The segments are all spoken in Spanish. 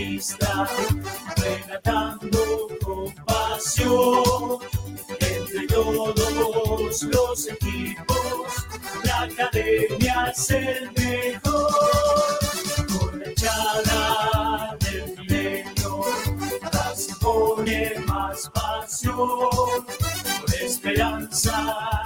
pista, regalando compasión entre todos los equipos. La academia es el mejor con la echada del milenio, se pone más pasión por esperanza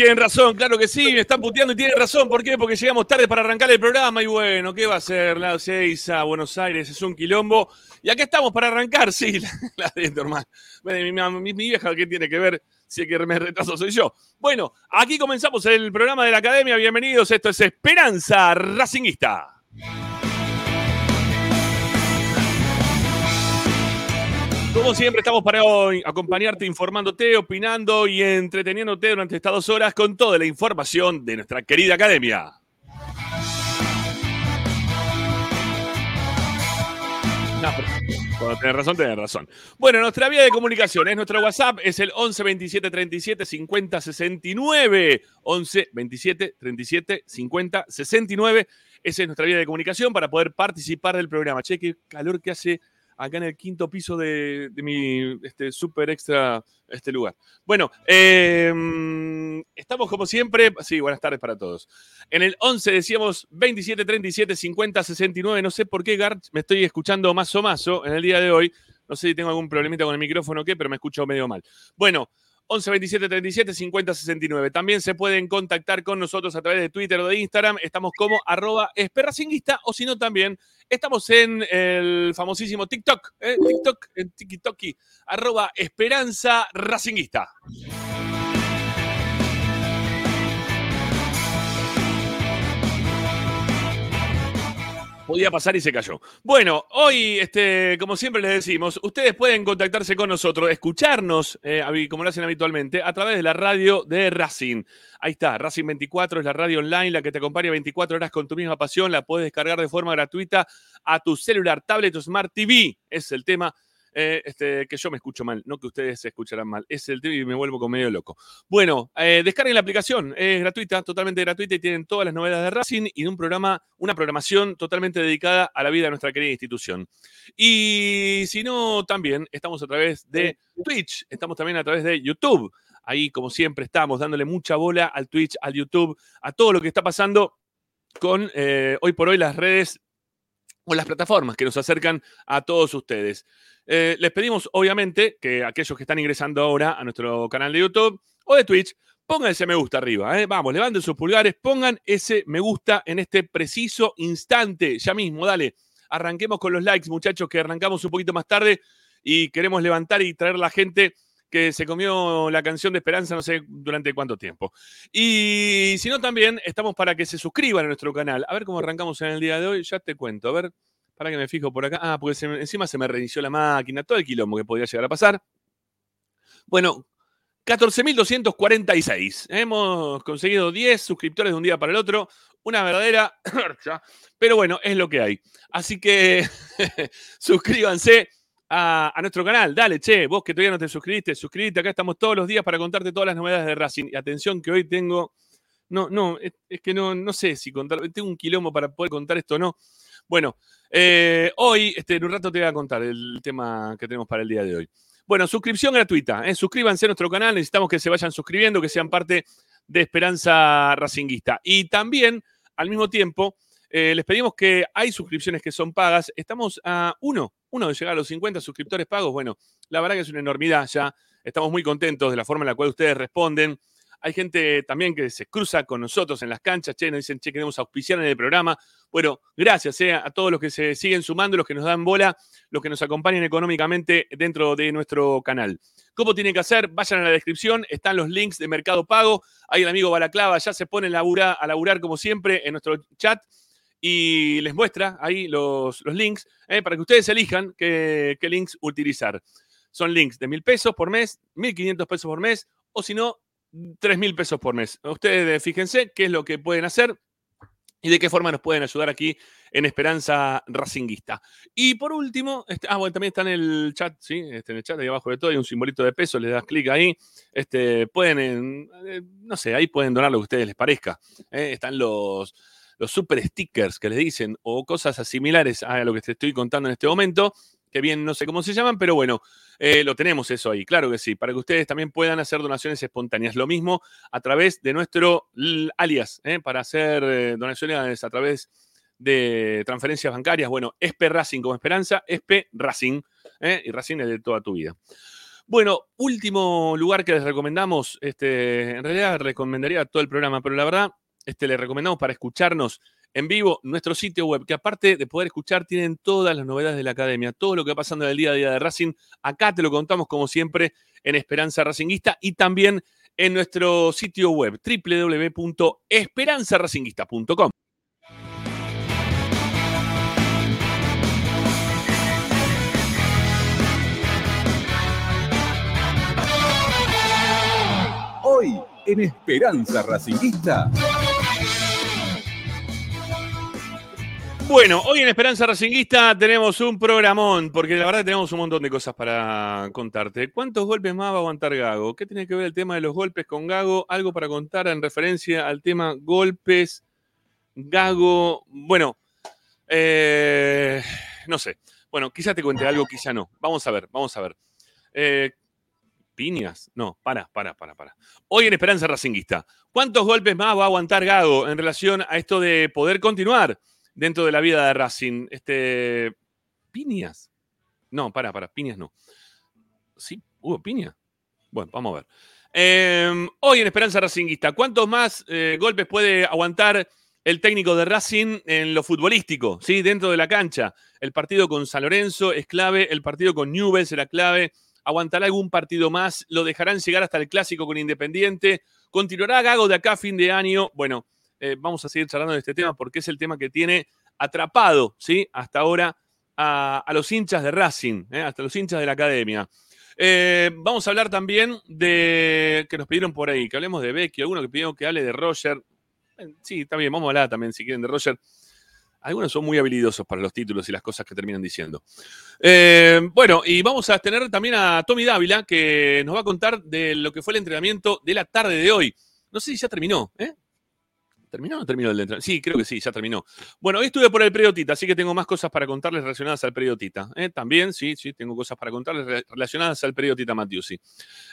tienen razón, claro que sí, me están puteando y tienen razón. ¿Por qué? Porque llegamos tarde para arrancar el programa y bueno, ¿qué va a ser? La Seiza, Buenos Aires, es un quilombo. Y acá estamos para arrancar, sí, la, la de normal. Mi, mi, mi, vieja, ¿qué tiene que ver? Si es que me retraso soy yo. Bueno, aquí comenzamos el programa de la Academia. Bienvenidos, esto es Esperanza Racinguista. Como siempre, estamos para hoy acompañarte, informándote, opinando y entreteniéndote durante estas dos horas con toda la información de nuestra querida academia. No, cuando tenés razón, tenés razón. Bueno, nuestra vía de comunicación es nuestro WhatsApp, es el 11 27 37 50 69. 11 27 37 50 69. Esa es nuestra vía de comunicación para poder participar del programa. Che, qué calor que hace acá en el quinto piso de, de mi este, super extra este lugar. Bueno, eh, estamos como siempre. Sí, buenas tardes para todos. En el 11 decíamos 27, 37, 50, 69. No sé por qué, Gart, me estoy escuchando más o más en el día de hoy. No sé si tengo algún problemita con el micrófono o qué, pero me escucho medio mal. Bueno, 11 27 37 50 69. También se pueden contactar con nosotros a través de Twitter o de Instagram. Estamos como arroba o si no también estamos en el famosísimo TikTok, ¿eh? TikTok, en TikToki, arroba esperanza racinguista. Podía pasar y se cayó. Bueno, hoy, este, como siempre les decimos, ustedes pueden contactarse con nosotros, escucharnos, eh, como lo hacen habitualmente, a través de la radio de Racing. Ahí está, Racing 24 es la radio online, la que te acompaña 24 horas con tu misma pasión. La puedes descargar de forma gratuita a tu celular, tablet o smart TV. Es el tema eh, este, que yo me escucho mal, no que ustedes se escucharán mal. Es el tema y me vuelvo con medio loco. Bueno, eh, descarguen la aplicación, es gratuita, totalmente gratuita y tienen todas las novedades de Racing y de un programa, una programación totalmente dedicada a la vida de nuestra querida institución. Y si no, también estamos a través de Twitch, estamos también a través de YouTube. Ahí, como siempre, estamos dándole mucha bola al Twitch, al YouTube, a todo lo que está pasando con eh, hoy por hoy las redes o las plataformas que nos acercan a todos ustedes. Eh, les pedimos, obviamente, que aquellos que están ingresando ahora a nuestro canal de YouTube o de Twitch, pongan ese me gusta arriba. ¿eh? Vamos, levanten sus pulgares, pongan ese me gusta en este preciso instante. Ya mismo, dale. Arranquemos con los likes, muchachos, que arrancamos un poquito más tarde y queremos levantar y traer la gente que se comió la canción de Esperanza no sé durante cuánto tiempo. Y si no, también estamos para que se suscriban a nuestro canal. A ver cómo arrancamos en el día de hoy, ya te cuento. A ver, para que me fijo por acá. Ah, porque encima se me reinició la máquina, todo el quilombo que podría llegar a pasar. Bueno, 14.246. Hemos conseguido 10 suscriptores de un día para el otro. Una verdadera... Pero bueno, es lo que hay. Así que suscríbanse a, nuestro canal. Dale, che, vos que todavía no te suscribiste, suscríbete. Acá estamos todos los días para contarte todas las novedades de Racing. Y atención que hoy tengo. No, no, es, que no, no sé si contar. Tengo un quilombo para poder contar esto o no. Bueno, eh, hoy, este, en un rato te voy a contar el tema que tenemos para el día de hoy. Bueno, suscripción gratuita. ¿eh? Suscríbanse a nuestro canal. Necesitamos que se vayan suscribiendo, que sean parte de Esperanza Racinguista. Y también, al mismo tiempo, eh, les pedimos que hay suscripciones que son pagas. Estamos a uno, uno de llegar a los 50 suscriptores pagos. Bueno, la verdad que es una enormidad ya. Estamos muy contentos de la forma en la cual ustedes responden. Hay gente también que se cruza con nosotros en las canchas, che, nos dicen, che, queremos auspiciar en el programa. Bueno, gracias eh, a todos los que se siguen sumando, los que nos dan bola, los que nos acompañan económicamente dentro de nuestro canal. ¿Cómo tienen que hacer? Vayan a la descripción, están los links de Mercado Pago. Ahí el amigo Balaclava ya se pone a laburar, a laburar como siempre en nuestro chat y les muestra ahí los, los links eh, para que ustedes elijan qué, qué, links utilizar. Son links de mil pesos por mes, mil quinientos pesos por mes, o si no, tres mil pesos por mes. Ustedes fíjense qué es lo que pueden hacer y de qué forma nos pueden ayudar aquí en Esperanza Racinguista. Y por último, este, ah, bueno, también está en el chat, ¿sí? Este, en el chat, ahí abajo de todo hay un simbolito de peso, le das clic ahí. Este, pueden, eh, no sé, ahí pueden donar lo que a ustedes les parezca. ¿eh? Están los, los super stickers que les dicen o cosas similares a lo que te estoy contando en este momento, que bien no sé cómo se llaman, pero bueno, eh, lo tenemos eso ahí, claro que sí, para que ustedes también puedan hacer donaciones espontáneas. Lo mismo a través de nuestro alias, ¿eh? para hacer eh, donaciones a través de transferencias bancarias. Bueno, SP Racing como esperanza, SP Racing, y Racing es de toda tu vida. Bueno, último lugar que les recomendamos, este, en realidad recomendaría todo el programa, pero la verdad este, le recomendamos para escucharnos en vivo nuestro sitio web, que aparte de poder escuchar, tienen todas las novedades de la academia, todo lo que va pasando en el día a día de Racing. Acá te lo contamos como siempre en Esperanza Racinguista y también en nuestro sitio web www.esperanzaracinguista.com. Hoy en Esperanza Racinguista. Bueno, hoy en Esperanza Racinguista tenemos un programón, porque la verdad tenemos un montón de cosas para contarte. ¿Cuántos golpes más va a aguantar Gago? ¿Qué tiene que ver el tema de los golpes con Gago? Algo para contar en referencia al tema golpes, Gago. Bueno, eh, no sé. Bueno, quizá te cuente algo, quizá no. Vamos a ver, vamos a ver. Eh, ¿Piñas? No, para, para, para, para. Hoy en Esperanza Racinguista, ¿cuántos golpes más va a aguantar Gago en relación a esto de poder continuar dentro de la vida de Racing? Este, ¿Piñas? No, para, para, piñas no. ¿Sí? ¿Hubo piña? Bueno, vamos a ver. Eh, hoy en Esperanza Racinguista, ¿cuántos más eh, golpes puede aguantar el técnico de Racing en lo futbolístico, ¿sí? dentro de la cancha. El partido con San Lorenzo es clave, el partido con Newell será clave. Aguantará algún partido más, lo dejarán llegar hasta el clásico con Independiente. Continuará Gago de acá a fin de año. Bueno, eh, vamos a seguir charlando de este tema porque es el tema que tiene atrapado, ¿sí? Hasta ahora a, los hinchas de Racing, ¿eh? hasta los hinchas de la academia. Eh, vamos a hablar también de que nos pidieron por ahí, que hablemos de Becky, alguno que pidió que hable de Roger. Sí, está bien, vamos a hablar también si quieren de Roger. Algunos son muy habilidosos para los títulos y las cosas que terminan diciendo. Bueno, y vamos a tener también a Tommy Dávila, que nos va a contar de lo que fue el entrenamiento de la tarde de hoy. No sé si ya terminó, ¿eh? ¿Terminó o terminó el entrenamiento? Sí, creo que sí, ya terminó. Bueno, hoy estuve por el periodista, así que tengo más cosas para contarles relacionadas al periodista. ¿eh? También, sí, sí, tengo cosas para contarles re- relacionadas al periodista Matiusi.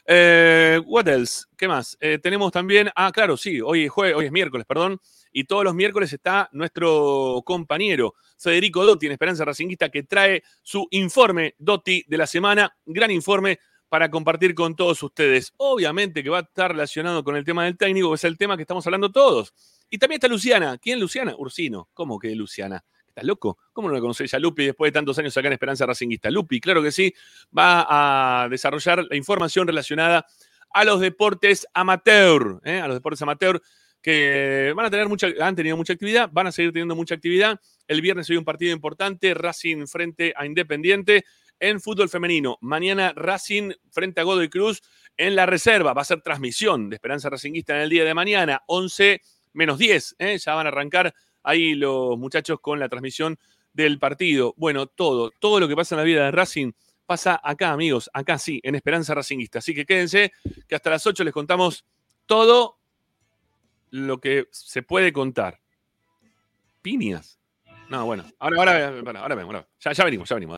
Eh, what else? ¿Qué más? Eh, tenemos también, ah, claro, sí, hoy jue- hoy es miércoles, perdón, y todos los miércoles está nuestro compañero Federico Dotti en Esperanza Racinguista que trae su informe Dotti de la semana, gran informe para compartir con todos ustedes. Obviamente que va a estar relacionado con el tema del técnico, que es el tema que estamos hablando todos. Y también está Luciana. ¿Quién Luciana? Ursino. ¿Cómo que Luciana? ¿Estás loco? ¿Cómo no la conocéis a Lupi después de tantos años acá en Esperanza Racinguista? Lupi, claro que sí, va a desarrollar la información relacionada a los deportes amateur, ¿eh? a los deportes amateur que van a tener mucha, han tenido mucha actividad, van a seguir teniendo mucha actividad. El viernes hay un partido importante, Racing frente a Independiente en fútbol femenino. Mañana Racing frente a Godoy Cruz en la reserva. Va a ser transmisión de Esperanza Racinguista en el día de mañana, 11 menos 10. ¿eh? Ya van a arrancar ahí los muchachos con la transmisión del partido. Bueno, todo, todo lo que pasa en la vida de Racing pasa acá, amigos, acá sí, en Esperanza Racinguista. Así que quédense, que hasta las 8 les contamos todo lo que se puede contar. Piñas. No, bueno, ahora, ahora, ahora, ya venimos, ya venimos.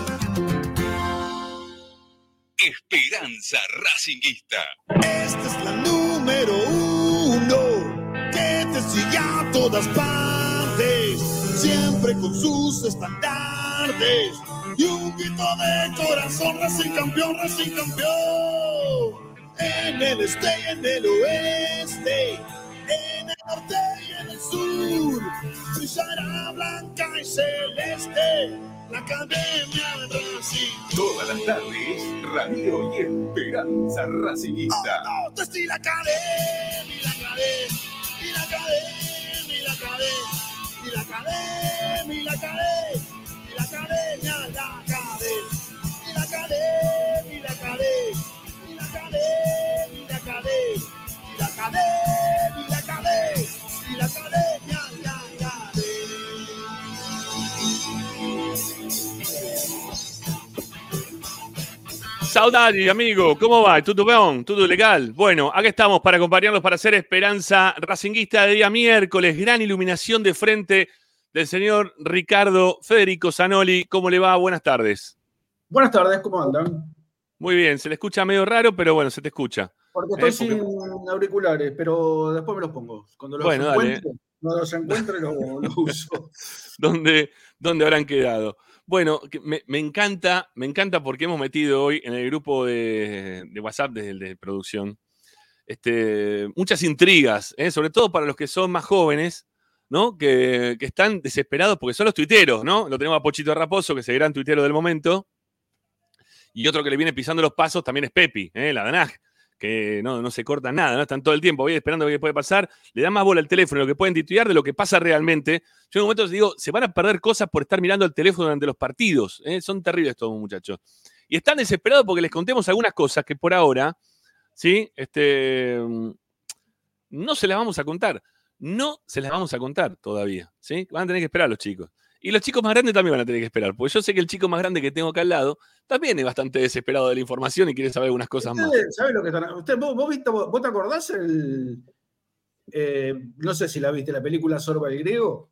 Esperanza Racinguista. Esta es la número uno que te sigue a todas partes, siempre con sus estandartes y un grito de corazón, Racing campeón, Racing campeón. En el este y en el oeste, en el norte y en el sur, brillará blanca y celeste la academia Racing. Todas las tardes, Radio y Esperanza Racinguista. Oh, no, te la academia, la academia, la academia, la academia, la academia, la academia, la academia, la academia, la academia, la academia, la academia, la academia, la academia, Saudade, amigo, ¿cómo va? ¿Todo bien? ¿Todo legal? Bueno, acá estamos para acompañarlos para hacer Esperanza Racinguista de día miércoles. Gran iluminación de frente del señor Ricardo Federico Zanoli. ¿Cómo le va? Buenas tardes. Buenas tardes, ¿cómo andan? Muy bien, se le escucha medio raro, pero bueno, se te escucha. Porque estoy Eh, porque- sin auriculares, pero después me los pongo. Cuando los Bueno, dale. encuentre, cuando los encuentre los, los uso. ¿Dónde, ¿Dónde habrán quedado? Bueno, me, encanta, me encanta porque hemos metido hoy en el grupo de, WhatsApp de, de producción este, muchas intrigas, ¿eh? sobre todo para los que son más jóvenes, ¿no? Que, que están desesperados porque son los tuiteros, ¿no? Lo tenemos a Pochito Raposo, que es el gran tuitero del momento. Y otro que le viene pisando los pasos también es Pepi, ¿eh? la Danaj, que no, no se corta nada, ¿no? Están todo el tiempo voy esperando qué puede pasar, le dan más bola al teléfono, lo que pueden titular de lo que pasa realmente. Yo en un momento digo, se van a perder cosas por estar mirando el teléfono durante los partidos. ¿eh? Son terribles todos, muchachos. Y están desesperados porque les contemos algunas cosas que por ahora, ¿sí? Este, no se las vamos a contar. No se las vamos a contar todavía, ¿sí? Van a tener que esperar los chicos. Y los chicos más grandes también van a tener que esperar, porque yo sé que el chico más grande que tengo acá al lado también es bastante desesperado de la información y quiere saber algunas cosas más. ¿Ustedes saben lo que están? Usted, vos, vos viste- vos- vos te acordás el. eh, no sé si la viste, la película Sorba el Griego.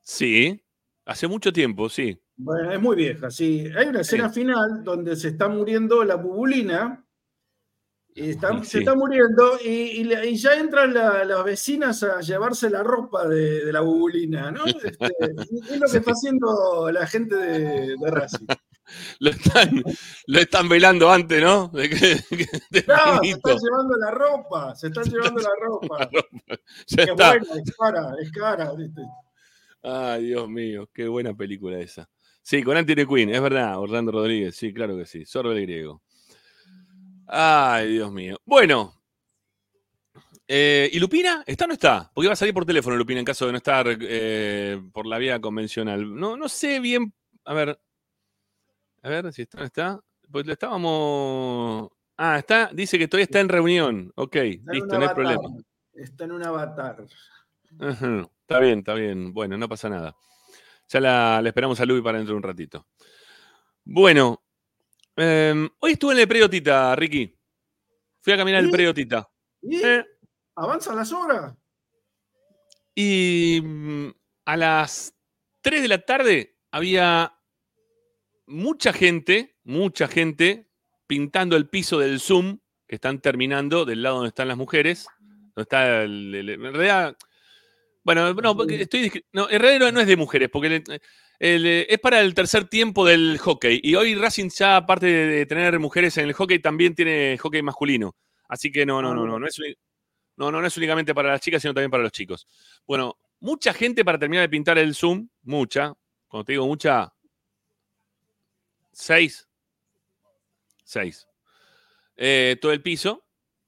Sí, hace mucho tiempo, sí. Bueno, es muy vieja, sí. Hay una escena final donde se está muriendo la bubulina. Sí. Se está muriendo y, y le- y ya entran la- las vecinas a llevarse la ropa de, de la bubulina, ¿no? Este, es lo que está haciendo la gente de, de Racing. Lo están, lo están velando antes, ¿no? De que- de No, se están llevando la ropa, se están llevando la ropa. Ya Es está. buena, es cara, es cara. ¿viste? Ay, Dios mío, qué buena película esa. Sí, con Anthony Quinn, es verdad, Orlando Rodríguez, sí, claro que sí. Sorbe el griego. Ay, Dios mío. Bueno. eh, ¿Y Lupina? ¿Está o no está? Porque va a salir por teléfono Lupina en caso de no estar eh, por la vía convencional. No, no sé bien. A ver. A ver si está o no está. Pues le estábamos. Ah, está. Dice que todavía está en reunión. Ok, Está listo, no hay problema. Está en un avatar. Está bien, está bien. Bueno, no pasa nada. Ya la, la esperamos a Luis para dentro de un ratito. Bueno, em, hoy estuve en el predio Tita, Ricky. Fui a caminar el ¿Sí? predio Tita. ¿Y Eh, avanzan las horas? y mm, a las 3 de la tarde había mucha gente, mucha gente pintando el piso del Zoom que están terminando del lado donde están las mujeres. Donde está el- el- en realidad, bueno, no, porque estoy, no, en realidad no es de mujeres, porque eh, es para el tercer tiempo del hockey. Y hoy Racing ya, aparte de, tener mujeres en el hockey, también tiene hockey masculino. Así que no, no, no, no, no es, no, no, no es únicamente para las chicas, sino también para los chicos. Bueno, mucha gente para terminar de pintar el Zoom, mucha. Cuando te digo mucha, seis. Seis. Eh, todo el piso.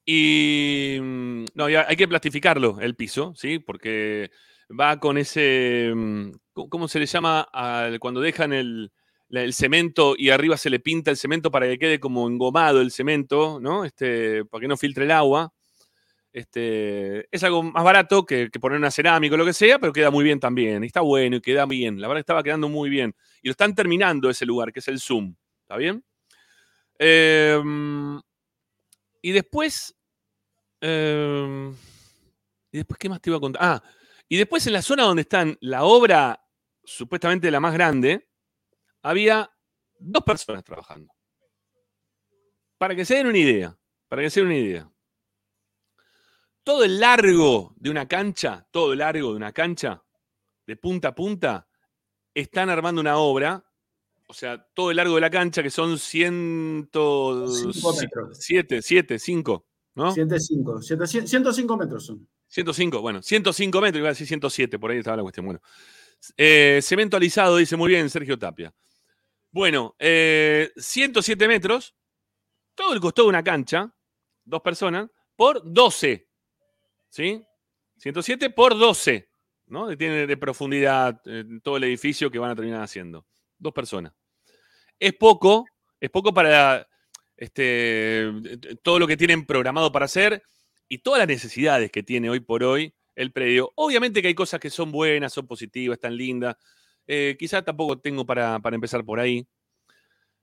Y mm, no, ya hay que plastificarlo, el piso, ¿sí? Porque va con ese. mm, ¿Cómo se le llama al- cuando dejan el, el cemento y arriba se le pinta el cemento para que quede como engomado el cemento, ¿no? Este, para que no filtre el agua. Este, es algo más barato que, poner una cerámica o lo que sea, pero queda muy bien también. Y está bueno y queda bien. La verdad estaba quedando muy bien. Y lo están terminando ese lugar, que es el Zoom. ¿Está bien? Em, y después. em, ¿Y después qué más te iba a contar? Ah, y después en la zona donde están la obra, supuestamente la más grande, había dos personas trabajando. Para que se den una idea. Para que se den una idea. Todo el largo de una cancha, todo el largo de una cancha, de punta a punta, están armando una obra. O sea, todo el largo de la cancha, que son Cinco 107, metros. 7, 5, ¿no? 105, 105 metros son. 105, bueno, 105 metros, iba a decir 107, por ahí estaba la cuestión. Bueno, Eh, cemento alisado, dice muy bien Sergio Tapia. Bueno, eh, 107 metros, todo el costado de una cancha, dos personas, por 12. ¿Sí? 107 por 12, ¿no? Tiene de profundidad eh, todo el edificio que van a terminar haciendo. Dos personas. Es poco, es poco para este, todo lo que tienen programado para hacer y todas las necesidades que tiene hoy por hoy el predio. Obviamente que hay cosas que son buenas, son positivas, están lindas. Eh, quizá tampoco tengo para, para empezar por ahí.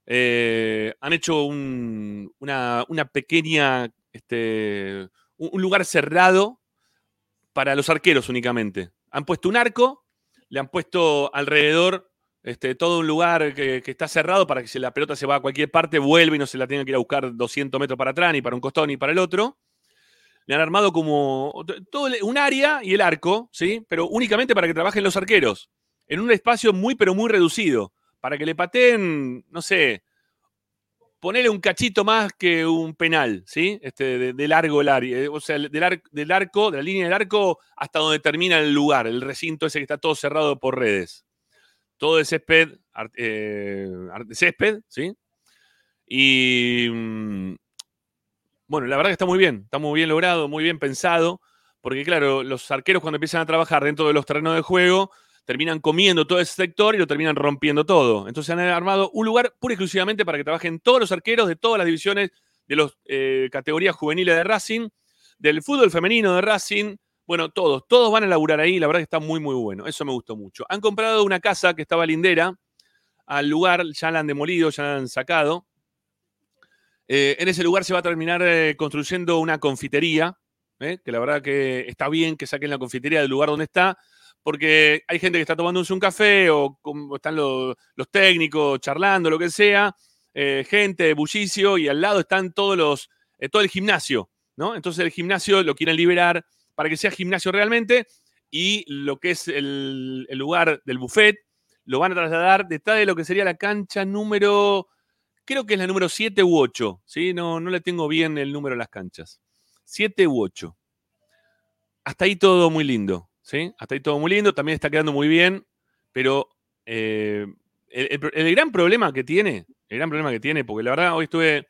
Eh, han hecho un- una, una pequeña, este, un, lugar cerrado para los arqueros únicamente. Han puesto un arco, le han puesto alrededor este, todo un lugar que, que está cerrado para que si la pelota se va a cualquier parte, vuelve y no se la tenga que ir a buscar 200 metros para atrás, ni para un costado, ni para el otro. Le han armado como todo un área y el arco, ¿sí? Pero únicamente para que trabajen los arqueros, en un espacio muy, pero muy reducido, para que le pateen, no sé, ponerle un cachito más que un penal, ¿sí? Este, de, largo el área, eh, o sea, del, ar- del arco, de la línea del arco hasta donde termina el lugar, el recinto ese que está todo cerrado por redes. Todo de césped, eh, césped, ¿sí? Y mm, bueno, la verdad que está muy bien, está muy bien logrado, muy bien pensado, porque claro, los arqueros cuando empiezan a trabajar dentro de los terrenos de juego, terminan comiendo todo ese sector y lo terminan rompiendo todo. Entonces han armado un lugar pura y exclusivamente para que trabajen todos los arqueros de todas las divisiones de las categorías juveniles de Racing, del fútbol femenino de Racing. Bueno, todos, todos van a laburar ahí, la verdad que está muy, muy bueno. Eso me gustó mucho. Han comprado una casa que estaba lindera al lugar, ya la han demolido, ya la han sacado. Eh, en ese lugar se va a terminar eh, construyendo una confitería, ¿eh? que la verdad que está bien que saquen la confitería del lugar donde está, porque hay gente que está tomándose un café o, están los, técnicos charlando, lo que sea, gente, bullicio, y al lado están todos los, todo el gimnasio, ¿no? Entonces el gimnasio lo quieren liberar para que sea gimnasio realmente y lo que es el lugar del buffet lo van a trasladar detrás de lo que sería la cancha número, creo que es la número 7 u 8, ¿sí? No, no le tengo bien el número a las canchas. 7 u 8. Hasta ahí todo muy lindo, ¿sí? Hasta ahí todo muy lindo, también está quedando muy bien, pero eh, el, gran problema que tiene, el gran problema que tiene, porque la verdad hoy estuve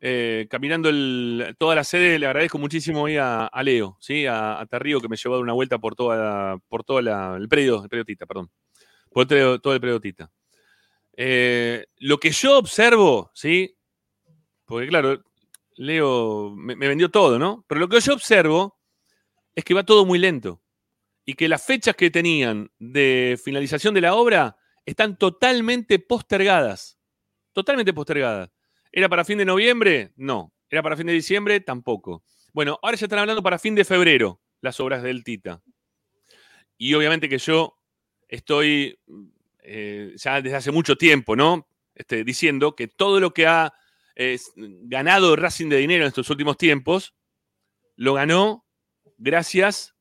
eh, caminando el- toda la sede, le agradezco muchísimo hoy a, Leo, ¿sí? A, a que me llevó a dar una vuelta por toda por toda el predio, el predio Tita, perdón. Por predio- todo el predio Tita. Eh, lo que yo observo, ¿sí? Porque claro, Leo me, me vendió todo, ¿no? Pero lo que yo observo es que va todo muy lento y que las fechas que tenían de finalización de la obra están totalmente postergadas. Totalmente postergadas. ¿Era para fin de noviembre? No. ¿Era para fin de diciembre? Tampoco. Bueno, ahora ya están hablando para fin de febrero las obras del Tita. Y obviamente que yo estoy eh, ya desde hace mucho tiempo, ¿no? Este, diciendo que todo lo que ha eh, ganado Racing de dinero en estos últimos tiempos, lo ganó gracias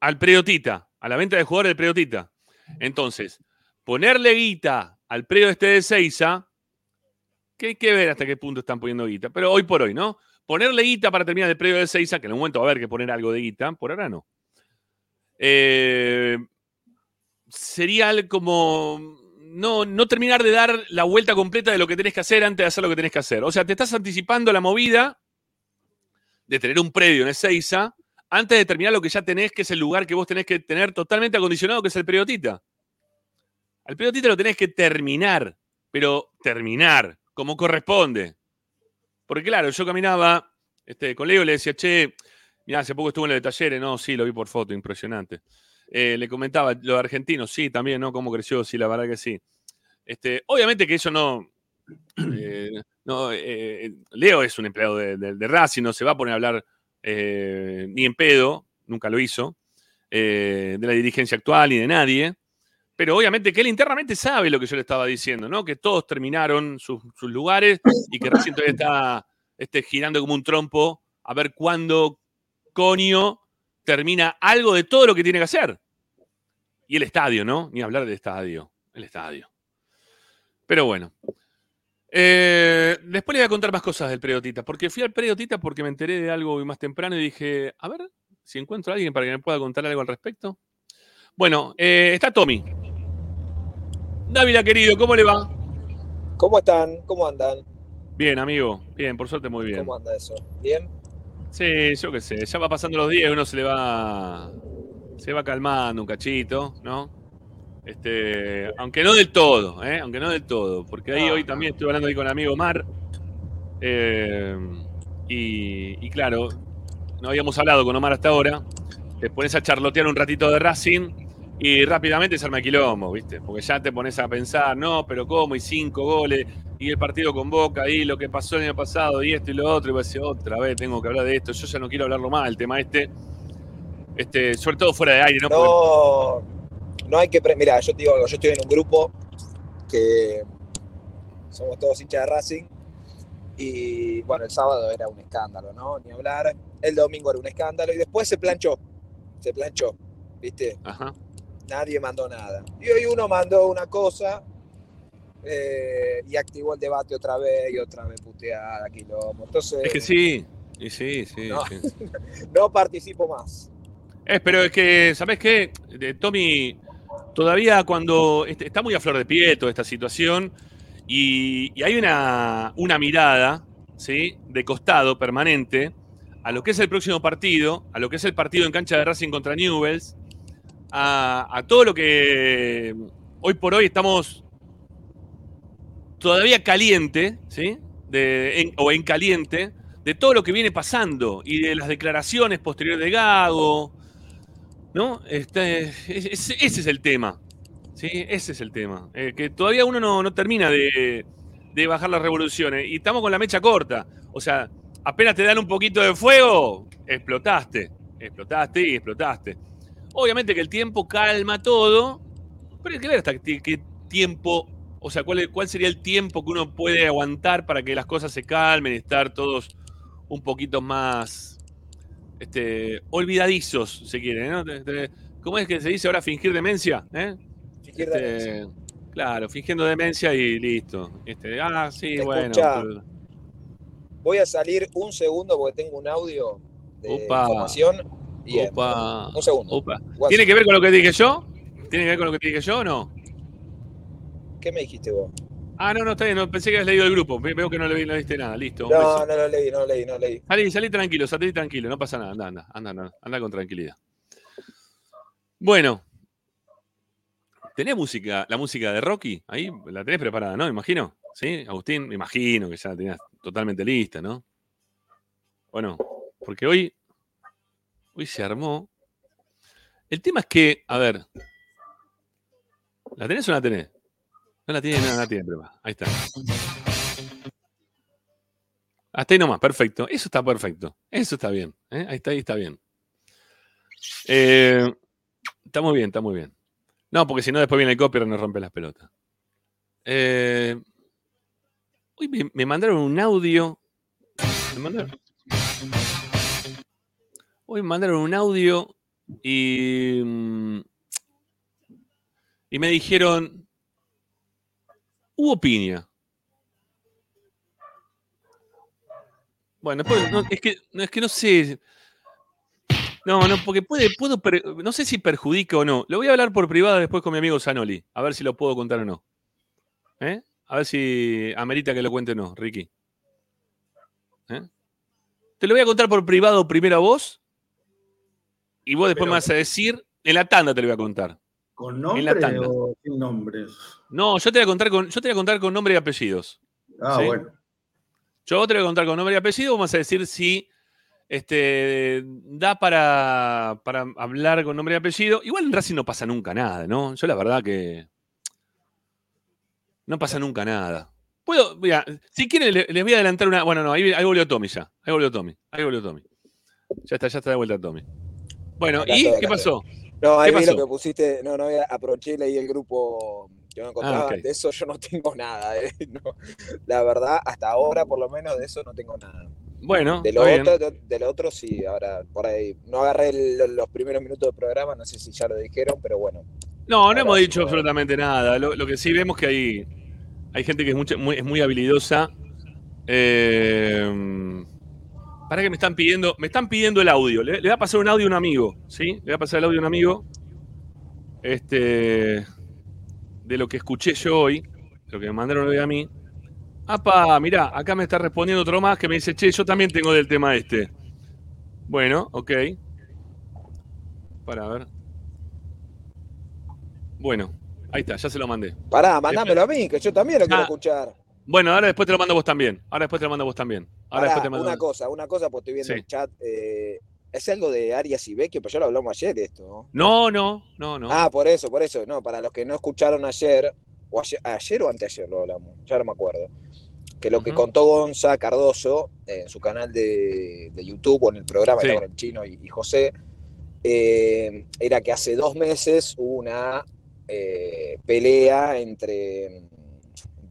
al predio Tita, a la venta de jugadores del predio Tita. Entonces, ponerle guita al predio este de Seiza, que hay que ver hasta qué punto están poniendo guita, pero hoy por hoy, ¿no? Ponerle guita para terminar el predio de Seiza, que en un momento va a haber que poner algo de guita, por ahora no. Eh, sería algo como no, no terminar de dar la vuelta completa de lo que tenés que hacer antes de hacer lo que tenés que hacer. O sea, te estás anticipando la movida de tener un predio en Ezeiza antes de terminar lo que ya tenés, que es el lugar que vos tenés que tener totalmente acondicionado, que es el predio Tita. Al predio Tita lo tenés que terminar, pero terminar, como corresponde. Porque claro, yo caminaba este, con y le decía, che, mira, hace poco estuve en el de talleres, no, sí, lo vi por foto, impresionante. Eh, le comentaba, lo de argentinos, sí, también, ¿no? Cómo creció, sí, la verdad que sí. Este, obviamente que eso no. eh, no eh, Leo es un empleado de, de- de Racing, no se va a poner a hablar ni en pedo, nunca lo hizo, de la dirigencia actual ni de nadie. Pero obviamente que él internamente sabe lo que yo le estaba diciendo, ¿no? Que todos terminaron sus, sus lugares y que Racing todavía está este, girando como un trompo a ver cuándo coño termina algo de todo lo que tiene que hacer. Y el estadio, ¿no? Ni hablar del estadio. El estadio. Pero bueno. Eh, después les voy a contar más cosas del predio Tita, porque fui al predio Tita porque me enteré de algo hoy más temprano y dije, a ver si encuentro a alguien para que me pueda contar algo al respecto. Bueno, eh, está Tommy. Dávila, querido, ¿cómo le va? ¿Cómo están? ¿Cómo andan? Bien, amigo. Bien, por suerte muy bien. ¿Cómo anda eso? ¿Bien? Sí, yo qué sé, ya va pasando los días y uno se le va. Se va calmando un cachito, ¿no? Este, aunque no del todo, ¿eh? Aunque no del todo. Porque ahí hoy no. también estuve hablando ahí con el amigo Mar. eh, y, y claro, no habíamos hablado con Omar hasta ahora. Te pones a charlotear un ratito de Racing y rápidamente se arma quilombo, ¿viste? Porque ya te pones a pensar, no, pero ¿cómo? Y cinco goles, y el partido con Boca, y lo que pasó el año pasado, y esto y lo otro, y vas a decir, otra vez tengo que hablar de esto. Yo ya no quiero hablarlo más, el tema este. Este, sobre todo fuera de aire, ¿no? No, no hay que. Mira, yo te digo algo. Yo estoy en un grupo que somos todos hinchas de Racing. Y bueno, el sábado era un escándalo, ¿no? Ni hablar. El domingo era un escándalo. Y después se planchó. Se planchó. ¿Viste? Ajá. Nadie mandó nada. Y hoy uno mandó una cosa eh, y activó el debate otra vez y otra vez puteada, quilombo. Entonces, Es que sí, y sí, sí. No. sí. no participo más. Es, pero es que, ¿sabes qué? Tommy, todavía cuando est- está muy a flor de pie toda esta situación y, y hay una, una mirada, ¿sí? De costado permanente a lo que es el próximo partido, a lo que es el partido en cancha de Racing contra Newells, a, todo lo que hoy por hoy estamos todavía caliente, ¿sí? De, o en caliente, de todo lo que viene pasando y de las declaraciones posteriores de Gago, ¿no? Este, es- es- ese es el tema, ¿sí? Ese es el tema. Eh, que todavía uno no, no termina de, de bajar las revoluciones y estamos con la mecha corta. O sea, apenas te dan un poquito de fuego, explotaste, explotaste y explotaste. Obviamente que el tiempo calma todo, pero hay que ver hasta qué, qué tiempo, o sea, cuál, cuál sería el tiempo que uno puede aguantar para que las cosas se calmen y estar todos un poquito más este, olvidadizos, si quiere, ¿no? ¿Cómo es que se dice ahora fingir demencia? ¿eh? Izquierda Este, derecha. claro, fingiendo demencia y listo. Este, ah, sí, bueno. Pero- Voy a salir un segundo porque tengo un audio de Opa. información. Entro. Opa, Un segundo. opa. ¿Tiene que ver con lo que dije yo? ¿Tiene que ver con lo que dije yo o no? ¿Qué me dijiste vos? Ah, no, no, está bien. no, pensé que habías leído el grupo. Ve- Veo que no le no leíste nada. Listo. No, no lo leí, no lo leí, no lo leí. Salí, salí tranquilo, salí tranquilo, no pasa nada, anda, anda, anda, anda, anda con tranquilidad. Bueno, ¿tenés música, la música de Rocky? Ahí la tenés preparada, ¿no? Imagino, ¿sí? Agustín, me imagino que ya la tenías totalmente lista, ¿no? Bueno, porque hoy, hoy se armó. El tema es que, a ver, ¿la tenés o no la tenés? No la tiene, no, la tiene preparada. Ahí está. Hasta ahí nomás, perfecto. Eso está perfecto. Eso está bien. ¿eh? Ahí está, ahí está bien. Eh, está muy bien, está muy bien. No, porque si no, después viene el copyright y nos rompe las pelotas. Eh, hoy me, me mandaron un audio. Me mandaron- hoy me mandaron un audio y. mm, Y me dijeron. Hubo piña. Bueno, después, no, es, que, no, es que no sé. No, no, porque puede, puedo, no sé si perjudica o no. Lo voy a hablar por privado después con mi amigo Zanoli, a ver si lo puedo contar o no. ¿Eh? A ver si amerita que lo cuente o no, Ricky. ¿Eh? Te lo voy a contar por privado primero a vos y vos después Pero- me vas a decir, en la tanda te lo voy a contar. ¿Con En la nombre tanda. o sin nombres? No, yo te voy a contar con, yo te voy a contar con nombre y apellidos. Ah, Sí. bueno. Yo te voy a contar con nombre y apellido, vamos a decir si este, da para, para hablar con nombre y apellido. Igual en Racing no pasa nunca nada, ¿no? Yo la verdad que no pasa nunca nada. Puedo, mira, si quieren le- les voy a adelantar una. Bueno, no, ahí, ahí volvió Tommy ya. Ahí volvió Tommy. Ahí volvió Tommy. Ya está, ya está de vuelta Tommy. Bueno, ¿y qué pasó? No, ahí ¿Qué vi lo que pusiste. No, no, aproveché y leí el grupo que me encontraba. Ah, ok. De eso yo no tengo nada. eh, no. La verdad, hasta ahora, por lo menos, de eso no tengo nada. Bueno, De lo, otro, de, de lo otro, sí, ahora por ahí. No agarré el- los primeros minutos del programa, no sé si ya lo dijeron, pero bueno. No, no hemos dicho absolutamente nada. Lo, lo que sí vemos que hay, hay gente que es, mucha- muy, es muy habilidosa. Eh, para que me están pidiendo, me están pidiendo el audio. Le, le voy a pasar un audio a un amigo, ¿sí? Le voy a pasar el audio a un amigo. Este, de lo que escuché yo hoy, lo que me mandaron hoy a mí. Apa, mirá, acá me está respondiendo otro más que me dice, che, yo también tengo del tema este. Bueno, ok. Para ver. Bueno, ahí está, ya se lo mandé. Pará, mandámelo a mí, que yo también lo quiero Ah, escuchar. Bueno, ahora después te lo mando a vos también. Ahora después te lo mando a vos también. Ahora después te mando. una cosa, una cosa, porque estoy viendo Sí. el chat. eh, es algo de Arias y Vecchio, pero ya lo hablamos ayer esto, ¿no? No, no, no, no. Ah, por eso, por eso. No, para los que no escucharon ayer, o ayer, ayer o anteayer lo hablamos, ya no me acuerdo. Que lo que contó Gonza Cardoso eh, en su canal de, de YouTube o en el programa Sí. con el chino y, y José, eh, era que hace dos meses hubo una eh, pelea entre,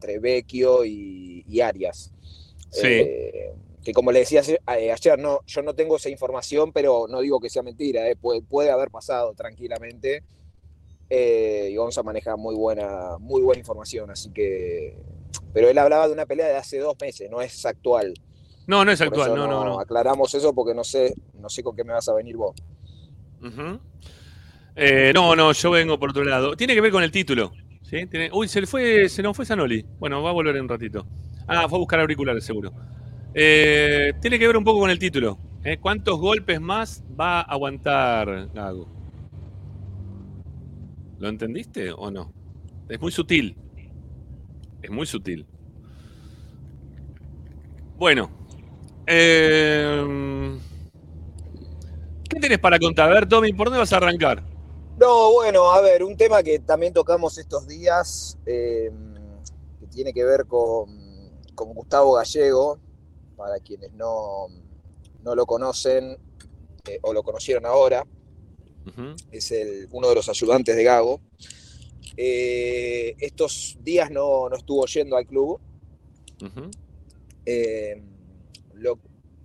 entre Vecchio y, y Arias. Sí. Eh, que como le decía ayer, eh, ayer, no, yo no tengo esa información, pero no digo que sea mentira, eh, puede, puede haber pasado tranquilamente. Eh, y Gonza maneja muy buena, muy buena información, así que. Pero él hablaba de una pelea de hace dos meses, no es actual. No, no es actual, no, no, no. Aclaramos eso porque no sé, no sé con qué me vas a venir vos. Eh, no, no, yo vengo por otro lado. Tiene que ver con el título. Uy, se le fue, se nos fue Zanoli. Bueno, va a volver en un ratito. Ah, fue a buscar auriculares, seguro. Eh, tiene que ver un poco con el título. ¿eh? ¿Cuántos golpes más va a aguantar Gago? ¿Lo entendiste o no? Es muy sutil. Es muy sutil. Bueno. eh, ¿Qué tenés para contar? A ver, Tommy, ¿por dónde vas a arrancar? No, bueno, a ver, un tema que también tocamos estos días, eh, que tiene que ver con, con Gustavo Gallego, para quienes no, no lo conocen eh, o lo conocieron ahora, es el, uno de los ayudantes de Gago. Eh, estos días no, no estuvo yendo al club. Eh, lo-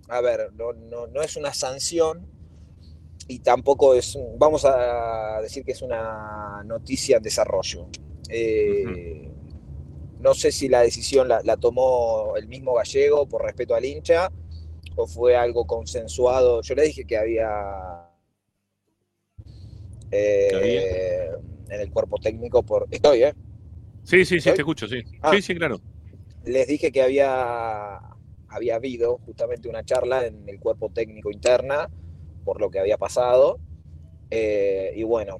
a ver, no, no- no es una sanción y tampoco es, vamos a decir que es una noticia en desarrollo. Eh, No sé si la decisión la, la tomó el mismo gallego por respeto al hincha o fue algo consensuado. Yo le dije que había, eh, ¿Que había? en el cuerpo técnico por... Estoy, ¿eh? Sí, sí, sí, te escucho, sí. Ah. Sí, sí, claro. les dije que había, había habido justamente una charla en el cuerpo técnico interna por lo que había pasado. Eh, y bueno,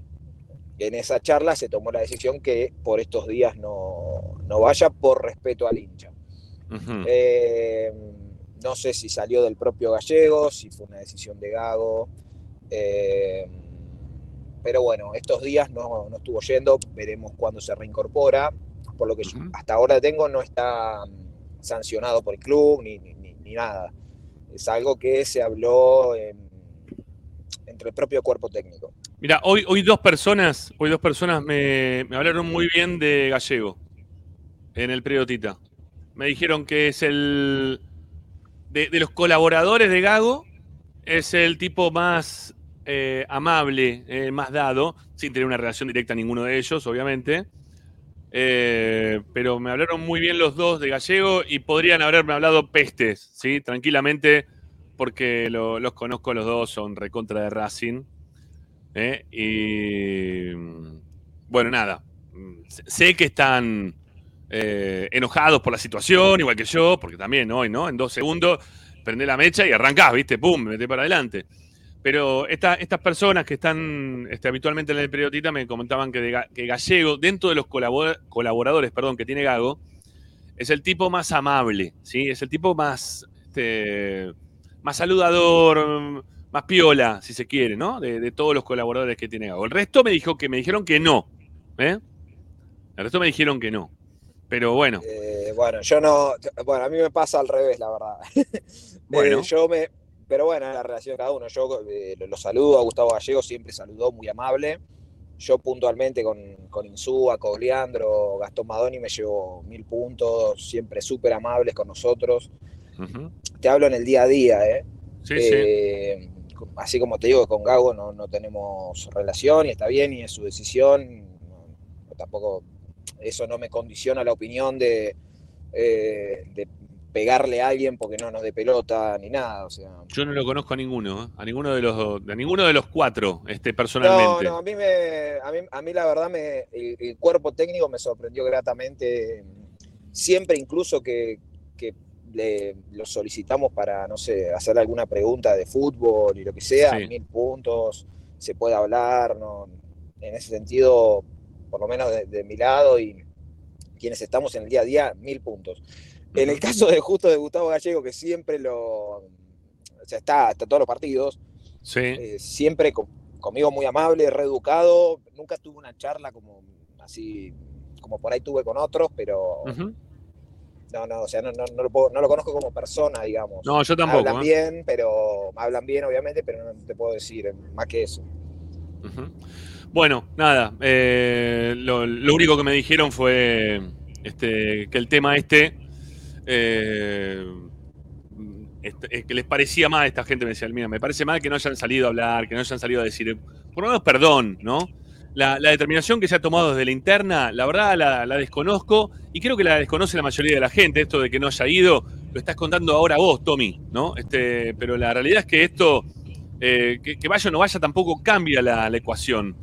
en esa charla se tomó la decisión que por estos días no, no vaya por respeto al hincha. Eh, no sé si salió del propio gallego, si fue una decisión de Gago. eh, pero bueno, estos días no, no estuvo yendo, veremos cuándo se reincorpora. Por lo que yo- hasta ahora tengo, no está mm, sancionado por el club ni, ni- ni- ni nada. Es algo que se habló en- entre el propio cuerpo técnico. Mira, hoy, hoy dos personas, hoy dos personas me, me hablaron muy bien de Gallego en el periodista. Me dijeron que es el de, de los colaboradores de Gago, es el tipo más eh, amable, eh, más dado, sin tener una relación directa a ninguno de ellos, obviamente. Eh, pero me hablaron muy bien los dos de Gallego y podrían haberme hablado pestes, ¿sí? Tranquilamente, porque lo- los conozco los dos, son recontra de Racing. ¿eh? Y mm, bueno, nada. Mm, sé- que están eh, enojados por la situación, igual que yo, porque también hoy, ¿no? En dos segundos prendés la mecha y arrancás, ¿viste? ¡Pum! Me metés para adelante. Pero esta- estas personas que están este, habitualmente en el periodista me comentaban que, que Gallego, dentro de los colabora- colaboradores perdón, que tiene Gago, es el tipo más amable, ¿sí? Es el tipo más, este, más saludador, más piola, si se quiere, ¿no? De, de todos los colaboradores que tiene Gago. El resto me dijo que me dijeron que no. ¿eh? El resto me dijeron que no. Pero bueno, Eh, bueno, yo no. Bueno, a mí me pasa al revés, la verdad. Bueno. Eh, yo me. Pero bueno, la relación de cada uno. Yo eh, lo, lo saludo a Gustavo Gallego, siempre saludó, muy amable. Yo puntualmente con, con Insúa, con Leandro, Gastón Madoni me llevo mil puntos, siempre súper amables con nosotros. Te hablo en el día a día, ¿eh? sí, sí. Eh, Así como te digo, con Gago no, no tenemos relación y está bien y es su decisión. No- no tampoco eso no me condiciona la opinión de, eh, de pegarle a alguien porque no nos dé pelota ni nada. O sea, Yo no lo conozco a ninguno, ¿eh? a ninguno de los a ninguno de los cuatro, este, no, personalmente. no, a mí, me, a, mí, a mí la verdad me, el, el cuerpo técnico me sorprendió gratamente. Siempre incluso que, que le, lo solicitamos para, no sé, hacer alguna pregunta de fútbol y lo que sea, Sí. mil puntos, se puede hablar, no, en ese sentido, por lo menos de, de mi lado y quienes estamos en el día a día, mil puntos. En el caso de justo de Gustavo Gallego, que siempre lo, o sea, está hasta todos los partidos, Sí. eh, siempre con- conmigo muy amable, reeducado, nunca tuve una charla como así, como por ahí tuve con otros, pero. No, no, o sea, no, no, no lo, puedo- no lo conozco como persona, digamos. No, yo tampoco. hablan ¿eh? bien, pero hablan bien obviamente, pero no te puedo decir eh, más que eso. Bueno, nada. eh, lo, lo único que me dijeron fue este, que el tema este, eh, este, es que les parecía mal a esta gente. Me decía, mira, me parece mal que no hayan salido a hablar, que no hayan salido a decir, por lo menos perdón, ¿no? La, determinación que se ha tomado desde la interna, la verdad la, desconozco y creo que la desconoce la mayoría de la gente. Esto de que no haya ido, lo estás contando ahora vos, Tommy, ¿no? Este, pero la realidad es que esto, eh, que, vaya o no vaya, tampoco cambia la, la ecuación.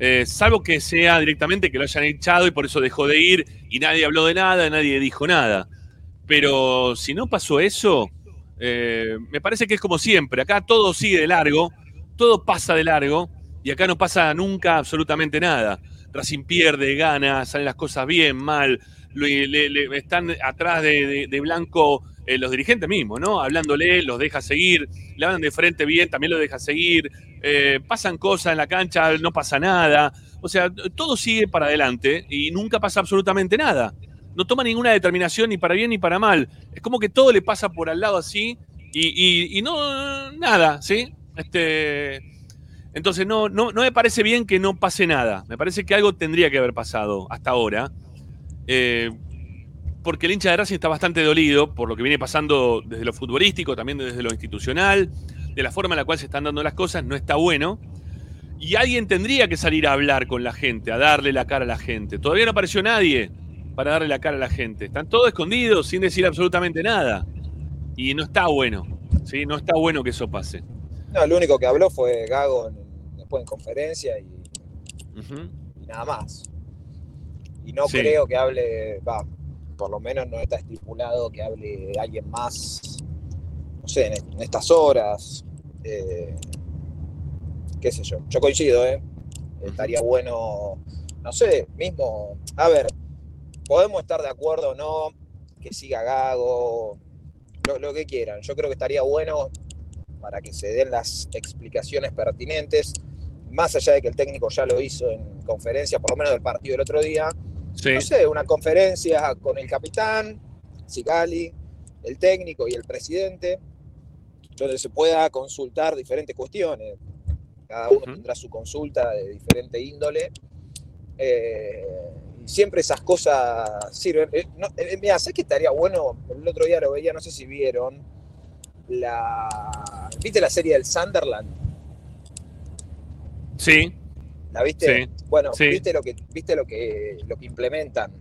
Eh, salvo que sea directamente que lo hayan echado y por eso dejó de ir y nadie habló de nada, nadie dijo nada. Pero si no pasó eso, eh, me parece que es como siempre. Acá todo sigue de largo, todo pasa de largo y acá no pasa nunca absolutamente nada. Racing pierde, gana, salen las cosas bien, mal. Le, le- están atrás de Blanco eh, los dirigentes mismos, ¿no? Hablándole, los deja seguir, le hablan de frente bien, también lo deja seguir. Eh, pasan cosas en la cancha, no pasa nada. O sea, todo sigue para adelante y nunca pasa absolutamente nada. No toma ninguna determinación ni para bien ni para mal. Es como que todo le pasa por al lado así y, y- y no, nada, ¿sí? Este, entonces no, no, no me parece bien que no pase nada. Me parece que algo tendría que haber pasado hasta ahora. Eh, porque el hincha de Racing está bastante dolido por lo que viene pasando desde lo futbolístico, también desde lo institucional, de la forma en la cual se están dando las cosas, no está bueno. Y alguien tendría que salir a hablar con la gente, a darle la cara a la gente. Todavía no apareció nadie para darle la cara a la gente. Están todos escondidos sin decir absolutamente nada. Y no está bueno. ¿sí? No está bueno que eso pase. No, el único que habló fue Gago en- después en conferencia y, y nada más. Y no Sí. creo que hable, va, por lo menos no está estipulado que hable alguien más, no sé, en, en estas horas. eh, qué sé yo. Yo coincido, ¿eh? Estaría bueno, no sé, mismo, a ver, podemos estar de acuerdo o no, que siga Gago, lo, lo que quieran. Yo creo que estaría bueno para que se den las explicaciones pertinentes, más allá de que el técnico ya lo hizo en conferencia, por lo menos del partido del otro día, Sí. no sé, una conferencia con el capitán, Sigali, el técnico y el presidente, donde se pueda consultar diferentes cuestiones. Cada uno tendrá su consulta de diferente índole. Eh, siempre esas cosas sirven. Eh, no, eh, mira, sé que estaría bueno, el otro día lo veía, no sé si vieron, la... ¿Viste la serie del Sunderland? Sí. ¿La viste? Sí. Bueno, Sí. ¿viste lo que viste lo que lo que implementan?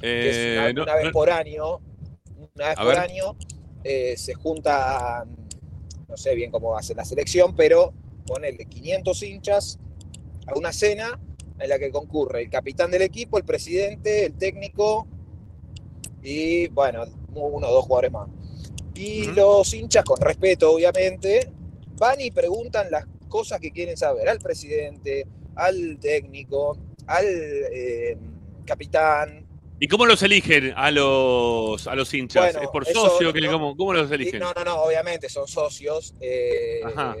que es Eh, una, no- una vez no- por año, una vez A por ver. año eh, se juntan, no sé bien cómo hace la selección, pero ponele 500 hinchas a una cena en la que concurre el capitán del equipo, el presidente, el técnico y, bueno, uno o dos jugadores más. Y los hinchas, con respeto obviamente, van y preguntan las cosas que quieren saber al presidente, al técnico, al eh, capitán, ¿Y cómo los eligen a los, a los hinchas? Bueno, ¿Es por eso socio? ¿Qué- no- cómo, cómo los eligen? No, no, no, obviamente son socios. eh, Ajá.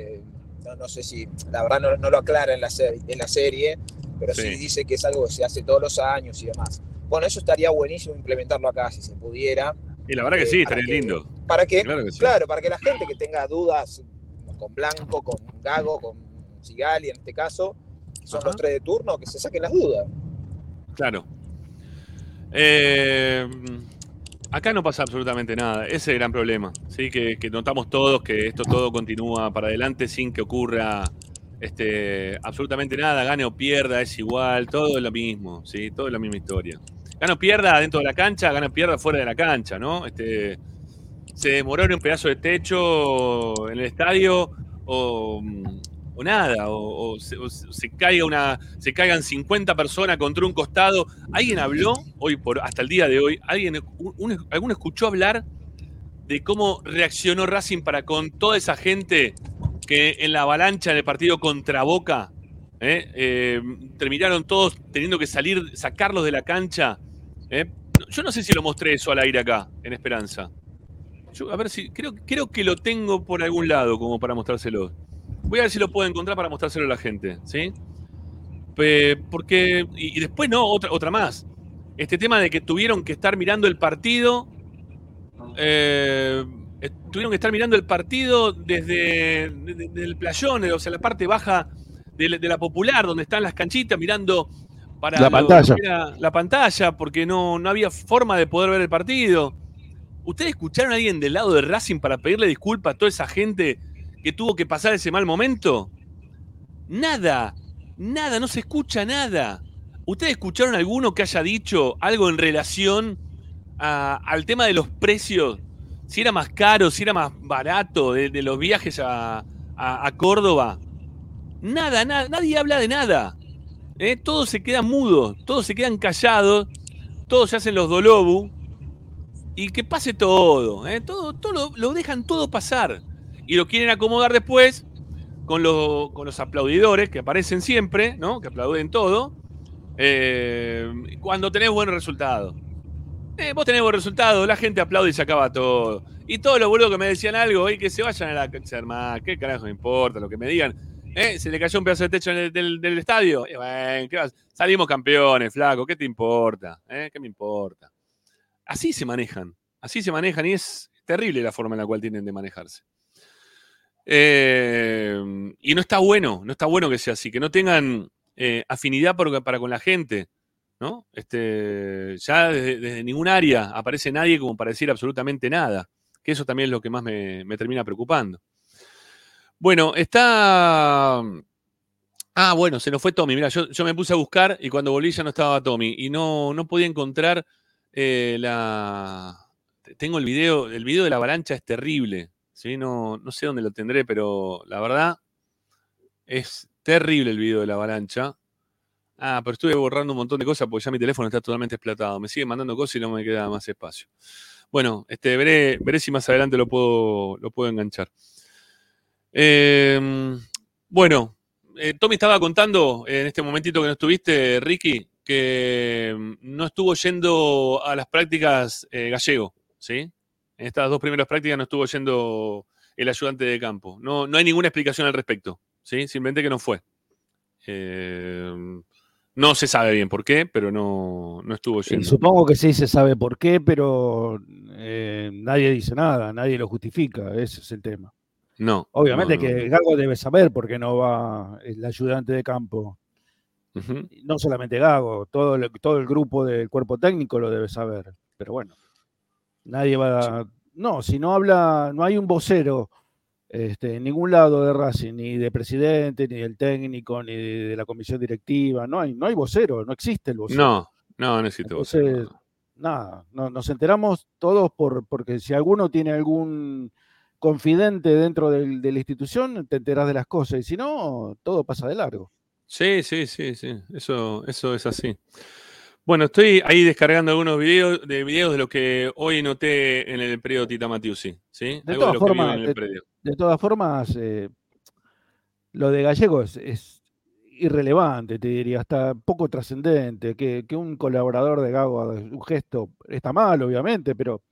no, no sé si, la verdad no, no lo aclara en la, serie, en la serie, pero sí. Sí. dice que es algo que se hace todos los años y demás. Bueno, eso estaría buenísimo implementarlo acá si se pudiera. Y la verdad que eh, sí, para estaría que- lindo. Para que, Claro que sí. claro, para que la gente que tenga dudas con Blanco, con Gago, con Sigali en este caso, que son Ajá. los tres de turno, que se saquen las dudas. Claro. Eh, acá no pasa absolutamente nada. Ese es el gran problema. ¿sí? Que, que notamos todos que esto todo continúa para adelante sin que ocurra este, absolutamente nada. Gane o pierda, es igual. Todo es lo mismo. ¿sí? Todo es la misma historia. Gana pierda dentro de la cancha, gana pierda fuera de la cancha. ¿no? Este, se demoró en un pedazo de techo en el estadio o, o nada, o, se, caiga una, se caigan 50 personas contra un costado. ¿Alguien habló hoy por hasta el día de hoy? ¿Alguien un- escuchó hablar de cómo reaccionó Racing para con toda esa gente que en la avalancha del partido contra Boca ¿eh? Eh, terminaron todos teniendo que salir, sacarlos de la cancha? ¿Eh? Yo no sé si lo mostré eso al aire acá, en Esperanza. Yo, a ver si. Creo, creo que lo tengo por algún lado como para mostrárselo. Voy a ver si lo puedo encontrar para mostrárselo a la gente, ¿sí? Porque. Y, después, no, otra, otra más. Este tema de que tuvieron que estar mirando el partido. eh, tuvieron que estar mirando el partido desde, el playón, o sea, la parte baja de la popular, donde están las canchitas, mirando para La pantalla. la pantalla, porque no, no había forma de poder ver el partido. ¿Ustedes escucharon a alguien del lado de Racing para pedirle disculpas a toda esa gente que tuvo que pasar ese mal momento? Nada, Nada, no se escucha nada. ¿Ustedes escucharon alguno que haya dicho algo en relación a- al tema de los precios? Si era más caro, si era más barato de, de los viajes a, a- a Córdoba. Nada, nada, nadie habla de nada. ¿Eh? Todos se quedan mudos, todos se quedan callados, todos se hacen los dolobu y que pase todo, ¿eh? todo, todo lo, dejan todo pasar y lo quieren acomodar después con, lo- con los aplaudidores que aparecen siempre, ¿no? que aplauden todo, eh, cuando tenés buenos resultados. Eh, vos tenés buen resultado, la gente aplaude y se acaba todo. Y todos los boludos que me decían algo, y que se vayan a la hermano, qué carajo me importa lo que me digan. Eh, se le cayó un pedazo de techo del, estadio. Y bueno. Salimos campeones, flaco, ¿qué te importa? ¿Eh? ¿Qué me importa? Así se manejan, así se manejan y es terrible la forma en la cual tienen de manejarse. Eh, y no está bueno, no está bueno que sea así, que no tengan eh, afinidad para con la gente, ¿no? Este, ya desde, ningún área aparece nadie como para decir absolutamente nada, que eso también es lo que más me termina preocupando. Bueno, está... Ah, bueno, se nos fue Tommy. Mira, yo, yo me puse a buscar y cuando volví ya no estaba Tommy y no, no podía encontrar eh, la... Tengo el video, el video de la avalancha es terrible, ¿sí? No, no sé dónde lo tendré, pero la verdad es terrible el video de la avalancha. Ah, pero estuve borrando un montón de cosas porque ya mi teléfono está totalmente explotado. Me sigue mandando cosas y no me queda más espacio. Bueno, este, veré, veré si más adelante lo puedo, lo puedo enganchar. Eh, bueno, eh, Tommy estaba contando en este momentito que no estuviste, Ricky, que mm, no estuvo yendo a las prácticas eh, gallego, ¿sí? En estas dos primeras prácticas no estuvo yendo el ayudante de campo. No, no hay ninguna explicación al respecto, ¿sí? Simplemente que no fue. Eh, no se sabe bien por qué, pero no, no estuvo yendo. supongo que sí se sabe por qué, pero eh, nadie dice nada, nadie lo justifica, ese es el tema. No. Obviamente no, no. que Gago debe saber por qué no va el ayudante de campo. No solamente Gago, todo el, todo el grupo del cuerpo técnico lo debe saber. Pero bueno, nadie va a... No, si no habla, no hay un vocero este, en ningún lado de Racing, ni de presidente, ni del técnico, ni de la comisión directiva. No hay, no hay vocero, no existe el vocero. No, no, necesito vos. Entonces, nada, no- nos enteramos todos por, porque si alguno tiene algún confidente dentro del- de la institución, te enterás de las cosas, y si no, todo pasa de largo. Sí, sí, sí, sí. Eso, eso es así. Bueno, estoy ahí descargando algunos videos de videos de lo que hoy noté en el predio Tita Matiusi, ¿sí? De todas formas, de-. De todas formas, eh, lo de Gallego es, es irrelevante, te diría, hasta poco trascendente, que, que un colaborador de Gago haga un gesto está mal, obviamente, pero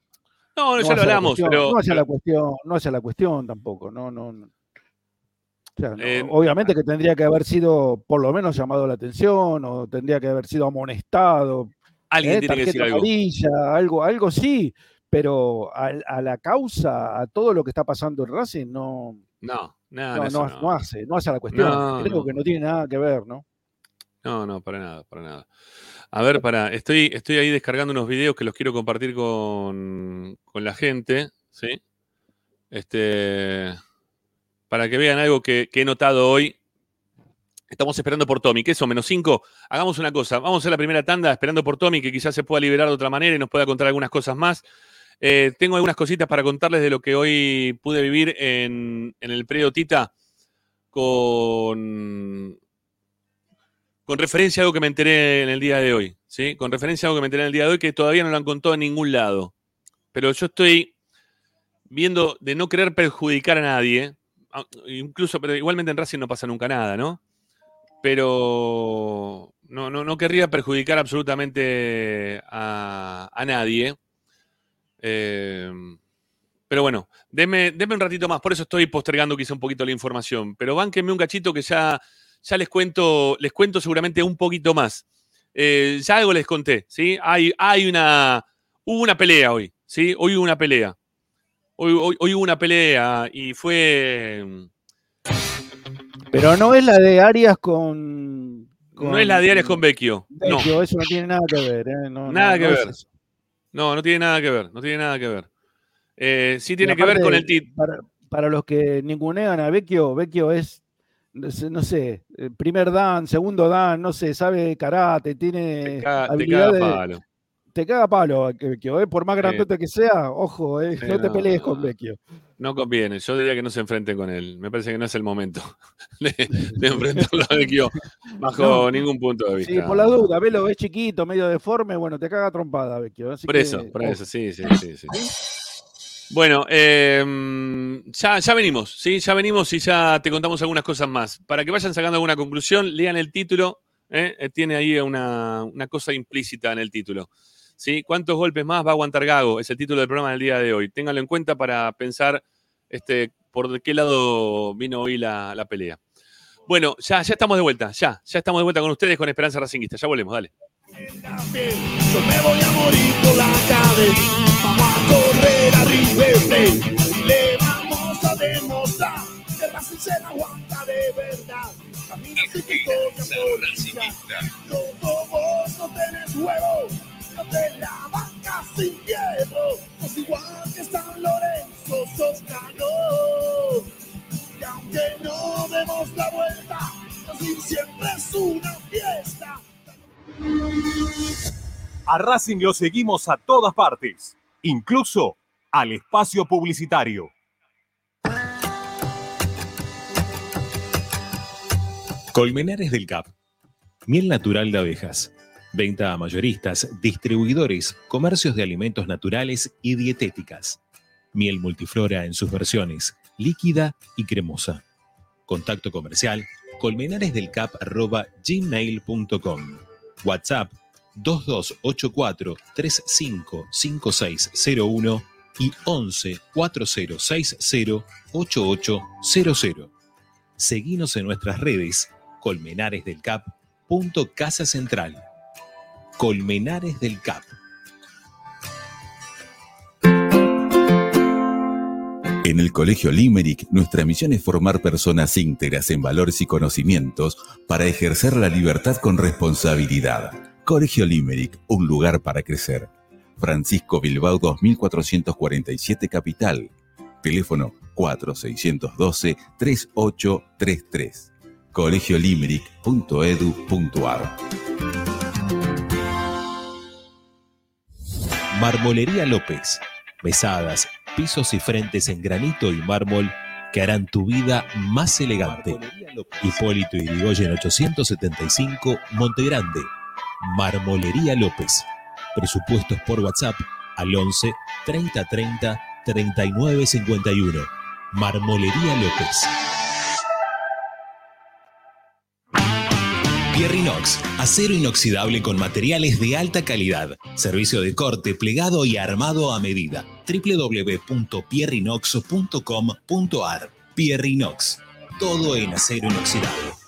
No, no, ya lo hablamos, cuestión, pero, no hacia la cuestión, no hacia la cuestión tampoco, no, no, no. O sea, no, Eh, obviamente que tendría que haber sido por lo menos llamado la atención o tendría que haber sido amonestado, alguien ¿eh? tiene que decir algo. amarilla, algo, algo sí, pero a, a la causa, a todo lo que está pasando en Racing, no, No, nada, no, no, no hace, no hace la cuestión. Creo que no tiene nada que ver, ¿no? No, no, para nada, para nada. A ver, para, estoy, estoy ahí descargando unos videos que los quiero compartir con, con la gente, ¿sí? Este, para que vean algo que, he notado hoy. Estamos esperando por Tommy. ¿Qué son? Menos cinco. Hagamos una cosa. Vamos a la primera tanda esperando por Tommy, que quizás se pueda liberar de otra manera y nos pueda contar algunas cosas más. Eh, tengo algunas cositas para contarles de lo que hoy pude vivir en, en el predio Tita con, con referencia a algo que me enteré en el día de hoy, ¿sí? Con referencia a algo que me enteré en el día de hoy que todavía no lo han contado en ningún lado. Pero yo estoy viendo de no querer perjudicar a nadie, incluso, pero igualmente en Racing no pasa nunca nada, ¿no? Pero no, no, no querría perjudicar absolutamente a, a nadie. Eh, pero bueno, denme, denme un ratito más, por eso estoy postergando quizá un poquito la información. Pero bánquenme un cachito que ya, ya les cuento, les cuento seguramente un poquito más. Eh, ya algo les conté, ¿sí? Hay, hay una. Hubo una pelea hoy, ¿sí? Hoy hubo una pelea. Hoy, hoy- hoy hubo una pelea y fue. Pero no es la de Arias con. No es la de Arias con Vecchio. No, Vecchio, Eso no tiene nada que ver, ¿eh? No, Nada no, que no es ver. no, no tiene nada que ver. No tiene nada que ver. Eh, sí tiene que ver con el tit. Para, para los que ningunean a Vecchio, Vecchio es no sé, eh, primer dan, segundo dan, no sé, sabe karate, tiene Te caga, te habilidad caga de- palo. te caga palo, Vecchio, ¿eh? por más grandote que sea, ojo, eh, no te pelees con. Vecchio. No conviene. Yo diría que no se enfrenten con él. Me parece que no es el momento de, de enfrentarlo a Vecchio bajo No. ningún punto de vista. Sí, por la duda, velo, es chiquito, medio deforme, bueno, te caga trompada, Vecchio. Por que, eso, por eso, sí, sí, sí. sí. Bueno, eh, ya, ya venimos, ¿sí? Ya venimos y ya te contamos algunas cosas más. Para que vayan sacando alguna conclusión, lean el título. ¿eh? Eh, Tiene ahí una, una cosa implícita en el título. ¿sí? ¿Cuántos golpes más va a aguantar Gago? Es el título del programa del día de hoy. Ténganlo en cuenta para pensar este, por qué lado vino hoy la, la pelea. Bueno, ya, ya estamos de vuelta, ya, ya estamos de vuelta con ustedes con Esperanza Racinguista. Ya volvemos, dale. Yo me voy a morir por la calle. Correr a River Plate. Le vamos a demostrar que Racing se la aguanta de verdad. Camina sin victoria por. No vos no tenés huevo. No te la bancas sin miedo. Sos igual que San Lorenzo, sos cano. Y aunque no demos la vuelta, Racing siempre es una fiesta. A Racing lo seguimos a todas partes, incluso al espacio publicitario. Colmenares del Cap. Miel natural de abejas. Venta a mayoristas, distribuidores, comercios de alimentos naturales y dietéticas. Miel multiflora en sus versiones, líquida y cremosa. Contacto comercial colmenaresdelcap.gmail.com WhatsApp 2284 355601 y 11 4060 8800. Seguinos en nuestras redes Colmenares del Cap. punto Casa Central. Colmenares del Cap. En el Colegio Limerick, nuestra misión es formar personas íntegras en valores y conocimientos para ejercer la libertad con responsabilidad. Colegio Limerick, un lugar para crecer. Francisco Bilbao 2447 Capital. Teléfono 4612-3833. colegiolimerick.edu.ar Marmolería López. Mesadas, pisos y frentes en granito y mármol que harán tu vida más elegante. Hipólito Yrigoyen 875, Montegrande. Marmolería López. Presupuestos por WhatsApp al 11 30 30 39 51. Marmolería López. Pierrinox, acero inoxidable con materiales de alta calidad. Servicio de corte, plegado y armado a medida. www.pierrinox.com.ar Pierrinox, todo en acero inoxidable.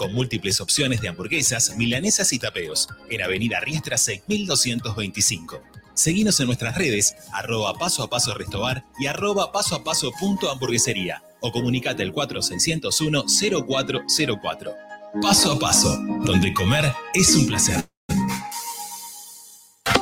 con múltiples opciones de hamburguesas, milanesas y tapeos, en Avenida Riestra 6225. Seguinos en nuestras redes, arroba paso a paso restobar y arroba paso a paso punto hamburguesería o comunicate al 4601 0404. Paso a paso, donde comer es un placer.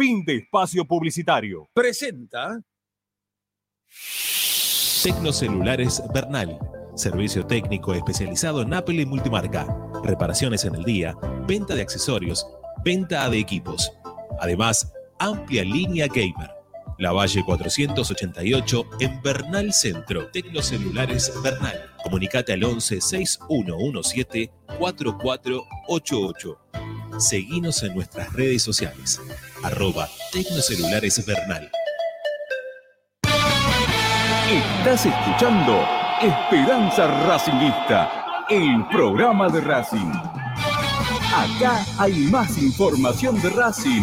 Fin de espacio publicitario. Presenta. Tecnocelulares Bernal. Servicio técnico especializado en Apple y multimarca. Reparaciones en el día, venta de accesorios, venta de equipos. Además, amplia línea gamer. La Valle 488 en Bernal Centro. Tecnocelulares Bernal. Comunicate al 11 6117 4488. Seguinos en nuestras redes sociales. Arroba Tecnocelulares Bernal. Estás escuchando Esperanza Racingista, el programa de Racing. Acá hay más información de Racing.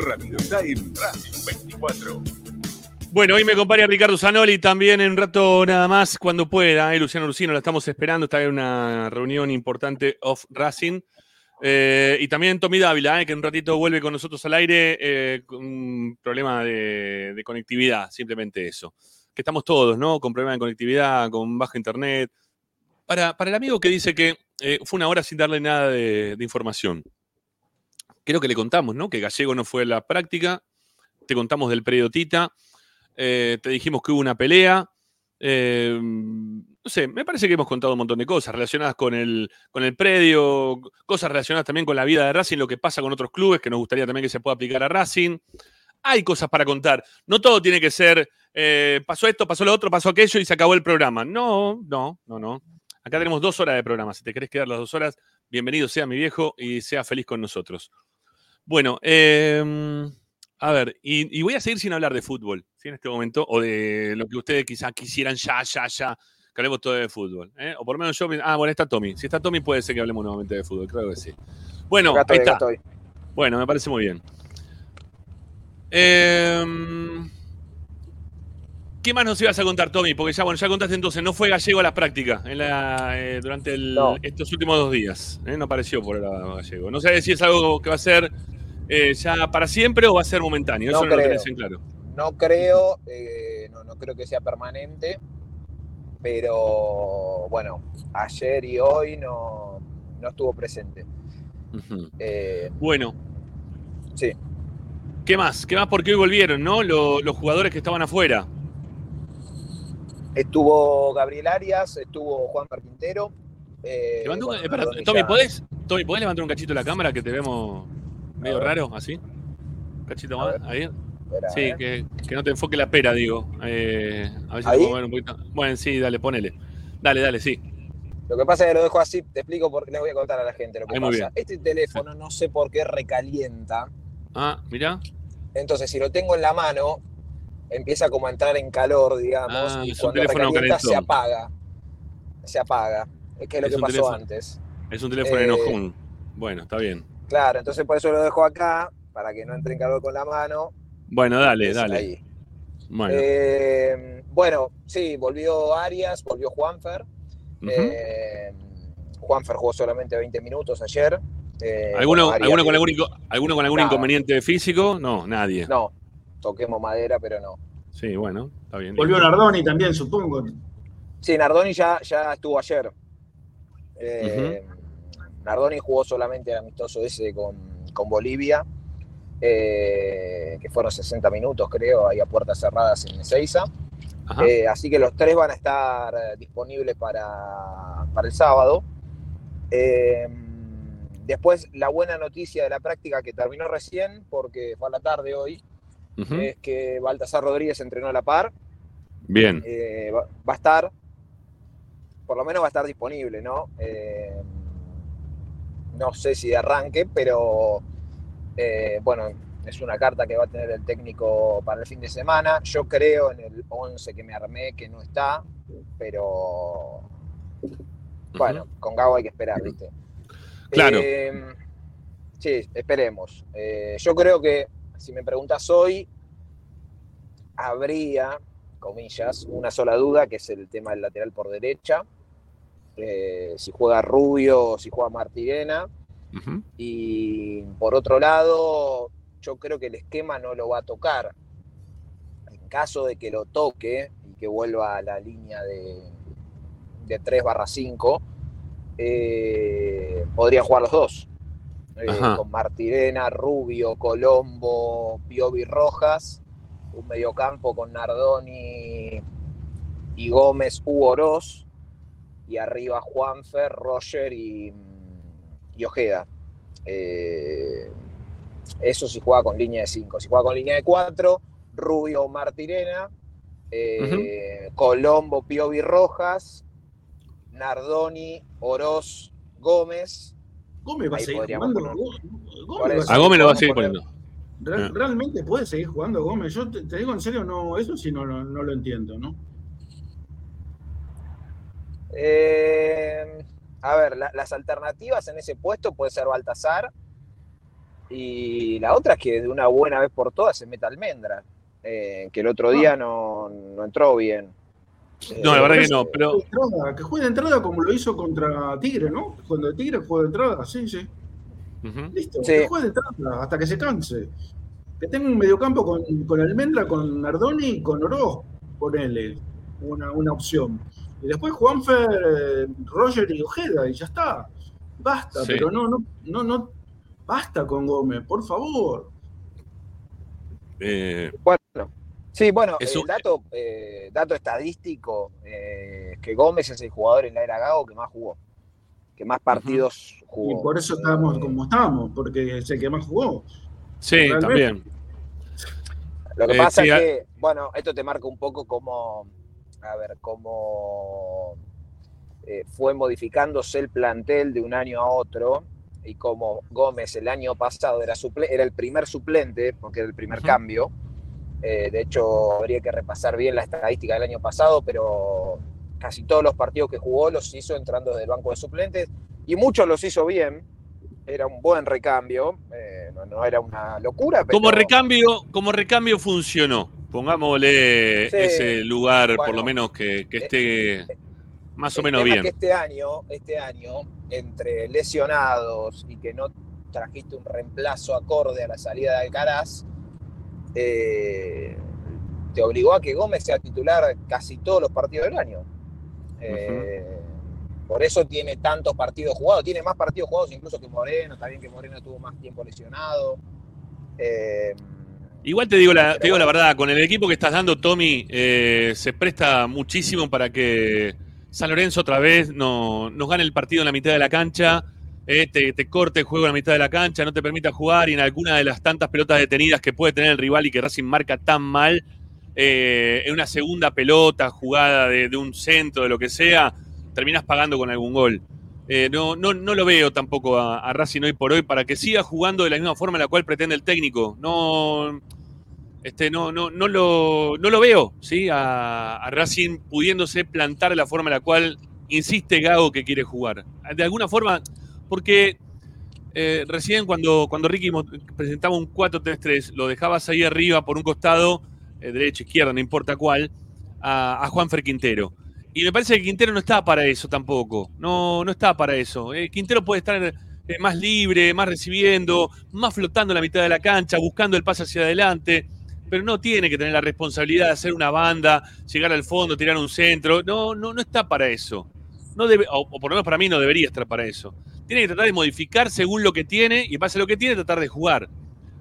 Radio está en Racing 24. Bueno, hoy me acompaña Ricardo Zanoli también en un rato nada más, cuando pueda. Eh, Luciano Lucino, la estamos esperando. Está en una reunión importante of Racing. Eh, y también Tommy Dávila, eh, que un ratito vuelve con nosotros al aire eh, con un problema de, conectividad, simplemente eso. Que estamos todos, ¿no? Con problemas de conectividad, con baja internet. Para, el amigo que dice que fue una hora sin darle nada de información. Creo que le contamos, ¿no? Que Gallego no fue a la práctica. Te contamos del predio Tita. Eh, te dijimos que hubo una pelea. Eh, no sé, me parece que hemos contado un montón de cosas relacionadas con el, con el predio, cosas relacionadas también con la vida de Racing, lo que pasa con otros clubes, que nos gustaría también que se pueda aplicar a Racing. Hay cosas para contar. No todo tiene que ser, eh, pasó esto, pasó lo otro, pasó aquello y se acabó el programa. No, no, no, no. Acá tenemos dos horas de programa. Si te querés quedar las dos horas, bienvenido sea mi viejo y sea feliz con nosotros. Bueno, eh, a ver, y, y voy a seguir sin hablar de fútbol, ¿sí? En este momento, o de lo que ustedes quizás quisieran ya, ya, ya, que hablemos todo de fútbol. ¿eh? O por lo menos yo. Ah, bueno, está Tommy. Si está Tommy, puede ser que hablemos nuevamente de fútbol, creo que sí. Bueno, ahí está. Bueno, me parece muy bien. Em, ¿Qué más nos ibas a contar, Tommy? Porque ya, bueno, ya contaste entonces, no fue gallego a la práctica en la, eh, durante el- No. estos últimos dos días. ¿eh? No apareció por ahora gallego. No sé si es algo que va a ser eh, ya para siempre o va a ser momentáneo. No Eso no lo creo. tenés en claro. No creo, eh, no, no creo que sea permanente, pero bueno, ayer y hoy no, no estuvo presente. Eh, Bueno, sí, ¿qué más? ¿Qué más? Porque hoy volvieron, ¿no? Lo- los jugadores que estaban afuera. estuvo Gabriel Arias, estuvo Juan Quintero. Eh, bueno, eh, para- Nardoni Tommy, ya- ¿podés, Tommy, ¿podés levantar un cachito la cámara que te vemos medio raro? ¿Así? ¿Un cachito más? Ahí. Espera, Sí, eh. que, que no te enfoque la pera, digo. Eh, a ver si ¿Ahí? te puedo ver un poquito. Bueno, sí, dale, ponele. Dale, dale, sí. Lo que pasa es que lo dejo así, te explico porque les voy a contar a la gente lo que pasa. Este teléfono no sé por qué recalienta, Ah, mirá. entonces si lo tengo en la mano, empieza como a entrar en calor, digamos, Ah, y es un cuando teléfono recalienta se apaga. Se apaga. Es que es lo que pasó teléfono. antes. Es un teléfono Eh, enojón. Bueno, está bien. Claro, entonces por eso lo dejo acá, para que no entre en calor con la mano. Bueno, dale, Es dale. ahí. Bueno. Eh, bueno, sí, volvió Arias, volvió Juanfer. Eh, Juanfer jugó solamente 20 minutos ayer. Eh, ¿Alguno, bueno, Arias alguno con algún, inco- alguno con algún Nada. inconveniente físico? No, nadie. No, toquemos madera, pero no. Sí, bueno, está bien. Volvió Nardoni también, supongo. Sí, Nardoni ya, ya estuvo ayer. Eh, Nardoni jugó solamente el amistoso ese con, con Bolivia, eh, que fueron 60 minutos, creo, ahí a puertas cerradas en Ezeiza. Eh, así que los tres van a estar disponibles para, para el sábado. Eh, después, la buena noticia de la práctica que terminó recién, porque fue a la tarde hoy, es que Baltasar Rodríguez entrenó a la par. Bien. Va, va a estar, por lo menos va a estar disponible, ¿no? Eh, no sé si de arranque, pero eh, bueno, es una carta que va a tener el técnico para el fin de semana. Yo creo en el 11 que me armé que no está, pero bueno, con Gago hay que esperar, ¿viste? Claro. Eh, sí, esperemos. Eh, yo creo que, si me preguntas hoy, habría, comillas, una sola duda, que es el tema del lateral por derecha. Eh, si juega Rubio o si juega Martirena. Y por otro lado, yo creo que el esquema no lo va a tocar. En caso de que lo toque y que vuelva a la línea de, de 3 barra 5, eh, podrían jugar los dos. Eh, con Martirena, Rubio, Colombo, Piovi Rojas, un mediocampo con Nardoni y Gómez u Oroz, y arriba Juanfer, Roger y, y Ojeda. Eh, eso si juega con línea de 5. Si juega con línea de 4, Rubio Martirena, eh, Colombo Piovi Rojas, Nardoni, Oroz, Gómez. Gómez va a seguir jugando. poner- Gómez a Gómez lo va a seguir poniendo. Real- Ah. Realmente puede seguir jugando Gómez. Yo te, te digo en serio, no, eso sí no lo entiendo, ¿no? Eh, a ver, la- las alternativas en ese puesto puede ser Baltasar. Y la otra es que de una buena vez por todas se meta Almendra, eh, que el otro día no, no entró bien. No, la verdad que no, pero que juegue de entrada como lo hizo contra Tigre, ¿no? Cuando el Tigre juega de entrada, sí, sí. Listo, Sí. que juegue de entrada hasta que se canse. Que tenga un mediocampo con, con Almendra, con Nardoni y con Oroz, ponele una, una opción. Y después Juanfer, eh, Roger y Ojeda, y ya está. Basta, Sí. pero no, no, no, no, basta con Gómez, por favor. Eh, Bueno, sí, bueno, el un- dato, eh, dato estadístico, eh, que Gómez es el jugador en la era Gago que más jugó, que más partidos Y jugó. por eso estábamos como estábamos, porque es el que más jugó. sí, Realmente. también. Lo que Eh, pasa sí, es que, bueno, esto te marca un poco cómo, a ver, cómo eh, fue modificándose el plantel de un año a otro y como Gómez el año pasado era, el primer suplente, porque era el primer cambio. Eh, de hecho, habría que repasar bien la estadística del año pasado, pero casi todos los partidos que jugó los hizo entrando desde el banco de suplentes y muchos los hizo bien. Era un buen recambio, eh, no, no era una locura, pero Como recambio, como recambio funcionó. Pongámosle Sí. ese lugar, por lo menos que, que esté más o menos bien. que este año, este año, entre lesionados y que no trajiste un reemplazo acorde a la salida de Alcaraz, eh, te obligó a que Gómez sea titular casi todos los partidos del año. Eh, Por eso tiene tantos partidos jugados, tiene más partidos jugados incluso que Moreno, está bien que Moreno tuvo más tiempo lesionado. Eh, Igual te digo la, te digo la verdad, con el equipo que estás dando, Tommy, eh, se presta muchísimo para que San Lorenzo otra vez no, nos gane el partido en la mitad de la cancha, eh, te, te corte el juego en la mitad de la cancha, no te permita jugar y en alguna de las tantas pelotas detenidas que puede tener el rival y que Racing marca tan mal, eh, en una segunda pelota, jugada de, de un centro, de lo que sea, terminas pagando con algún gol. Eh, no, no, no lo veo tampoco a, a Racing hoy por hoy para que siga jugando de la misma forma en la cual pretende el técnico. No, este, no, no, no, lo, no lo veo, ¿sí? A, a Racing pudiéndose plantar de la forma en la cual insiste Gago que quiere jugar. De alguna forma, porque eh, recién cuando, cuando Ricky presentaba un 4-3-3, lo dejabas ahí arriba por un costado, eh, derecha, izquierda, no importa cuál, a, a Juanfer Quintero. Y me parece que Quintero no está para eso tampoco. No, no está para eso. Eh, Quintero puede estar eh, más libre, más recibiendo, más flotando en la mitad de la cancha, buscando el pase hacia adelante. Pero no tiene que tener la responsabilidad de hacer una banda, llegar al fondo, tirar un centro. No, no, no está para eso. No debe, o, por lo menos para mí no debería estar para eso. Tiene que tratar de modificar según lo que tiene y a lo que tiene tratar de jugar.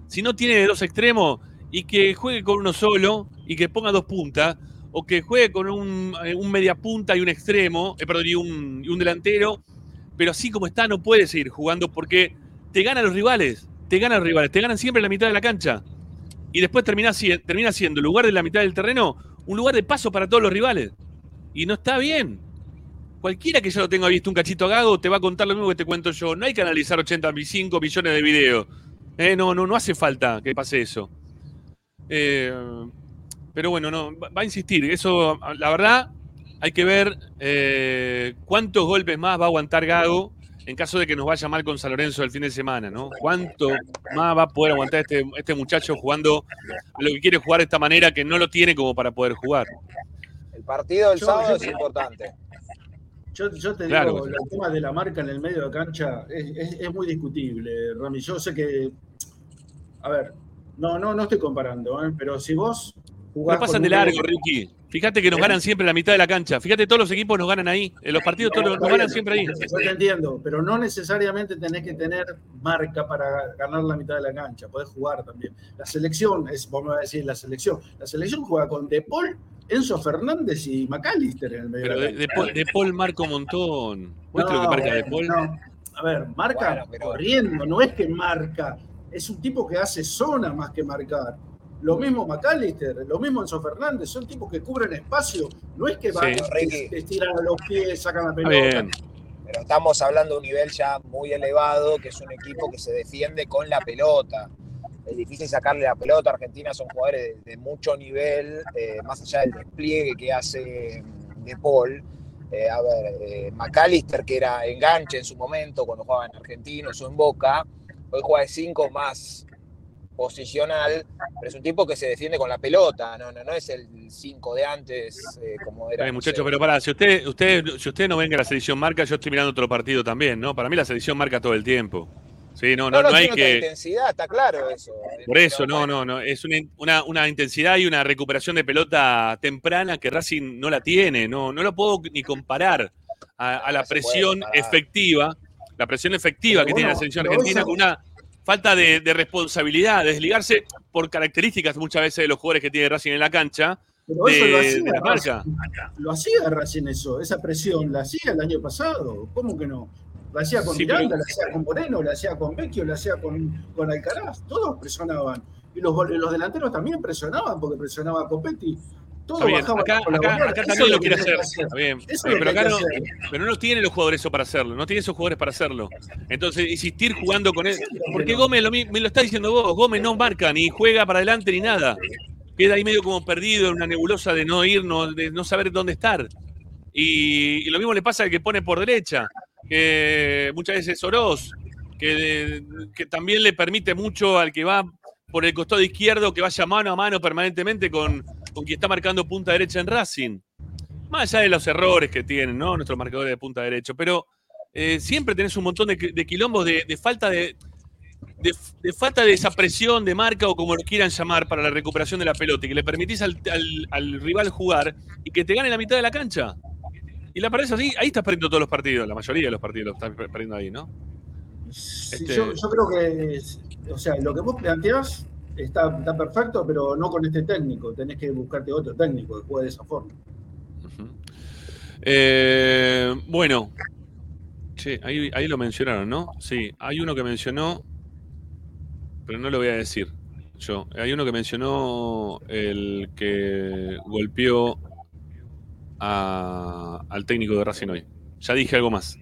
Si no tiene de dos extremos y que juegue con uno solo y que ponga dos puntas, o que juegue con un, eh, un media punta y un extremo, eh, perdón, y un, delantero, pero así como está no puede seguir jugando porque te ganan los rivales, te ganan los rivales, te ganan siempre en la mitad de la cancha. Y después termina, si- termina siendo, en lugar de la mitad del terreno, un lugar de paso para todos los rivales. Y no está bien. Cualquiera que ya lo tenga visto un cachito Gago te va a contar lo mismo que te cuento yo. No hay que analizar 85 millones de videos. Eh, no, no, no hace falta que pase eso. Eh, pero bueno, no, va a insistir. Eso, la verdad, hay que ver eh, cuántos golpes más va a aguantar Gago en caso de que nos vaya mal con San Lorenzo el fin de semana, ¿no? ¿Cuánto más va a poder aguantar este, este muchacho jugando a lo que quiere jugar de esta manera que no lo tiene como para poder jugar? el partido del Yo- sábado yo- es importante. Yo, yo te Claro digo, el tema de la marca en el medio de cancha es, es- es muy discutible, Rami. Yo sé que, a ver, no, no, no estoy comparando, ¿eh? pero si vos No pasan de largo, Ricky. Fíjate que nos ganan siempre la mitad de la cancha. Fíjate, todos los equipos nos ganan ahí. En los partidos todos nos ganan siempre ahí. Yo te entiendo, pero no necesariamente tenés que tener marca para ganar la mitad de la cancha. Podés jugar también. La selección, es, vamos a decir la selección. La selección juega con De Paul, Enzo Fernández y McAllister en el medio Pero de. Paul, de Paul marca un montón. ¿Viste lo que No, marca de Paul? no. A ver, marca corriendo, no es que marca. Es un tipo que hace zona más que marcar. Lo mismo McAllister, lo mismo Enzo Fernández, son tipos que cubren espacio. No es que van, Sí. es- estiran los pies, sacan la pelota. bien. Pero estamos hablando de un nivel ya muy elevado, que es un equipo que se defiende con la pelota. Es difícil sacarle la pelota. Argentina son jugadores de, de mucho nivel, eh, más allá del despliegue que hace mm, De Paul. Eh, a ver, eh, McAllister, que era enganche en su momento cuando jugaba en Argentinos o en Boca, hoy juega de 5 más posicional, pero es un tipo que se defiende con la pelota, no, no, no es el 5 de antes eh, como era. Ay, no muchachos, sé, pero pará, si usted, usted, si usted no ven que la selección marca, yo estoy mirando otro partido también, ¿no? Para mí la selección marca todo el tiempo. Sí, no, no, no, hay tiene otra que. intensidad, está claro eso. Por eso, no, no, no. Es una, una, una intensidad y una recuperación de pelota temprana que Racing no la tiene. No, no lo puedo ni comparar a, a la No presión efectiva, la presión efectiva Pero que tiene la selección argentina con una falta de, de responsabilidad, de desligarse por características muchas veces de los jugadores que tiene Racing en la cancha. Pero eso lo hacía de la marca. Lo hacía Racing eso, esa presión, la hacía el año pasado. ¿Cómo que no? La hacía con Sí, Miranda, pero- la hacía con Moreno, la hacía con Vecchio, la hacía con, con Alcaraz. Todos presionaban. Y los, los delanteros también presionaban, porque presionaba a Copetti. Está bien, acá, también lo quiere hacer. Está bien. Pero acá no, hacer. pero no tiene los jugadores eso para hacerlo, no tiene esos jugadores para hacerlo. Entonces, insistir jugando con él. Porque Gómez, lo, me lo está diciendo vos, Gómez no marca, ni juega para adelante, ni nada. Queda ahí medio como perdido en una nebulosa de no ir, no, de no saber dónde estar. Y, y lo mismo le pasa al que pone por derecha, que muchas veces es Oroz, que, que también le permite mucho al que va por el costado izquierdo, que vaya mano a mano permanentemente con, con quien está marcando punta derecha en Racing. Más allá de los errores que tienen, ¿no? Nuestros marcadores de punta derecho. Pero eh, siempre tenés un montón de, de quilombos de, de falta de, de, de falta de esa presión de marca o como lo quieran llamar para la recuperación de la pelota y que le permitís al, al- al rival jugar y que te gane la mitad de la cancha. Y la perdés así, ahí estás perdiendo todos los partidos, la mayoría de los partidos los estás per- perdiendo ahí, ¿no? Sí, Este- yo, yo creo que, o sea, lo que vos planteás está, está perfecto, pero no con este técnico. Tenés que buscarte otro técnico que juegue de esa forma. Eh, bueno, sí, ahí, ahí lo mencionaron, ¿no? Sí, hay uno que mencionó, pero no lo voy a decir yo. Hay uno que mencionó el que golpeó al técnico de Racing hoy. Ya dije algo más.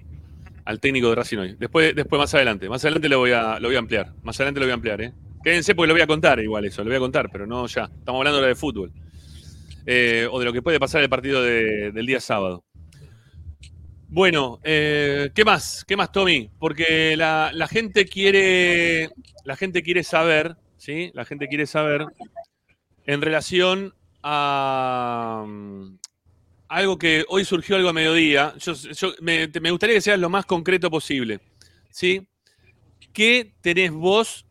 Al técnico de Racing hoy. Después, después más adelante. Más adelante lo voy a, lo voy a ampliar. Más adelante lo voy a ampliar, ¿eh? Quédense porque lo voy a contar igual eso. Lo voy a contar, pero no ya. Estamos hablando de fútbol. Eh, o de lo que puede pasar el partido de- del día sábado. Bueno, eh, ¿qué más? ¿Qué más, Tommy? Porque la, gente quiere. La gente quiere saber, ¿sí? La gente quiere saber en relación a mm, algo que hoy surgió algo a mediodía. Yo, me, me gustaría que seas lo más concreto posible. ¿Sí? ¿Qué tenés vos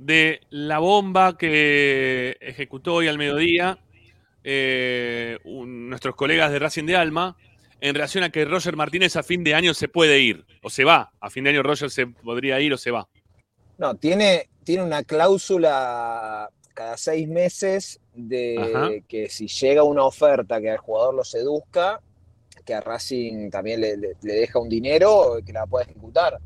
de la bomba que ejecutó hoy al mediodía eh, un- nuestros colegas de Racing de Alma en relación a que Roger Martínez a fin de año se puede ir o se va. A fin de año Roger se podría ir o se va. No, tiene, tiene una cláusula cada seis meses de Ajá. que si llega una oferta que al jugador lo seduzca, que a Racing también le, le- le deja un dinero, que la pueda ejecutar.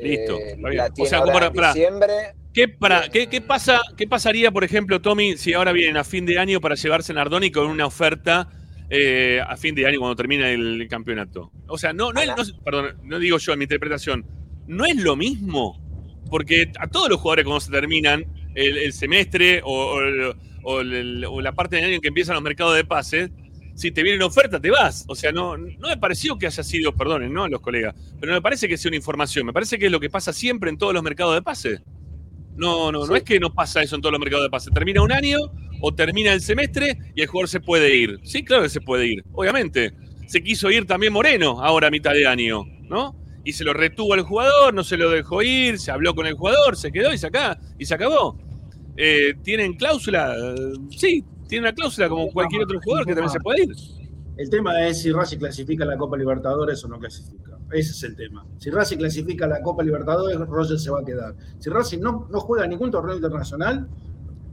Listo. Eh, la O tiene sea, ahora ¿cómo- en pará, diciembre. ¿Qué, para, qué, qué pasa, ¿Qué pasaría, por ejemplo, Tommy, si ahora vienen a fin de año para llevarse Nardoni con una oferta eh, a fin de año cuando termina el campeonato? O sea, no, no, es- no- perdón, no digo yo en mi interpretación, ¿no es lo mismo? Porque a todos los jugadores cuando se terminan el, el semestre o, o el- o el- o la parte del año en que empiezan los mercados de pases, si te viene una oferta, te vas. O sea, no, no me pareció que haya sido, perdonen, ¿no? Los colegas, pero no me parece que sea una información, me parece que es lo que pasa siempre en todos los mercados de pases. No, no, no es que no pasa eso en todos los mercados de pases. Termina un año o termina el semestre y el jugador se puede ir. Sí, claro que se puede ir, obviamente. Se quiso ir también Moreno ahora a mitad de año, ¿no? Y se lo retuvo al jugador, no se lo dejó ir, se habló con el jugador, se quedó y se, acá, y se acabó. Eh, ¿Tienen cláusula? Sí, tiene una cláusula como cualquier otro jugador que también se puede ir. El tema es si Racing clasifica a la Copa Libertadores o no clasifica. Ese es el tema. Si Racing clasifica a la Copa Libertadores, Roger se va a quedar. Si Racing no, no juega ningún torneo internacional,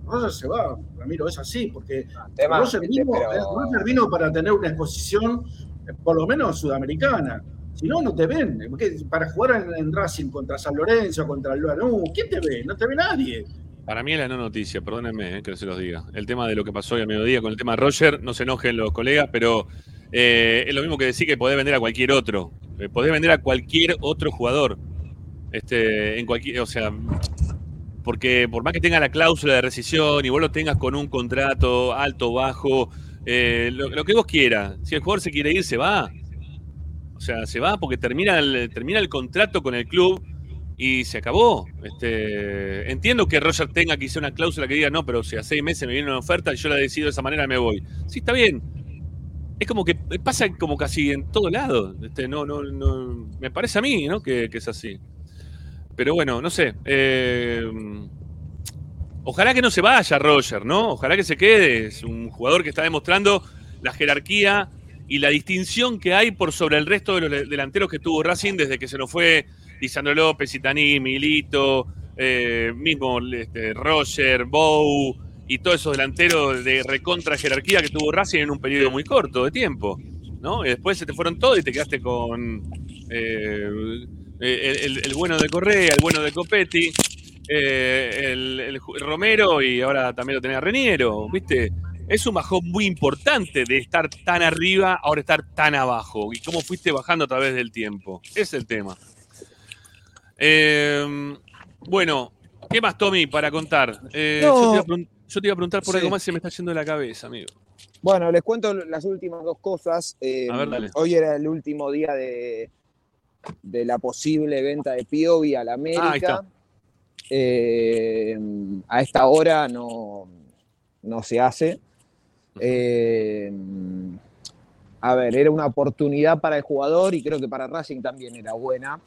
Roger se va. Ramiro, es así, porque tema, Roger, vino, pero- eh, Roger vino para tener una exposición, eh, por lo menos sudamericana. Si no, no te ven. Porque Para jugar en, en Racing contra San Lorenzo, contra el Lanús, ¿quién te ve? No te ve nadie. Para mí es la no noticia, perdónenme eh, que se los diga. El tema de lo que pasó hoy a mediodía con el tema de Roger, no se enojen los colegas, pero eh, es lo mismo que decir que podés vender a cualquier otro. Eh, podés vender a cualquier otro jugador. Este, en cualquier, o sea, porque por más que tenga la cláusula de rescisión y vos lo tengas con un contrato alto, bajo, eh, lo, que vos quieras. Si el jugador se quiere ir, se va. O sea, se va porque termina el, termina el contrato con el club y se acabó. Este, entiendo que Roger tenga quizá una cláusula que diga, no, pero si a seis meses me viene una oferta y yo la decido de esa manera, me voy. Sí, está bien. Es como que pasa como casi en todo lado. Este, no, no, no, me parece a mí, ¿no? Que, es así. Pero bueno, no sé. eh, ojalá que no se vaya Roger, ¿no? Ojalá que se quede. Es un jugador que está demostrando la jerarquía y la distinción que hay por sobre el resto de los delanteros que tuvo Racing desde que se nos fue Lisandro López, Itaní, Milito, eh, mismo este, Roger, Bow y todos esos delanteros de recontra jerarquía que tuvo Racing en un periodo muy corto de tiempo. ¿no? Y después se te fueron todos y te quedaste con eh, el, el- el bueno de Correa, el bueno de Copetti, eh, el, Romero y ahora también lo tenés a Reniero, ¿viste? Es un bajón muy importante de estar tan arriba, ahora estar tan abajo. Y cómo fuiste bajando a través del tiempo. Es el tema. Eh, bueno, ¿qué más, Tommy, para contar? No. yo, te yo te iba a preguntar por Sí. algo más y se me está yendo de la cabeza, amigo. Bueno, les cuento las últimas dos cosas. Eh, A ver, dale. Hoy era el último día de, de la posible venta de Piovi a la América. Ah, ahí está. Eh, a esta hora no, no se hace. Eh, a ver, era una oportunidad para el jugador y creo que para Racing también era buena,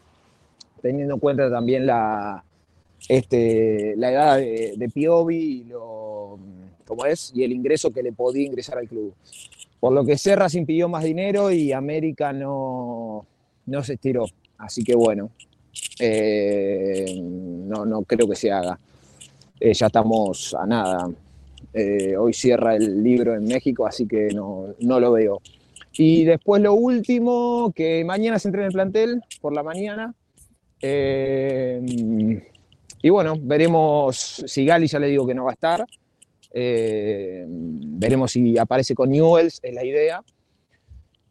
teniendo en cuenta también la, este, la edad de, Piovi y lo, ¿cómo es? y el ingreso que le podía ingresar al club. Por lo que sé, Racing pidió más dinero y América no, no se estiró. Así que bueno, eh, no, no creo que se haga. Eh, ya estamos a nada. Eh, hoy cierra el libro en México, así que no, no lo veo. Y después lo último, que mañana se entrena en el plantel por la mañana. Y bueno, veremos si Gali ya le digo que no va a estar. Eh, veremos si aparece con Newells, es la idea.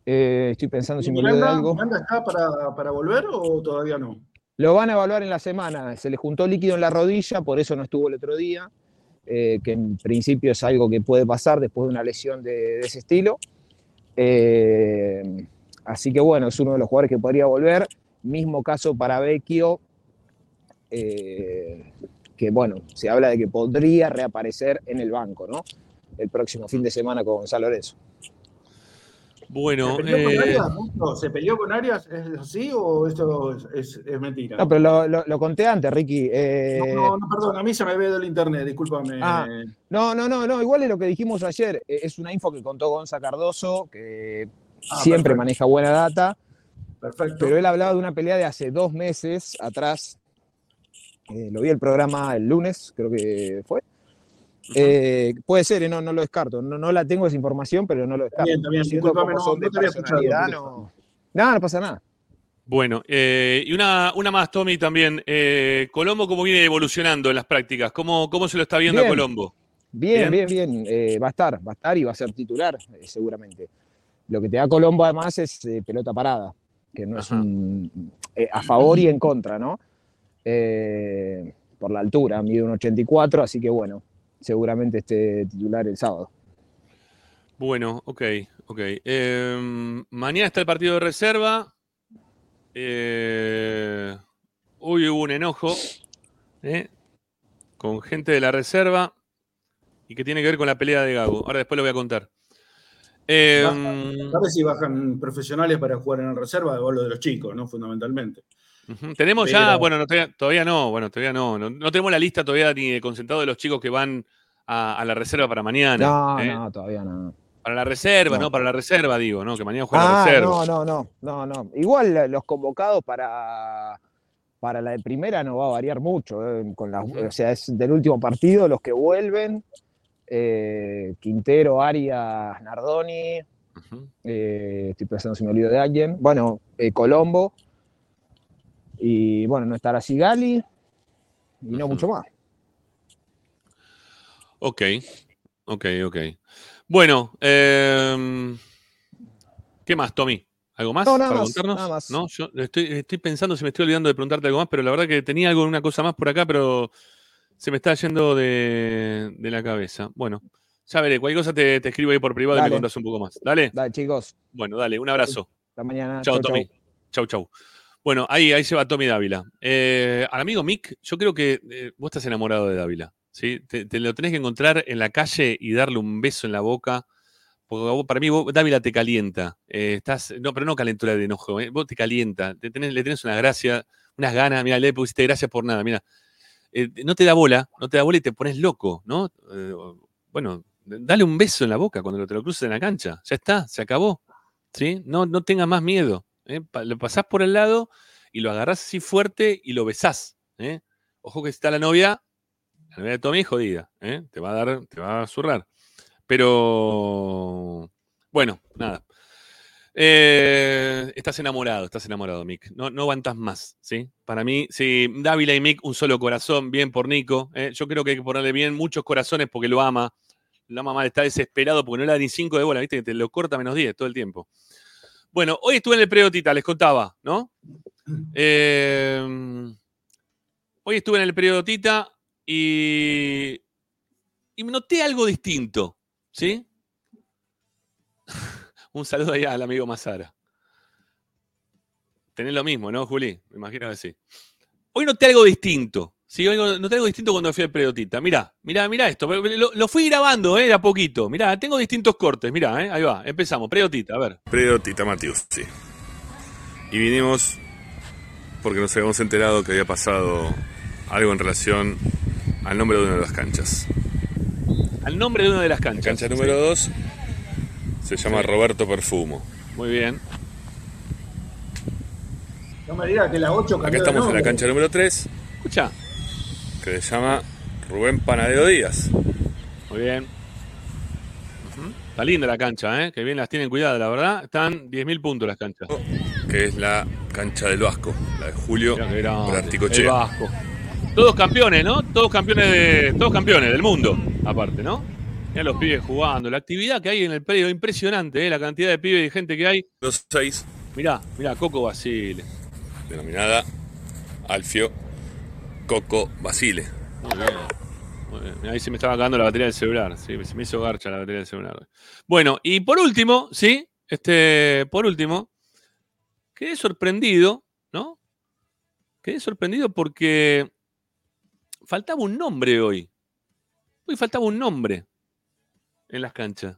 Eh, estoy pensando si me olvido de ¿Miranda, algo. Miranda está para, para volver o todavía no? Lo van a evaluar en la semana. Se le juntó líquido en la rodilla, por eso no estuvo el otro día, eh, que en principio es algo que puede pasar después de una lesión de, de ese estilo. Eh, así que bueno, es uno de los jugadores que podría volver. Mismo caso para Vecchio, eh, que bueno, se habla de que podría reaparecer en el banco, ¿no? El próximo fin de semana con Gonzalo Lorenzo. Bueno, ¿Se peleó con eh, Arias? Moncho? ¿Se peleó con Arias? ¿Es así o esto es, es- es mentira? No, pero lo, lo- lo conté antes, Ricky. eh, No, no, perdón, a mí se me ve del internet, discúlpame. Ah, No, no, no, no, igual es lo que dijimos ayer. Es una info que contó Gonza Cardoso, que Ah, siempre perfecto. maneja buena data, Perfecto. pero él hablaba de una pelea de hace dos meses atrás. Eh, lo vi el programa el lunes, creo que fue. Eh, puede ser, eh, no, no lo descarto. No, no la tengo esa información, pero no lo descarto. Bien, cómo no- son de personalidad, no, no, no pasa nada. Bueno, eh, y una, una más, Tommy, también. Eh, Colombo, ¿cómo viene evolucionando en las prácticas? ¿Cómo, cómo se lo está viendo Bien. a Colombo? Bien, Bien. bien, bien. eh, va a estar, va a estar y va a ser titular, eh, seguramente. Lo que te da Colombo además es eh, pelota parada, que no es un, eh, a favor y en contra, ¿no? Eh, por la altura, mide un 84, así que bueno, seguramente esté titular el sábado. Bueno, ok, ok. Eh, mañana está el partido de reserva. Eh, hoy hubo un enojo eh, con gente de la reserva y que tiene que ver con la pelea de Gago. Ahora después lo voy a contar. Eh, ¿Sabes si bajan profesionales para jugar en la reserva o lo de los chicos, no? Fundamentalmente. Tenemos ya, bueno, no, todavía, todavía no, bueno, todavía no, no, no tenemos la lista todavía ni de concentrado de los chicos que van a, a la reserva para mañana. No, ¿eh? no, todavía no. Para la reserva, no. No. para la reserva, digo, ¿no? Que mañana juega la Ah, reserva. no, no, no, no, no. Igual eh, los convocados para, para la de primera no va a variar mucho. eh, Con las, o sea, es del último partido los que vuelven. eh, Quintero, Arias, Nardoni. estoy pensando si me olvido de alguien. Bueno, Colombo. Y bueno, no estará Sigali. Y no mucho más. Ok, ok, ok. Bueno, em, ¿qué más, Tommy? ¿Algo más No, nada para más, contarnos? nada más. No, yo estoy, estoy pensando si me estoy olvidando de preguntarte algo más, pero la verdad que tenía algo, una cosa más por acá, pero se me está yendo de, de la cabeza. Bueno, ya veré, cualquier cosa te, te escribo ahí por privado y me contás un poco más. Dale. Dale, chicos. Bueno, dale, un abrazo. Hasta mañana. Chao. Tommy. Chau, chau. Bueno, ahí, ahí se va Tommy Dávila. Eh, al amigo Mick, yo creo que eh, vos estás enamorado de Dávila. ¿sí? Te, lo tenés que encontrar en la calle y darle un beso en la boca. Porque vos- para mí vos- Dávila te calienta. Eh, estás, no, pero no calentura de enojo. eh, Vos te calienta. Le tenés una gracia, unas ganas. Mira, le pusiste gracias por nada. Mira, Eh, no te da bola, no te da bola y te pones loco, ¿no? Bueno, dale un beso en la boca cuando te lo cruces en la cancha. Ya está, se acabó. ¿sí? No, no tengas más miedo. ¿Eh? Lo pasás por el lado y lo agarrás así fuerte y lo besás. ¿eh? Ojo que si está la novia, la novia de Tommy es jodida. ¿eh? Te va a dar, te va a zurrar. Pero, bueno, nada. Eh, estás enamorado, estás enamorado, Mick. No, no aguantas más, ¿sí? Para mí, sí, Dávila y Mick, un solo corazón, bien por Nico. ¿eh? Yo creo que hay que ponerle bien muchos corazones porque lo ama. Lo ama mal, está desesperado porque no le da ni 5 de bola, ¿viste? Que te lo corta menos 10 todo el tiempo. Bueno, hoy estuve en el Periodotita, les contaba, ¿no? Eh, hoy estuve en el Periodotita y, y noté algo distinto, ¿sí? Un saludo ahí al amigo Mazara. Tenés lo mismo, ¿no, Juli? Me imagino que sí. Hoy noté algo distinto. Sí, noté algo distinto cuando fui al Periodotita. Mirá, mirá, mirá esto. Lo, lo fui grabando, ¿eh? De a poquito. Mirá, tengo distintos cortes. Mirá, ¿eh? Ahí va. Empezamos. Periodotita, a ver. Periodotita Matius, sí. Y vinimos porque nos habíamos enterado que había pasado algo en relación al nombre de una de las canchas. Al nombre de una de las canchas. La cancha número 2 se llama Sí. Roberto Perfumo. Muy bien. No me digas que la 8 cambió Acá de estamos en la cancha número 3, Escucha. Que se llama Rubén Panadero Díaz. Muy bien. Está linda la cancha, ¿eh? Que bien las tienen cuidadas, la verdad. Están 10.000 puntos las canchas. que es la cancha del Vasco, la de Julio El. Vasco. Todos campeones, ¿no? Todos campeones de, todos campeones del mundo, aparte, ¿no? Mirá los pibes jugando. La actividad que hay en el predio, impresionante, ¿eh? La cantidad de pibes y gente que hay. Los seis, Mirá, mirá, Coco Basile. denominada Alfio Coco Basile. Ahí se me estaba acabando la batería del celular. Sí, se me hizo garcha la batería del celular. Bueno, y por último, ¿sí? Este, por último, quedé sorprendido, ¿no? Quedé sorprendido porque faltaba un nombre hoy. Hoy faltaba un nombre en las canchas.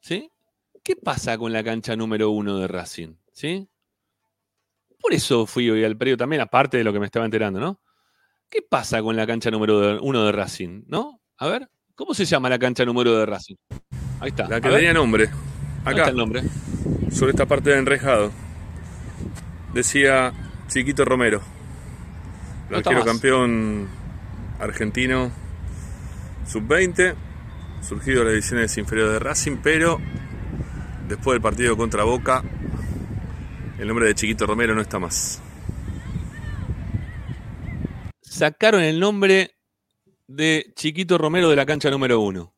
¿Sí? ¿Qué pasa con la cancha número uno de Racing? ¿Sí? Por eso fui hoy al predio también, aparte de lo que me estaba enterando, ¿no? ¿Qué pasa con la cancha número de- uno de Racing? ¿No? A ver, ¿cómo se llama la cancha número de Racing? Ahí está. La que tenía nombre, ¿Dónde acá, está el nombre? sobre esta parte del enrejado, decía Chiquito Romero, el arquero campeón argentino sub-20, surgido de las divisiones inferiores de Racing, pero después del partido contra Boca, el nombre de Chiquito Romero no está más. Sacaron el nombre de Chiquito Romero de la cancha número uno.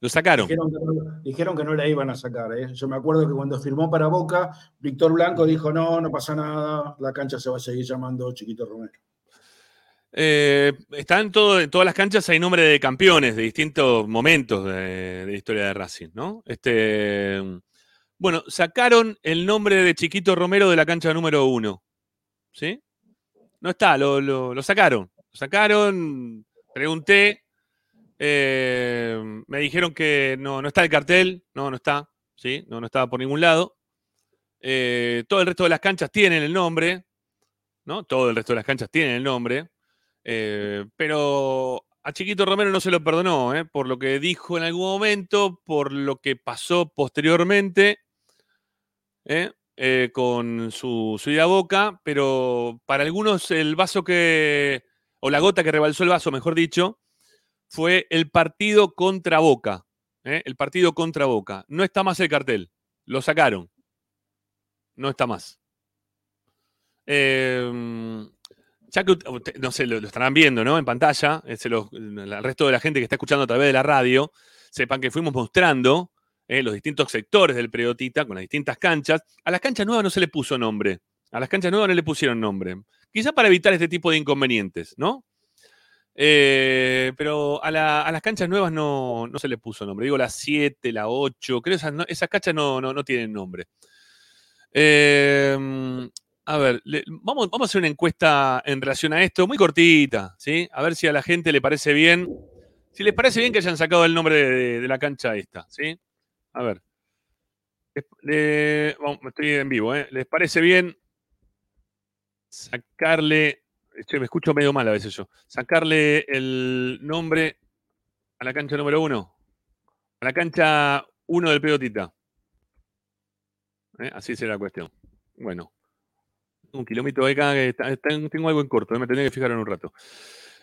Lo sacaron. Dijeron que, no, dijeron que no la iban a sacar. ¿eh? Yo me acuerdo que cuando firmó para Boca, Víctor Blanco dijo, no, no pasa nada, la cancha se va a seguir llamando Chiquito Romero. Eh, está en, todo, en todas las canchas, hay nombre de campeones de distintos momentos de, de la historia de Racing, ¿no? Este, bueno, sacaron el nombre de Chiquito Romero de la cancha número uno. ¿Sí? No está, lo, lo- sacaron. Lo sacaron, pregunté, eh, me dijeron que no, no está el cartel, no, no está, ¿sí? No, no estaba por ningún lado. Eh, todo el resto de las canchas tienen el nombre, ¿no? Todo el resto de las canchas tienen el nombre. Eh, pero a Chiquito Romero no se lo perdonó, ¿eh? por lo que dijo en algún momento, por lo que pasó posteriormente ¿eh? Eh, con su, su ida a boca, pero para algunos el vaso que, o la gota que rebalsó el vaso, mejor dicho, fue el partido contra Boca. ¿eh? El partido contra Boca. No está más el cartel. Lo sacaron. No está más. Eh, ya que, usted- no sé, lo, lo estarán viendo, ¿no? En pantalla, eh, el resto de la gente que está escuchando a través de la radio, sepan que fuimos mostrando eh, los distintos sectores del Periodotita con las distintas canchas. A las canchas nuevas no se le puso nombre. A las canchas nuevas no le pusieron nombre. Quizá para evitar este tipo de inconvenientes, ¿no? Eh, pero a, la- a las canchas nuevas no, no se le puso nombre. Digo la 7, la 8, creo esas, esas canchas no, no, tienen nombre. Eh, a ver, vamos, vamos a hacer una encuesta en relación a esto, muy cortita, ¿sí? A ver si a la gente le parece bien. Si les parece bien que hayan sacado el nombre de la cancha esta, ¿sí? A ver. Vamos, estoy en vivo, ¿eh? ¿Les parece bien sacarle. Me escucho medio mal a veces yo. Sacarle el nombre a la cancha número uno. A la cancha uno del pelotita. ¿Eh? Así será la cuestión. Bueno. Un kilómetro de acá está- tengo algo en corto, eh, me tendría que fijar en un rato.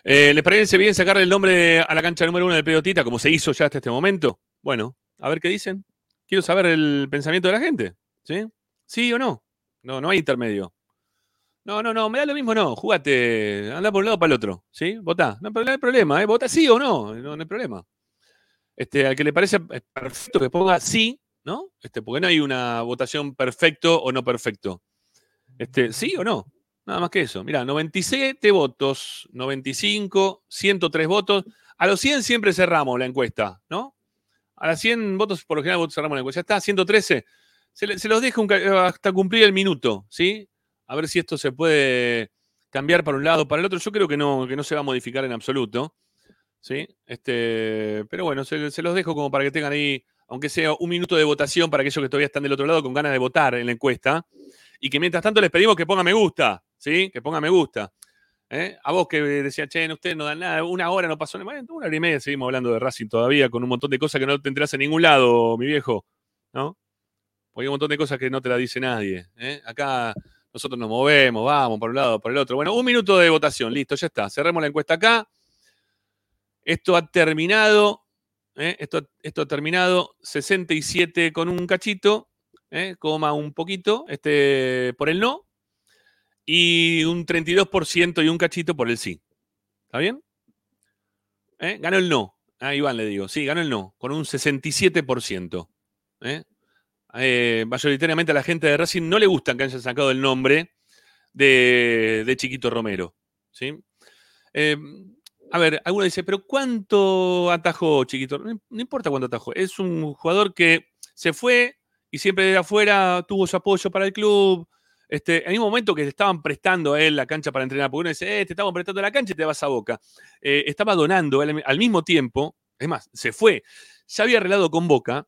Eh, ¿Les parece bien sacarle el nombre a la cancha número uno del pelotita, como se hizo ya hasta este momento? Bueno, a ver qué dicen. Quiero saber el pensamiento de la gente. ¿Sí? ¿Sí o no? No, no hay intermedio. No, no, no, me da lo mismo, no. Júgate, anda por un lado para el otro. ¿Sí? Votá. No, no hay problema, ¿eh? Vota sí o no, no, hay problema. Este, al que le parece perfecto que ponga sí, ¿no? Este, porque no hay una votación perfecto o no perfecto. Este, ¿Sí o no? Nada más que eso. Mira, 97 votos, 95, 103 votos. A los 100 siempre cerramos la encuesta, ¿no? A las 100 votos, por lo general, votos cerramos la encuesta. Ya está, 113. Se, los dejo ca- hasta cumplir el minuto, ¿sí? A ver si esto se puede cambiar para un lado o para el otro. Yo creo que no, que no se va a modificar en absoluto. ¿Sí? Este, pero bueno, se, se los dejo como para que tengan ahí, aunque sea un minuto de votación para aquellos que todavía están del otro lado con ganas de votar en la encuesta. Y que mientras tanto les pedimos que pongan me gusta, ¿sí? Que pongan me gusta. ¿Eh? A vos que decían, che, no, ustedes no dan nada, una hora no pasó nada. Una hora y media seguimos hablando de Racing todavía, con un montón de cosas que no te enterás en ningún lado, mi viejo, ¿no? Porque hay un montón de cosas que no te las dice nadie. ¿eh? Acá nosotros nos movemos, vamos por un lado, por el otro. Bueno, un minuto de votación, listo, ya está. Cerremos la encuesta acá. Esto ha terminado. ¿eh? Esto, esto ha terminado. 67 con un cachito, ¿eh? coma un poquito, este, por el no. Y un 32% y un cachito por el sí. ¿Está bien? ¿Eh? Ganó el no. A Iván le digo. Sí, ganó el no, con un 67%. ¿eh? Eh, mayoritariamente a la gente de Racing no le gustan que hayan sacado el nombre de, de Chiquito Romero. ¿sí? Eh, a ver, alguno dice, pero ¿cuánto atajó Chiquito? No, no importa cuánto atajó. Es un jugador que se fue y siempre de afuera tuvo su apoyo para el club. Este, en un momento que le estaban prestando a él la cancha para entrenar, porque uno dice, eh, te estamos prestando la cancha y te vas a boca. Eh, estaba donando él al mismo tiempo, es más, se fue, ya había arreglado con Boca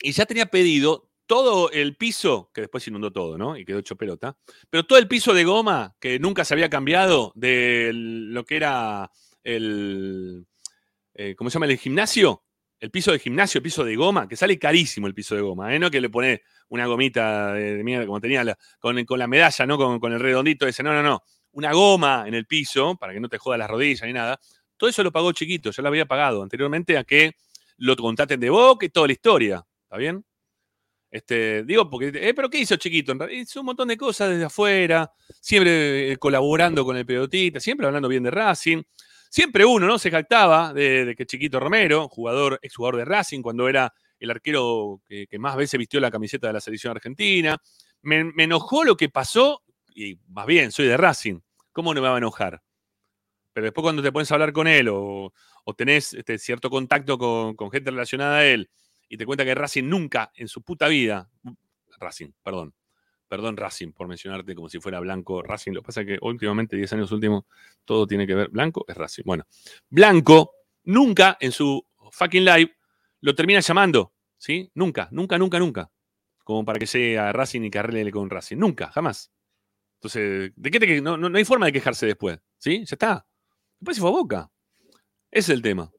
y ya tenía pedido todo el piso, que después inundó todo, ¿no? Y quedó hecho pelota, pero todo el piso de goma que nunca se había cambiado de lo que era el, eh, ¿cómo se llama? El gimnasio, el piso de gimnasio, el piso de goma, que sale carísimo el piso de goma. No que le pone una gomita de, mierda como tenía con, con la medalla, ¿no? Con, el redondito ese, no, no, no. Una goma en el piso para que no te joda las rodillas ni nada. Todo eso lo pagó chiquito, ya lo había pagado anteriormente a que lo contraten de boca y toda la historia. ¿Está bien? Este, digo, porque, eh, pero ¿qué hizo chiquito? Hizo un montón de cosas desde afuera, siempre eh, colaborando con el pelotita, siempre hablando bien de Racing. Siempre uno, ¿no? Se jactaba de, de que Chiquito Romero, jugador, exjugador de Racing, cuando era el arquero que, más veces vistió la camiseta de la selección argentina. Me, me enojó lo que pasó, y más bien, soy de Racing. ¿Cómo no me va a enojar? Pero después cuando te pones a hablar con él o, o tenés este, cierto contacto con, con gente relacionada a él y te cuenta que Racing nunca en su puta vida, Racing, perdón, perdón Racing por mencionarte como si fuera blanco Racing, lo que pasa es que últimamente, 10 años últimos, todo tiene que ver, blanco es Racing. Bueno, blanco nunca en su fucking live lo termina llamando, ¿sí? Nunca, nunca, nunca, nunca. Como para que llegue a Racing y que arregle con Racing. Nunca, jamás. Entonces, ¿de qué te no, no, no hay forma de quejarse después, ¿sí? Ya está. Después se fue a Boca. Ese es el tema.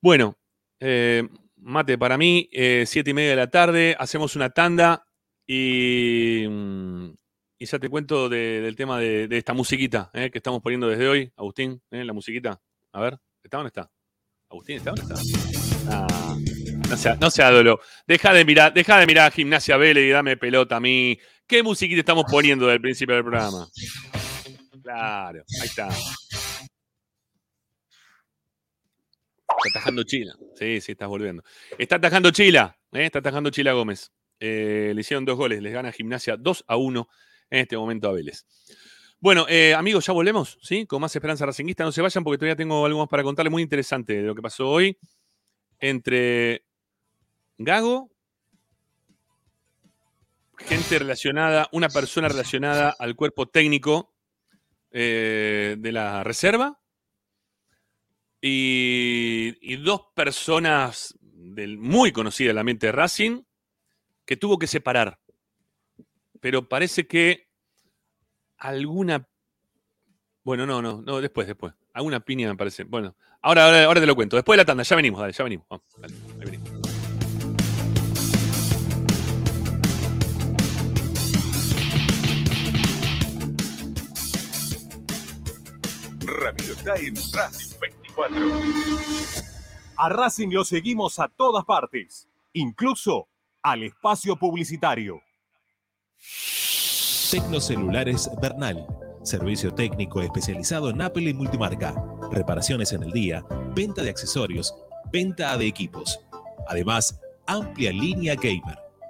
Bueno, eh, mate para mí, eh, siete y media de la tarde, hacemos una tanda y, mm, y ya te cuento de- del tema de, esta musiquita eh, que estamos poniendo desde hoy. Agustín, la musiquita. A ver, ¿está dónde está? Agustín, ¿está dónde está? Ah, no sea, no sea. Deja de mirar, deja de mirar Gimnasia Vélez y dame pelota a mí. ¿Qué musiquita estamos poniendo del principio del programa? Claro, ahí está. Está atajando Chila. Sí, sí, estás volviendo. Está atajando Chila. ¿eh? Está atajando Chila Gómez. Eh, le hicieron dos goles. Les gana Gimnasia 2 a 1 en este momento a Vélez. Bueno, eh, amigos, ya volvemos, ¿sí? Con más esperanza racinguista. No se vayan porque todavía tengo algo más para contarles muy interesante de lo que pasó hoy entre Gago, gente relacionada, una persona relacionada al cuerpo técnico eh, de la reserva y, dos personas muy conocidas del ambiente de Racing que tuvo que separar. Pero parece que alguna. Bueno, no, no, no, después, después. Alguna piña me parece. Bueno, ahora, ahora, te lo cuento. Después de la tanda, ya venimos, dale, ya venimos. Ahí venimos. Ramiro está en Racing 24. A Racing lo seguimos a todas partes, incluso al espacio publicitario. Tecnocelulares Bernal. Servicio técnico especializado en Apple y multimarca. Reparaciones en el día, venta de accesorios, venta de equipos. Además, amplia línea gamer.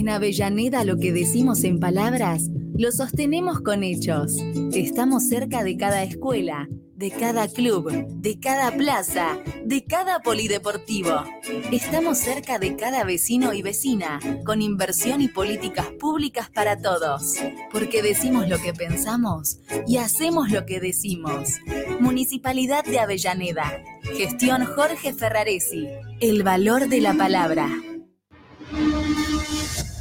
En Avellaneda lo que decimos en palabras, lo sostenemos con hechos. Estamos cerca de cada escuela, de cada club, de cada plaza, de cada polideportivo. Estamos cerca de cada vecino y vecina, con inversión y políticas públicas para todos. Porque decimos lo que pensamos y hacemos lo que decimos. Municipalidad de Avellaneda. Gestión Jorge Ferraresi. El valor de la palabra.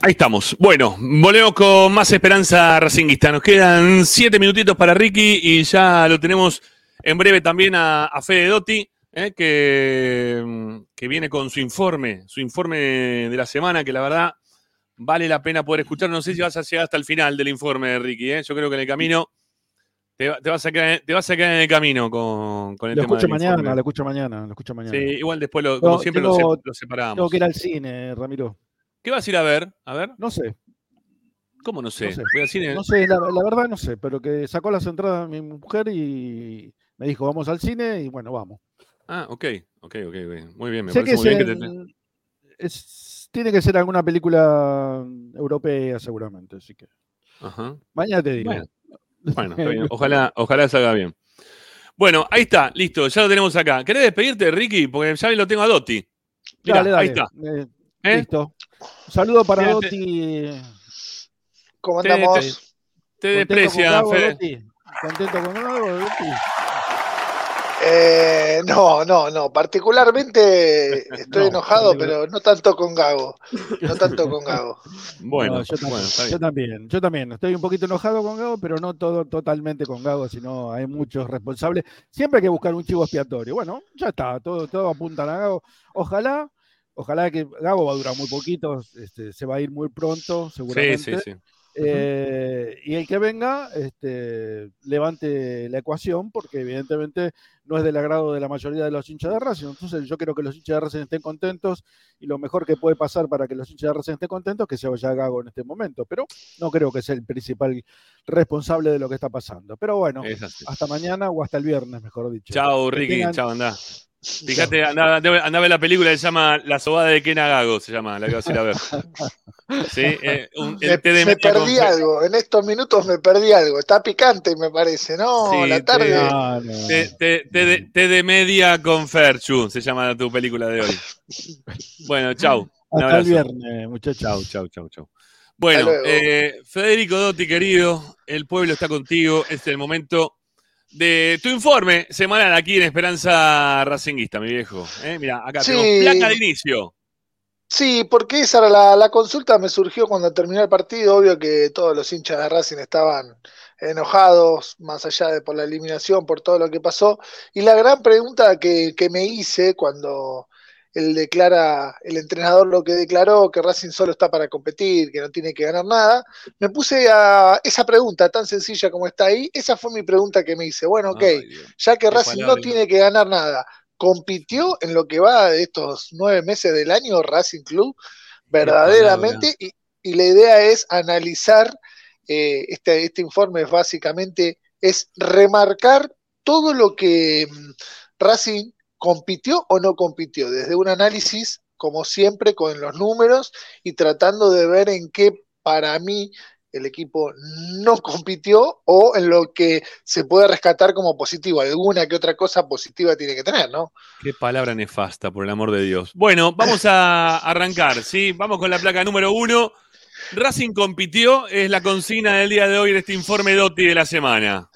Ahí estamos. Bueno, volvemos con más esperanza racinguista. Nos quedan siete minutitos para Ricky y ya lo tenemos en breve también a, a Fede Dotti, eh, que, que viene con su informe, su informe de la semana, que la verdad vale la pena poder escuchar. No sé si vas a llegar hasta el final del informe, Ricky. eh. Yo creo que en el camino te, va- te vas, a quedar, te vas a quedar en el camino con, con el Lo tema escucho del mañana, informe. lo escucho mañana, lo escucho mañana. Sí, igual después, lo, como No, siempre, tengo- lo separamos. Tengo que ir al cine, Ramiro. ¿Qué vas a ir a ver? A ver. No sé. ¿Cómo no sé? No sé, Voy al cine. No sé, la, la verdad no sé, pero que sacó las entradas mi mujer y me dijo, vamos al cine y bueno, vamos. Ah, ok, ok, ok. ok. Muy bien, me sé parece que, muy bien que te- es- tiene que ser alguna película europea seguramente, así que Ajá. mañana te digo. Bueno, bueno, está bien. Ojalá, ojalá salga bien. Bueno, ahí está, listo, ya lo tenemos acá. ¿Querés despedirte, Ricky? Porque ya lo tengo a Dotti. Mirá, Dale, dale. ahí está. Eh, ¿Eh? Listo. Un saludo para te- Dotti. ¿Cómo andamos? te- Te ¿Contento con desprecia, Gago, Fede. Dotti? ¿Contento con Gago, Dotti? Eh, no, no, no. Particularmente estoy No, enojado, pero no tanto con Gago. No tanto con Gago. Bueno, No, yo, también, bueno, está bien. yo también, yo también. Estoy un poquito enojado con Gago, pero no todo totalmente con Gago, sino hay muchos responsables. Siempre hay que buscar un chivo expiatorio. Bueno, ya está, todo, todo apuntan a Gago. Ojalá, ojalá que Gago va a durar muy poquito, este, se va a ir muy pronto, Sí, seguramente. sí, sí. Eh, y el que venga este, levante la ecuación, porque evidentemente no es del agrado de la mayoría de los hinchas de Racing. Entonces yo quiero que los hinchas de Racing estén contentos y lo mejor que puede pasar para que los hinchas de Racing estén contentos es que se vaya Gago en este momento. Pero no creo que sea el principal responsable de lo que está pasando. Pero bueno, hasta mañana o hasta el viernes, mejor dicho. Chao, Ricky. tengan- Chao, andá. Fíjate, andá, andá- andá a ver la película que se llama La sobada de Ken Gago, se llama, la que vas a ir a ver. Sí, eh, un- Me, el con perdí algo. En estos minutos me perdí algo. Está picante, me parece. No, Sí, la tarde. té- No, no. té- té- té de- media con Ferchu, se llama tu película de hoy. Bueno, chau. Un Hasta el viernes, muchachos. Chau, chau, chau, chau. Bueno, eh, Federico Dotti, querido, el pueblo está contigo. Este es el momento de tu informe semanal aquí en Esperanza Racinguista, mi viejo. Eh, mira, acá Sí. tenemos placa de inicio. Sí, porque esa era la, la consulta, me surgió cuando terminó el partido. Obvio que todos los hinchas de Racing estaban enojados, más allá de por la eliminación, por todo lo que pasó. Y la gran pregunta que, que me hice cuando él declara, el entrenador lo que declaró, que Racing solo está para competir, que no tiene que ganar nada, me puse a esa pregunta tan sencilla como está ahí. Esa fue mi pregunta que me hice. Bueno, ok, Ay, ya que Qué Racing no tiene que ganar nada, compitió en lo que va de estos nueve meses del año Racing Club verdaderamente y, y la idea es analizar, eh, este, este informe básicamente es remarcar todo lo que mm, Racing compitió o no compitió, desde un análisis, como siempre, con los números y tratando de ver en qué para mí el equipo no compitió o en lo que se puede rescatar como positivo. Alguna que otra cosa positiva tiene que tener, ¿no? Qué palabra nefasta, por el amor de Dios. Bueno, vamos a arrancar, ¿sí? Vamos con la placa número uno. Racing compitió, es la consigna del día de hoy en este informe DOTI de la semana.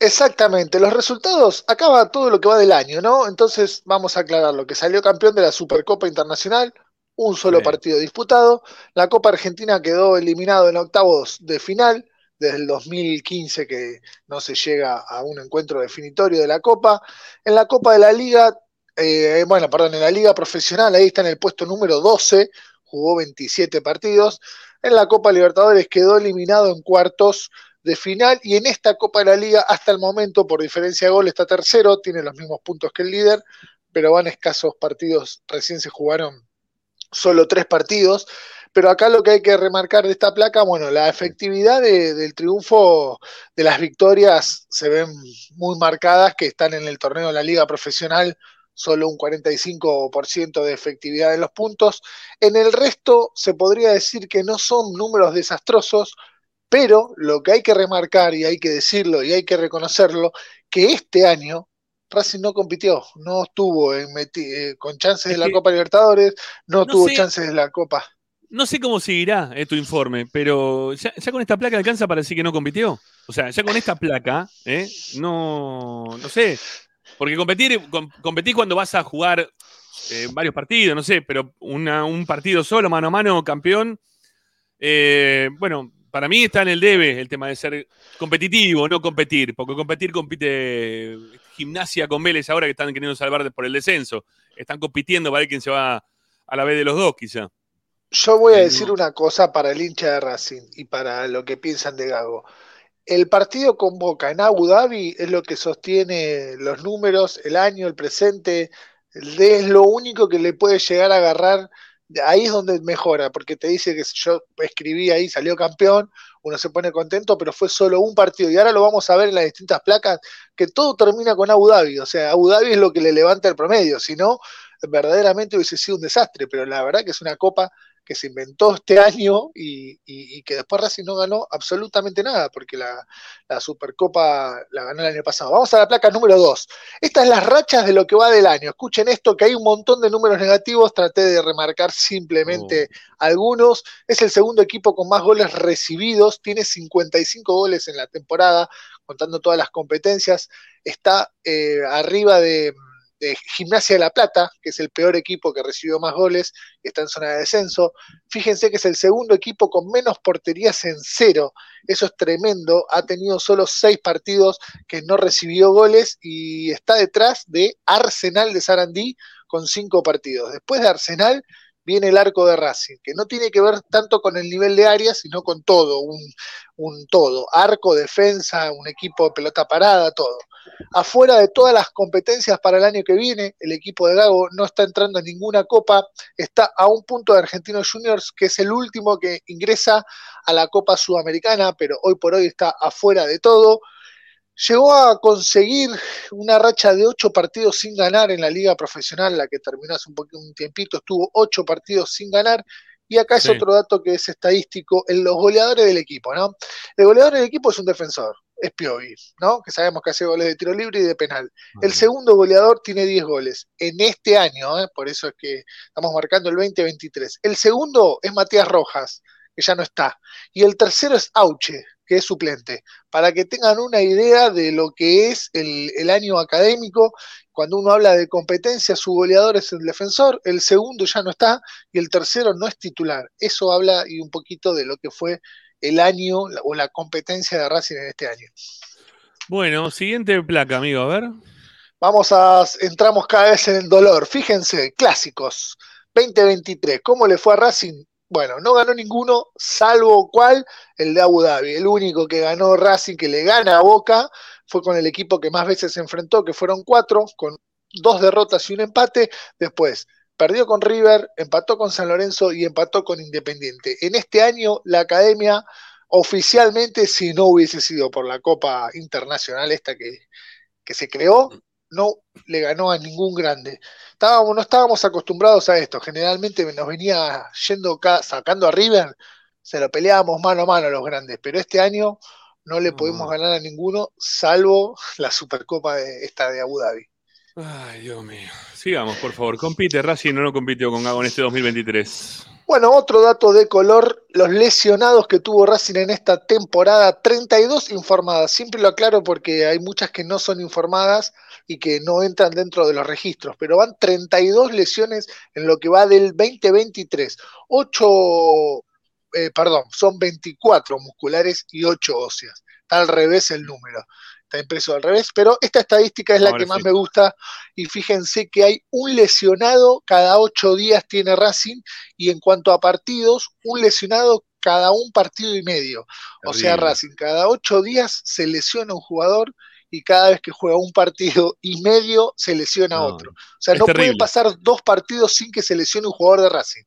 Exactamente, los resultados, acaba todo lo que va del año, ¿no? Entonces vamos a aclarar lo que salió campeón de la Supercopa Internacional, un solo partido disputado, la Copa Argentina quedó eliminado en octavos de final, desde el 2015 que no se llega a un encuentro definitorio de la Copa, en la Copa de la Liga, eh, bueno, perdón, en la Liga Profesional, ahí está en el puesto número 12, jugó 27 partidos, en la Copa Libertadores quedó eliminado en cuartos de final y en esta Copa de la Liga hasta el momento por diferencia de gol está tercero, tiene los mismos puntos que el líder, pero van escasos partidos, recién se jugaron solo tres partidos, pero acá lo que hay que remarcar de esta placa, bueno, la efectividad del triunfo de las victorias se ven muy marcadas, que están en el torneo de la liga profesional, solo un 45% de efectividad en los puntos. En el resto se podría decir que no son números desastrosos, pero lo que hay que remarcar y hay que decirlo y hay que reconocerlo, que este año Racing no compitió, no estuvo en eh, con chances de la Copa Libertadores, no, tuvo chances de la Copa. No sé cómo seguirá eh, tu informe, pero ya, con esta placa alcanza para decir que no compitió. O sea, ya con esta placa, eh, no, no sé. Porque competir, competir cuando vas a jugar varios partidos, no sé, pero un partido solo, mano a mano, campeón. bueno, para mí está en el debe el tema de ser competitivo, no competir, porque competir compite gimnasia con Vélez ahora que están queriendo salvar por el descenso. Están compitiendo para ver quién se va a la vez de los dos, quizá. Yo voy a decir una cosa para el hincha de Racing y para lo que piensan de Gago. El partido con Boca en Abu Dhabi es lo que sostiene los números, el año, el presente, es lo único que le puede llegar a agarrar ahí es donde mejora, porque te dice que yo escribí ahí, salió campeón, uno se pone contento, pero fue solo un partido. Y ahora lo vamos a ver en las distintas placas, que todo termina con Abu Dhabi. O sea, Abu Dhabi es lo que le levanta el promedio, si no, verdaderamente hubiese sido un desastre, pero la verdad que es una copa que se inventó este año y, que después Racing no ganó absolutamente nada, porque la, Supercopa la ganó el año pasado. Vamos a la placa número 2. Estas es las rachas de lo que va del año. Escuchen esto, que hay un montón de números negativos, traté de remarcar simplemente oh. algunos. Es el segundo equipo con más goles recibidos, tiene 55 goles en la temporada, contando todas las competencias. Está eh, arriba de Gimnasia de La Plata, que es el peor equipo que recibió más goles está en zona de descenso. Fíjense que es el segundo equipo con menos porterías en cero. Eso es tremendo. Ha tenido solo seis partidos que no recibió goles y está detrás de Arsenal de Sarandí con cinco partidos. Después de Arsenal viene el arco de Racing, que no tiene que ver tanto con el nivel de área, sino con todo, un, un todo. Arco, defensa, un equipo de pelota parada, todo. Afuera de todas las competencias para el año que viene, el equipo de Gago no está entrando en ninguna copa, está a un punto de Argentinos Juniors, que es el último que ingresa a la Copa Sudamericana, pero hoy por hoy está afuera de todo. Llegó a conseguir una racha de ocho partidos sin ganar en la liga profesional, la que terminó hace un, un tiempito, estuvo ocho partidos sin ganar y acá es otro dato que es estadístico en los goleadores del equipo, ¿no? El goleador del equipo es un defensor, es Piovi, ¿no? Que sabemos que hace goles de tiro libre y de penal. El segundo goleador tiene 10 goles en este año, ¿eh? por eso es que estamos marcando el 2023. El segundo es Matías Rojas, que ya no está. Y el tercero es Auche, que es suplente, para que tengan una idea de lo que es el, el año académico cuando uno habla de competencia, su goleador es el defensor, el segundo ya no está y el tercero no es titular. Eso habla y un poquito de lo que fue el año o la competencia de Racing en este año. Bueno, siguiente placa, amigo, a ver. Vamos a, entramos cada vez en el dolor. Fíjense, clásicos, 2023, ¿cómo le fue a Racing? Bueno, no ganó ninguno, salvo cuál, el de Abu Dhabi. El único que ganó Racing, que le gana a Boca, fue con el equipo que más veces se enfrentó, que fueron cuatro, con dos derrotas y un empate. Después, perdió con River, empató con San Lorenzo y empató con Independiente. En este año la academia oficialmente, si no hubiese sido por la Copa Internacional esta que, que se creó, no le ganó a ningún grande. Estábamos, no estábamos acostumbrados a esto. Generalmente nos venía yendo sacando a River, se lo peleábamos mano a mano a los grandes, pero este año no le pudimos ganar a ninguno, salvo la Supercopa de esta de Abu Dhabi. Ay, Dios mío. Sigamos, por favor. Compite Racing, no no compitió con Gago en este 2023. Bueno, otro dato de color, los lesionados que tuvo Racing en esta temporada, 32 informadas. Siempre lo aclaro porque hay muchas que no son informadas y que no entran dentro de los registros, pero van 32 lesiones en lo que va del 2023. 8, eh, perdón, son 24 musculares y 8 óseas. Está al revés el número está impreso al revés, pero esta estadística es la Ahora que más me gusta y fíjense que hay un lesionado cada ocho días tiene Racing y en cuanto a partidos, un lesionado cada un partido y medio. O sea. Racing cada ocho días se lesiona un jugador y cada vez que juega un partido y medio se lesiona No, otro. O sea, no terrible. pasar dos partidos sin que se lesione un jugador de Racing.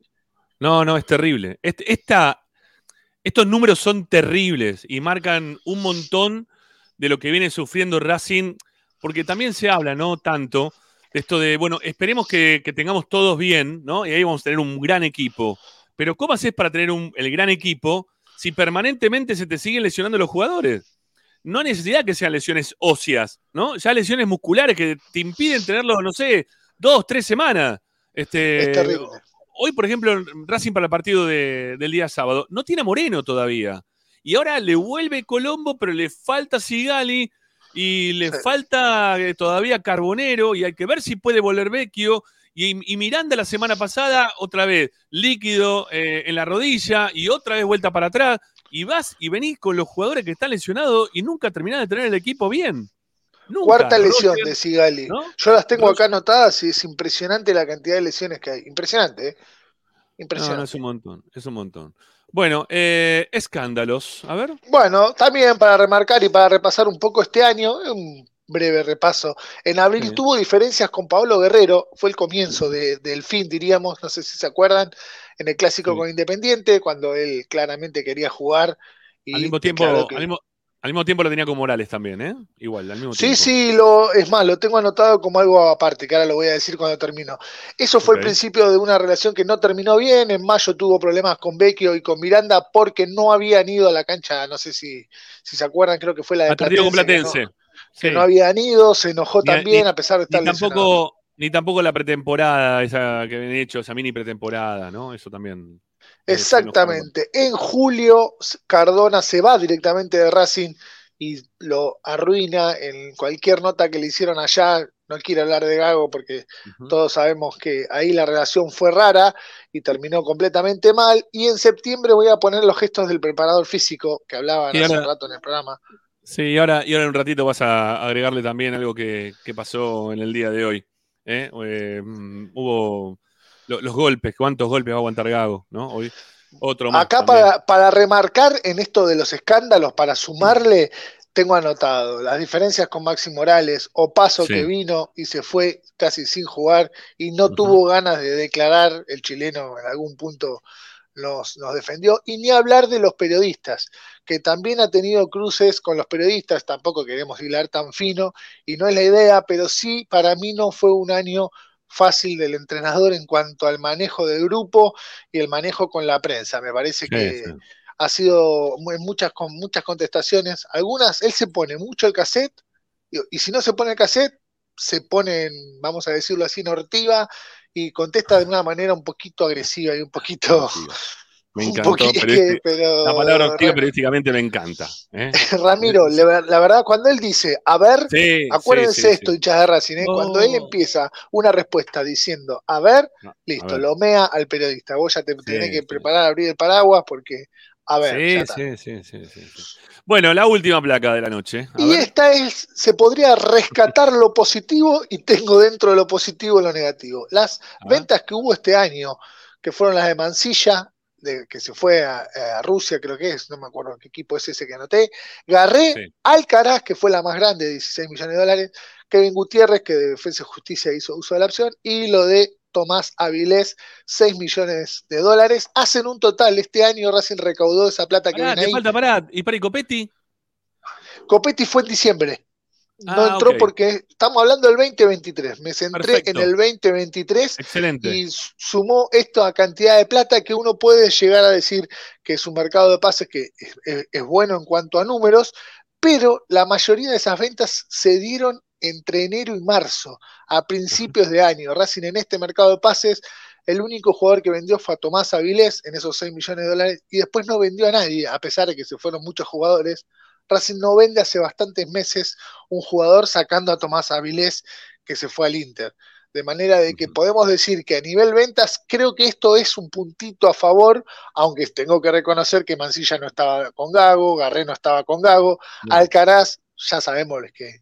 No, no, es terrible. Este- esta, estos números son terribles y marcan un montón de lo que viene sufriendo Racing, porque también se habla, ¿no? Tanto de esto de, bueno, esperemos que, que tengamos todos bien, ¿no? Y ahí vamos a tener un gran equipo. Pero ¿cómo haces para tener un- el gran equipo si permanentemente se te siguen lesionando los jugadores? No hay necesidad que sean lesiones óseas, ¿no? Ya lesiones musculares que te impiden tenerlo, no sé, dos, tres semanas. Este, Es terrible. Hoy, por ejemplo, Racing para el partido de- del día sábado, no tiene a Moreno todavía. Y ahora le vuelve Colombo, pero le falta Sigali y le falta eh, todavía Carbonero y hay que ver si puede volver Vecchio. Y, y Miranda la semana pasada, otra vez, líquido eh, en la rodilla y otra vez vuelta para atrás. Y vas y venís con los jugadores que están lesionados y nunca terminás de tener el equipo bien. Nunca. Cuarta lesión Roger, de Sigali. ¿no? Yo las tengo acá anotadas y es impresionante la cantidad de lesiones que hay. Impresionante, ¿eh? No, Impresionante. no, es un montón, es un montón. Bueno, eh, escándalos. A ver. Bueno, también para remarcar y para repasar un poco este año, un breve repaso. En abril Sí. tuvo diferencias con Pablo Guerrero, fue el comienzo de- del fin, diríamos, no sé si se acuerdan, en el clásico con Independiente, cuando él claramente quería jugar. Y Al mismo tiempo, que- al mismo, al mismo tiempo lo tenía con Morales también, ¿eh? Igual, al mismo Sí, tiempo. sí, lo, es más, lo tengo anotado como algo aparte, que ahora lo voy a decir cuando termino. Eso fue el principio de una relación que no terminó bien. En mayo tuvo problemas con Vecchio y con Miranda porque no habían ido a la cancha, no sé si, si se acuerdan, creo que fue la de perdido con Platense, que no- Platense. que Sí. no habían ido, se enojó Ni también ni- a pesar de estar ni lesionado. tampoco, ni tampoco la pretemporada esa que habían hecho, esa mini pretemporada, ¿no? Eso también. Eh. Exactamente. En julio, Cardona se va directamente de Racing y lo arruina en cualquier nota que le hicieron allá. No quiero hablar de Gago porque todos sabemos que ahí la relación fue rara y terminó completamente mal. Y en septiembre voy a poner los gestos del preparador físico que hablaban Y hace ahora- un rato en el programa. Sí, y ahora, y ahora en un ratito vas a agregarle también algo que, que pasó en el día de hoy. ¿eh? Eh, mm, hubo lo- los golpes, cuántos golpes va a aguantar Gago, ¿no? Hoy otro más. Acá para, para remarcar en esto de los escándalos, para sumarle, tengo anotado las diferencias con Maxi Morales, Opaso Sí. que vino y se fue casi sin jugar y no tuvo ganas de declarar, el chileno en algún punto nos, nos defendió, y ni hablar de los periodistas, que también ha tenido cruces con los periodistas, tampoco queremos hilar tan fino, y no es la idea, pero sí, para mí no fue un año fácil del entrenador en cuanto al manejo del grupo y el manejo con la prensa. Me parece que sí. ha sido mu- en muchas, con muchas contestaciones. Algunas, él se pone mucho el cassette, y, y si no se pone el cassette, se pone, en, vamos a decirlo así, nortiva y contesta de una manera un poquito agresiva y un poquito. Me encantó, poquito- pero este- pero- la palabra ortiga periodísticamente me encanta. ¿eh? Ramiro, la verdad, cuando él dice, a ver, Sí, acuérdense sí, sí, esto, hinchas de Racing, ¿eh? cuando él empieza una respuesta diciendo, a ver, listo, ver. lo mea al periodista. Vos ya te tenés que preparar a abrir el paraguas porque, a ver, ya Sí, está. sí, sí, sí, sí, sí. Bueno, la última placa de la noche. A Y ver. esta es, se podría rescatar lo positivo y tengo dentro de lo positivo lo negativo. Las ventas que hubo este año, que fueron las de Mansilla, de, que se fue a, a Rusia, creo que es, no me acuerdo qué equipo es ese que anoté. Garré, Alcaraz, que fue la más grande, 16 millones de dólares. Kevin Gutiérrez, que de Defensa y Justicia hizo uso de la opción. Y lo de Tomás Avilés 6 millones de dólares. Hacen un total, este año Racing recaudó esa plata que Pará, viene te ahí. falta, pará. ¿Y para Copetti? Copetti fue en diciembre. No Ah, entró porque estamos hablando del 2023. Me centré Perfecto. en el 2023 Excelente. y sumó esto a cantidad de plata que uno puede llegar a decir que su mercado de pases que es, es- es bueno en cuanto a números, pero la mayoría de esas ventas se dieron entre enero y marzo, a principios de año. Racing en este mercado de pases, el único jugador que vendió fue a Tomás Avilés en esos 6 millones de dólares y después no vendió a nadie, a pesar de que se fueron muchos jugadores. Racing no vende hace bastantes meses un jugador sacando a Tomás Avilés que se fue al Inter. De manera de que podemos decir que a nivel ventas creo que esto es un puntito a favor, aunque tengo que reconocer que Mancilla no estaba con Gago, Garré no estaba con Gago, Alcaraz ya sabemos que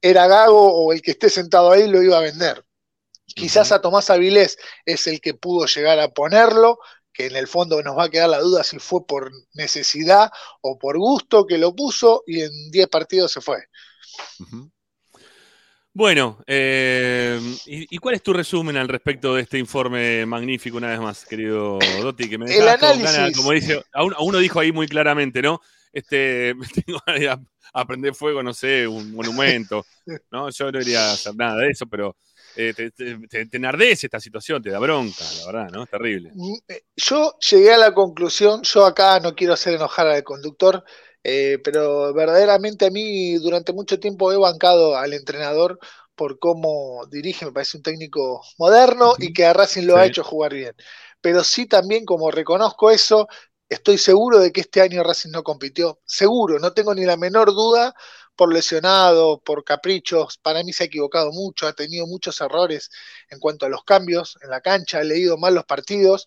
era Gago o el que esté sentado ahí lo iba a vender. Quizás a Tomás Avilés es el que pudo llegar a ponerlo, que en el fondo nos va a quedar la duda si fue por necesidad o por gusto que lo puso y en 10 partidos se fue. Bueno, eh, ¿y, cuál es tu resumen al respecto de este informe magnífico, una vez más, querido Dotti? Que me El análisis. ganas, como dice, a uno, a uno dijo ahí muy claramente, ¿no? Este, tengo a- aprender fuego, no sé, un monumento, ¿no? Yo no iría a hacer nada de eso, pero eh, te, te, enardece esta situación, te da bronca, la verdad, ¿no? Es terrible. Mm, eh, Yo llegué a la conclusión, yo acá no quiero hacer enojar al conductor, eh, pero verdaderamente a mí durante mucho tiempo he bancado al entrenador por cómo dirige, me parece un técnico moderno y que a Racing lo ha hecho jugar bien. Pero sí también como reconozco eso, estoy seguro de que este año Racing no compitió, seguro, no tengo ni la menor duda por lesionado, por caprichos, para mí se ha equivocado mucho, ha tenido muchos errores en cuanto a los cambios en la cancha, ha leído mal los partidos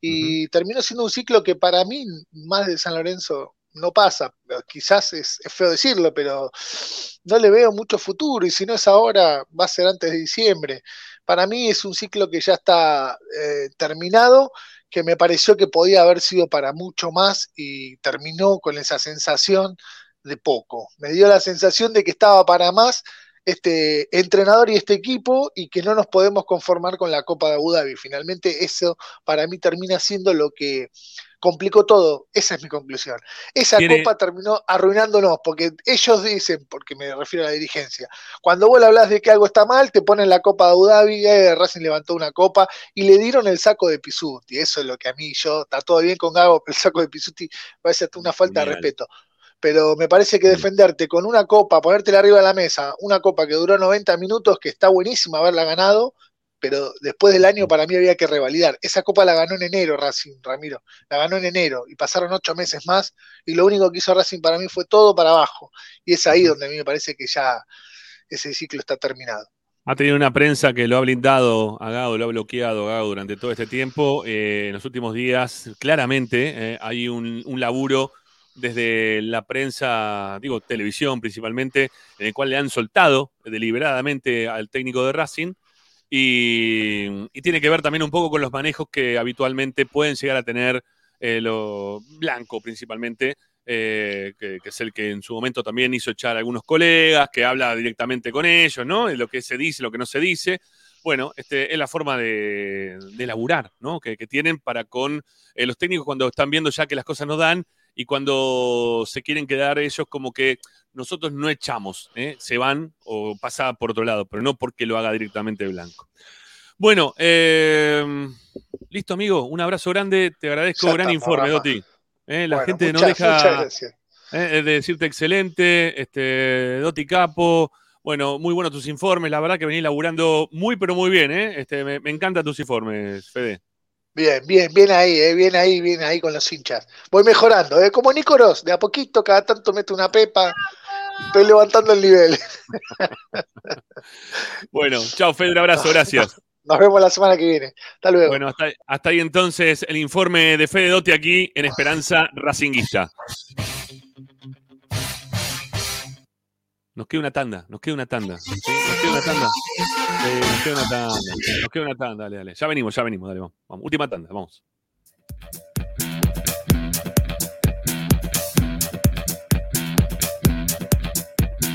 y terminó siendo un ciclo que para mí más de San Lorenzo no pasa. Quizás es, es feo decirlo, pero no le veo mucho futuro y si no es ahora, va a ser antes de diciembre. Para mí es un ciclo que ya está eh, terminado, que me pareció que podía haber sido para mucho más y terminó con esa sensación de poco. Me dio la sensación de que estaba para más este entrenador y este equipo y que no nos podemos conformar con la Copa de Abu Dhabi. Finalmente eso para mí termina siendo lo que complicó todo. Esa es mi conclusión. Esa Tiene- Copa terminó arruinándonos porque ellos dicen, porque me refiero a la dirigencia, cuando vos le hablas de que algo está mal, te ponen la Copa de Abu Dhabi, eh, Racing levantó una copa y le dieron el saco de Pisuti. Eso es lo que a mí yo, está todo bien con Gago, pero el saco de Pisuti parece hasta una falta de respeto pero me parece que defenderte con una copa, ponértela arriba de la mesa, una copa que duró 90 minutos, que está buenísima haberla ganado, pero después del año para mí había que revalidar. Esa copa la ganó en enero Racing, Ramiro, la ganó en enero y pasaron ocho meses más y lo único que hizo Racing para mí fue todo para abajo. Y es ahí donde a mí me parece que ya ese ciclo está terminado. Ha tenido una prensa que lo ha blindado a Gado, lo ha bloqueado a Gado durante todo este tiempo. Eh, en los últimos días, claramente, eh, hay un, un laburo desde la prensa, digo, televisión principalmente, en el cual le han soltado deliberadamente al técnico de Racing. Y, tiene que ver también un poco con los manejos que habitualmente pueden llegar a tener eh, lo blanco principalmente, eh, que, es el que en su momento también hizo echar a algunos colegas, que habla directamente con ellos, ¿no? Lo que se dice, lo que no se dice. Bueno, este, es la forma de, de laburar, ¿no? Que, que tienen para con eh, los técnicos cuando están viendo ya que las cosas no dan y cuando se quieren quedar ellos como que nosotros no echamos, ¿eh? se van o pasa por otro lado, pero no porque lo haga directamente Blanco. Bueno, eh, listo amigo, un abrazo grande, te agradezco, gran informe. Doti. Eh, la Bueno, gente no deja de decirte excelente, este, Doti Capo. Bueno, muy buenos tus informes, la verdad que venís laburando muy, pero muy bien. Este, me, me encantan tus informes, Fede. Bien, bien, bien ahí, eh, bien ahí, bien ahí con los hinchas. Voy mejorando, eh, como Nicoros, de a poquito, cada tanto meto una pepa, estoy levantando el nivel. Bueno, chao, Fede, un abrazo, gracias. Nos vemos la semana que viene. Hasta luego. Bueno, hasta, hasta ahí entonces el informe de Fede Dotti aquí en Esperanza Racinguista. Nos queda una tanda, nos queda una tanda. ¿sí? Nos queda una tanda. Nos queda una tanda. Nos queda una tanda, dale, dale. Ya venimos, ya venimos, dale, vamos. vamos. Última tanda, vamos.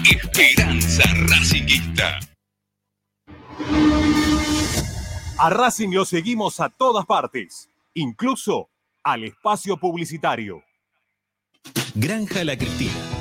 Esperanza Racinguista. A Racing lo seguimos a todas partes, incluso al espacio publicitario. Granja La Cristina.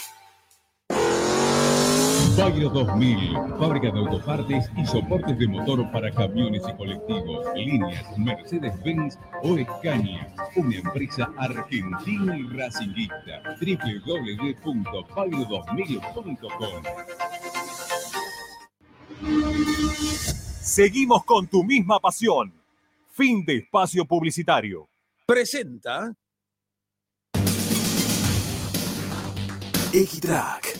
Bagro 2000, fábrica de autopartes y soportes de motor para camiones y colectivos, líneas Mercedes-Benz o Scania, una empresa argentina y racinguista. www.bagro2000.com Seguimos con tu misma pasión. Fin de espacio publicitario. Presenta Equitrack,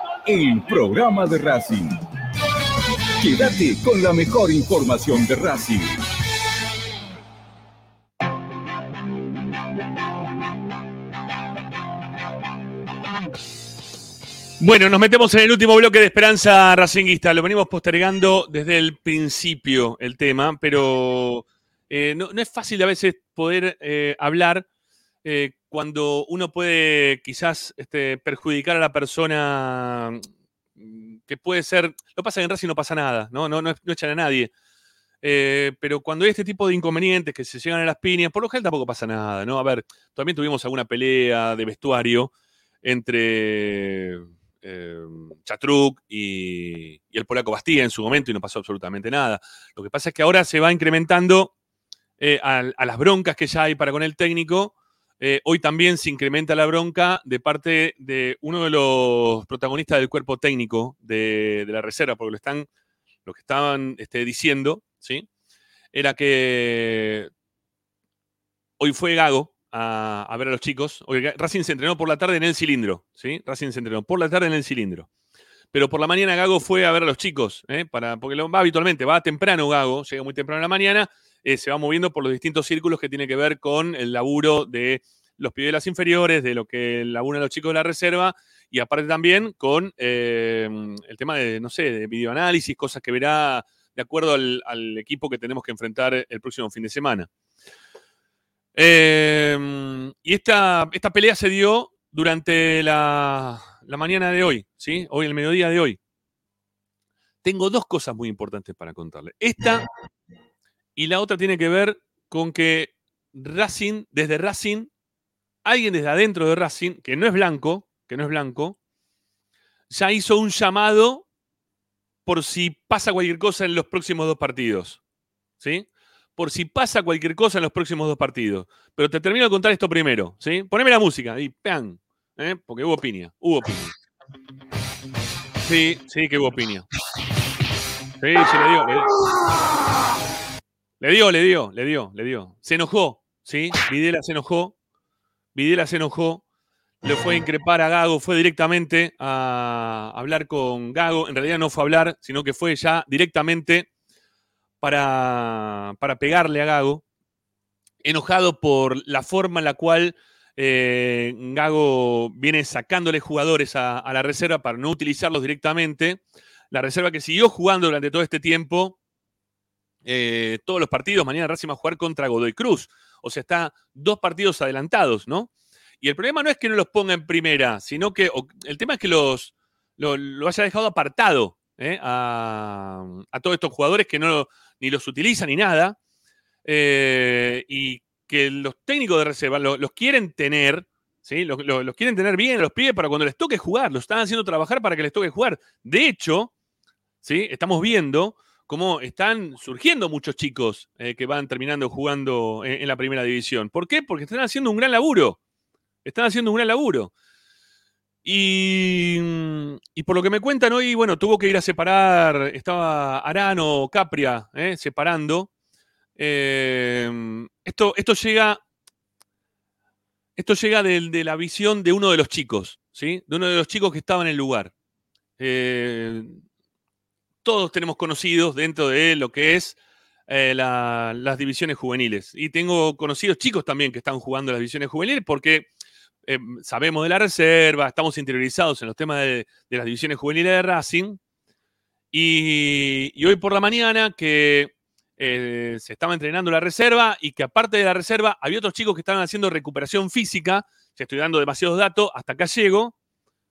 el programa de Racing. Quédate con la mejor información de Racing. Bueno, nos metemos en el último bloque de Esperanza Racinguista. Lo venimos postergando desde el principio el tema, pero eh, no, es fácil a veces poder eh, hablar eh, cuando uno puede quizás este, perjudicar a la persona mm, que puede ser. Lo pasa en Racing no pasa nada, no, no, no, no echan a nadie. Eh, pero cuando hay este tipo de inconvenientes que se llegan a las piñas, por lo general tampoco pasa nada, ¿no? A ver, también tuvimos alguna pelea de vestuario entre eh, y, y el polaco Bastía en su momento y no pasó absolutamente nada. Lo que pasa es que ahora se va incrementando eh, a las broncas que ya hay para con el técnico, eh, hoy también se incrementa la bronca de parte de uno de los protagonistas del cuerpo técnico de, la reserva, porque lo, están, lo que estaban este, diciendo, ¿sí? Era que hoy fue Gago a, ver a los chicos. Racing se entrenó por la tarde en el cilindro, ¿sí? Racing se entrenó por la tarde en el cilindro. Pero por la mañana Gago fue a ver a los chicos, ¿eh? Para, porque va habitualmente, va temprano Gago, llega muy temprano en la mañana, eh, se va moviendo por los distintos círculos que tiene que ver con el laburo de los pibes de las inferiores, de lo que laburan los chicos de la reserva, y aparte también con eh, el tema de, no sé, de videoanálisis, cosas que verá de acuerdo al, equipo que tenemos que enfrentar el próximo fin de semana. Eh, y esta, esta pelea se dio durante la, la mañana de hoy, ¿sí? Hoy, el mediodía de hoy. Tengo dos cosas muy importantes para contarle. Esta y la otra tiene que ver con que Racing, desde Racing, alguien desde adentro de Racing, que no es blanco, que no es blanco, ya hizo un llamado por si pasa cualquier cosa en los próximos dos partidos. ¿Sí? Por si pasa cualquier cosa en los próximos dos partidos. Pero te termino de contar esto primero, ¿sí? Poneme la música y ¡pam! ¿eh? Porque hubo piña, hubo piña. Sí, sí que hubo piña. Sí, sí, le dio, le dio. Le dio, le dio, le dio, le dio. Se enojó, ¿sí? Videla se enojó. Videla se enojó. Le fue a increpar a Gago, fue directamente a hablar con Gago. En realidad no fue a hablar, sino que fue ya directamente para, para pegarle a Gago. Enojado por la forma en la cual eh, Gago viene sacándole jugadores a, a la reserva para no utilizarlos directamente. La reserva que siguió jugando durante todo este tiempo, eh, todos los partidos. Mañana Racing va a jugar contra Godoy Cruz. O sea, está dos partidos adelantados, ¿no? Y el problema no es que no los ponga en primera, sino que el tema es que los, lo, haya dejado apartado ¿eh? a, a todos estos jugadores que no ni los utilizan ni nada. eh, y que los técnicos de reserva lo- los quieren tener, ¿sí? Los, lo- los quieren tener bien, los pibes para cuando les toque jugar, los están haciendo trabajar para que les toque jugar. De hecho, ¿sí? Estamos viendo cómo están surgiendo muchos chicos eh, que van terminando jugando en, en la primera división. ¿Por qué? Porque están haciendo un gran laburo. Están haciendo un gran laburo. Y, y por lo que me cuentan hoy, bueno, tuvo que ir a separar, estaba Arano, Capria, eh, separando. Eh, esto, esto llega, esto llega de, la visión de uno de los chicos, ¿sí? De uno de los chicos que estaba en el lugar. Todos tenemos conocidos dentro de lo que es eh, la- las divisiones juveniles. Y tengo conocidos chicos también que están jugando las divisiones juveniles porque eh, sabemos de la reserva, estamos interiorizados en los temas de, las divisiones juveniles de Racing. Y, y hoy por la mañana que eh, se estaba entrenando la reserva y que aparte de la reserva había otros chicos que estaban haciendo recuperación física. Ya estoy dando demasiados datos, hasta acá llego.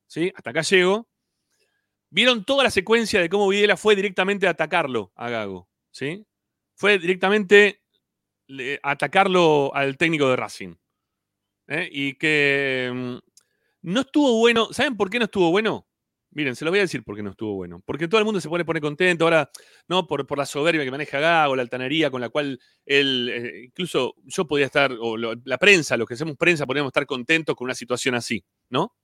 ¿sí? Hasta acá llego. Vieron toda la secuencia de cómo Videla fue directamente a atacarlo a Gago. ¿sí? Fue directamente a atacarlo al técnico de Racing. ¿eh? Y que mm, no estuvo bueno. ¿Saben por qué no estuvo bueno? Miren, se lo voy a decir por qué no estuvo bueno. Porque todo el mundo se pone, pone contento ahora, ¿no? Por, por la soberbia que maneja Gago, la altanería con la cual él, eh, incluso yo podía estar, o la prensa, los que hacemos prensa, podríamos estar contentos con una situación así, ¿no?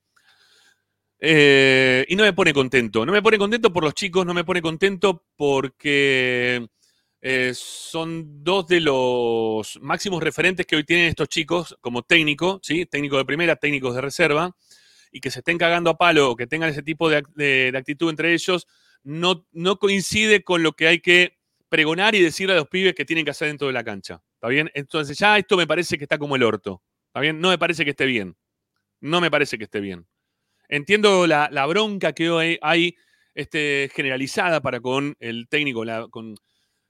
Eh, y no me pone contento. No me pone contento por los chicos, no me pone contento porque eh, son dos de los máximos referentes que hoy tienen estos chicos como técnico, ¿sí? Técnico de primera, técnicos de reserva, y que se estén cagando a palo o que tengan ese tipo de, ac- de- de actitud entre ellos, no, no coincide con lo que hay que pregonar y decirle a los pibes que tienen que hacer dentro de la cancha. ¿Está bien? Entonces ya esto me parece que está como el orto. ¿Está bien? No me parece que esté bien. No me parece que esté bien. Entiendo la, bronca que hoy hay este, generalizada para con el técnico, con,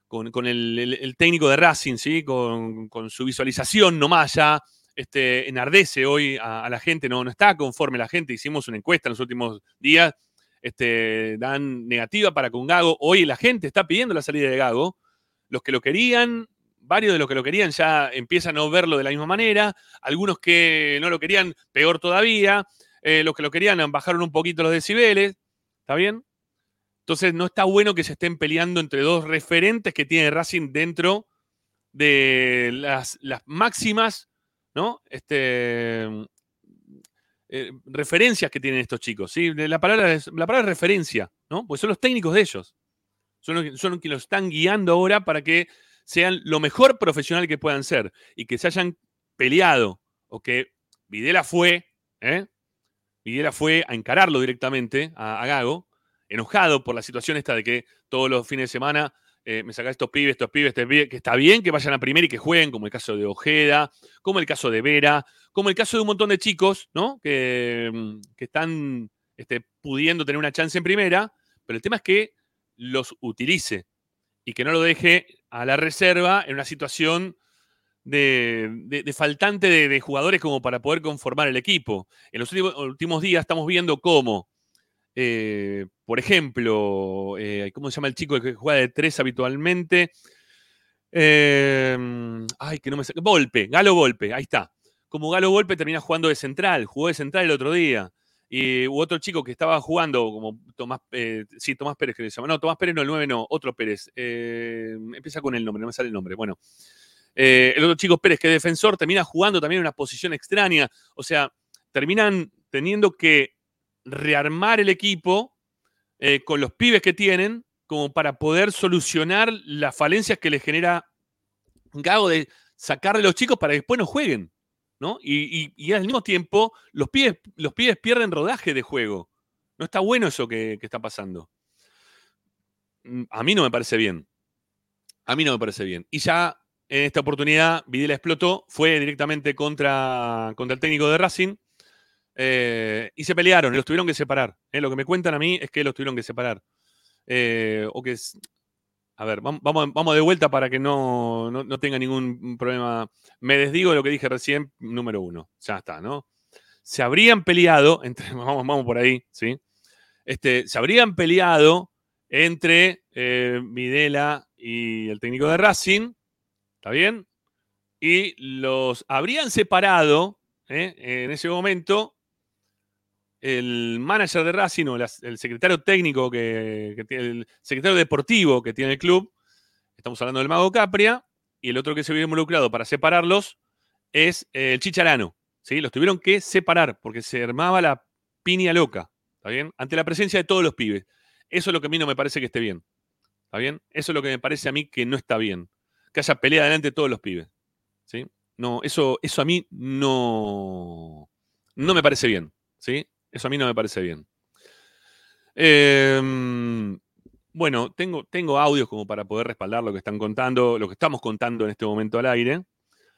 con, el, técnico de Racing, ¿sí? Con, su visualización nomás ya este, enardece hoy a, la gente, no, no está conforme la gente. Hicimos una encuesta en los últimos días, este, dan negativa para con Gago. Hoy la gente está pidiendo la salida de Gago. Los que lo querían, varios de los que lo querían ya empiezan a verlo de la misma manera. Algunos que no lo querían, peor todavía. Eh, los que lo querían bajaron un poquito los decibeles. ¿Está bien? Entonces no está bueno que se estén peleando entre dos referentes que tiene Racing dentro de las, las máximas, ¿no? Este, eh, referencias que tienen estos chicos, ¿sí? La palabra, es, la palabra referencia, ¿no? Pues son los técnicos de ellos. Son los, son los que los están guiando ahora para que sean lo mejor profesional que puedan ser y que se hayan peleado o que Videla fue, ¿eh? Videla fue a encararlo directamente a, Gago, enojado por la situación esta de que todos los fines de semana eh, me saca estos pibes, estos pibes, este pibe, que está bien que vayan a primera y que jueguen, como el caso de Ojeda, como el caso de Vera, como el caso de un montón de chicos, ¿no? Que, mm, que están este, pudiendo tener una chance en primera, pero el tema es que los utilice y que no lo deje a la reserva en una situación de, faltante de, jugadores como para poder conformar el equipo. En los últimos, días estamos viendo cómo, eh, por ejemplo, eh, ¿cómo se llama el chico que juega de tres habitualmente? Eh, ay, que no me. Volpe, Galo Volpe, ahí está. Como Galo Volpe termina jugando de central, jugó de central el otro día. Y otro chico que estaba jugando como Tomás, eh, sí, Tomás Pérez que le llama. No, Tomás Pérez no, el 9 no, otro Pérez. Eh, empieza con el nombre, no me sale el nombre. Bueno, eh, el otro chico Pérez, que es defensor, termina jugando también en una posición extraña. O sea, terminan teniendo que rearmar el equipo eh, con los pibes que tienen como para poder solucionar las falencias que les genera Gago de sacarle a los chicos para que después no jueguen. ¿no? Y, al mismo tiempo, los pibes, los pierden rodaje de juego. No está bueno eso que, que está pasando. Mm, A mí no me parece bien. A mí no me parece bien. Y ya en esta oportunidad, Videla explotó, fue directamente contra, contra el técnico de Racing eh, y se pelearon, los tuvieron que separar. ¿eh? Lo que me cuentan a mí es que los tuvieron que separar. Eh, o que es- a ver, vam- vamos, vamos de vuelta para que no, no, no tenga ningún problema. Me desdigo de lo que dije recién, número uno. Ya está, ¿no? Se habrían peleado, entre, vamos, vamos por ahí, ¿sí? Este, se habrían peleado entre eh, Videla y el técnico de Racing, ¿está bien? Y los habrían separado ¿eh? en ese momento el manager de Racing o el secretario técnico que, tiene, el secretario deportivo que tiene el club, estamos hablando del Mago Capria, y el otro que se vio involucrado para separarlos es el Chicharano. ¿sí? Los tuvieron que separar porque se armaba la piña loca, ¿está bien? Ante la presencia de todos los pibes. Eso es lo que a mí no me parece que esté bien. ¿Está bien? Eso es lo que me parece a mí que no está bien. Que haya pelea delante de todos los pibes. ¿Sí? No, eso, eso a mí no, no me parece bien. ¿Sí? Eso a mí no me parece bien. Em, bueno, tengo, tengo audios como para poder respaldar lo que están contando, lo que estamos contando en este momento al aire.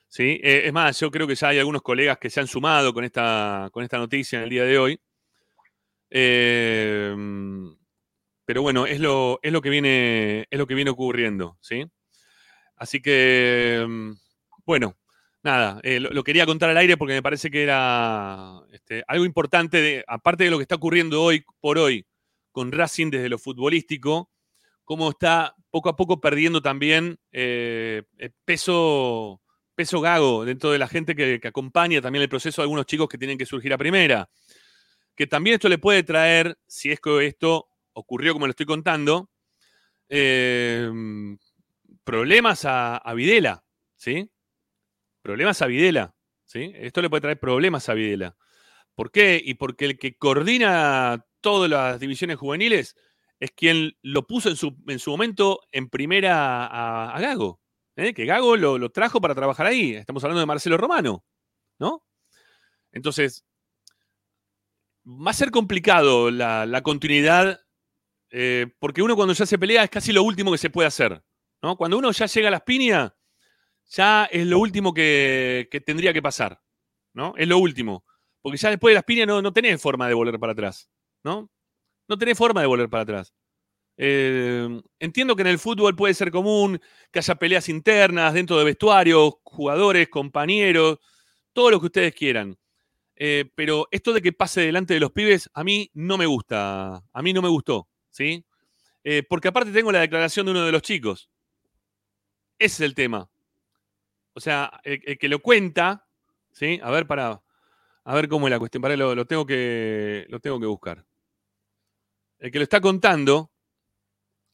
¿sí? Eh, es más, yo creo que ya hay algunos colegas que se han sumado con esta, con esta noticia en el día de hoy. Em, pero bueno, es lo, es lo que viene, es lo que viene ocurriendo, ¿sí? Así que, em, bueno, nada, eh, lo, quería contar al aire porque me parece que era este, algo importante, aparte de lo que está ocurriendo hoy por hoy con Racing desde lo futbolístico, cómo está poco a poco perdiendo también eh, eh, peso, peso gago dentro de la gente que, acompaña también el proceso de algunos chicos que tienen que surgir a primera. Que también esto le puede traer, si es que esto ocurrió como lo estoy contando, problemas a, Videla, ¿sí? Problemas a Videla, ¿sí? Esto le puede traer problemas a Videla. ¿Por qué? Y porque el que coordina todas las divisiones juveniles es quien lo puso en su, en su momento en primera a, Gago. ¿eh? Que Gago lo, lo trajo para trabajar ahí. Estamos hablando de Marcelo Romano, ¿no? Entonces, va a ser complicado la, la continuidad, eh, porque uno cuando ya se pelea es casi lo último que se puede hacer. ¿No? Cuando uno ya llega a las piñas, ya es lo último que, tendría que pasar. ¿no? Es lo último. Porque ya después de las piñas no, no tenés forma de volver para atrás. ¿no? No tenés forma de volver para atrás. Eh, entiendo que en el fútbol puede ser común que haya peleas internas dentro de vestuarios, jugadores, compañeros, todo lo que ustedes quieran. Eh, pero esto de que pase delante de los pibes, a mí no me gusta. A mí no me gustó, ¿sí? Eh, porque aparte tengo la declaración de uno de los chicos. Ese es el tema. O sea, el, que lo cuenta, ¿sí? A ver, para. A ver cómo es la cuestión. Para, lo, lo tengo que, lo tengo que buscar. El que lo está contando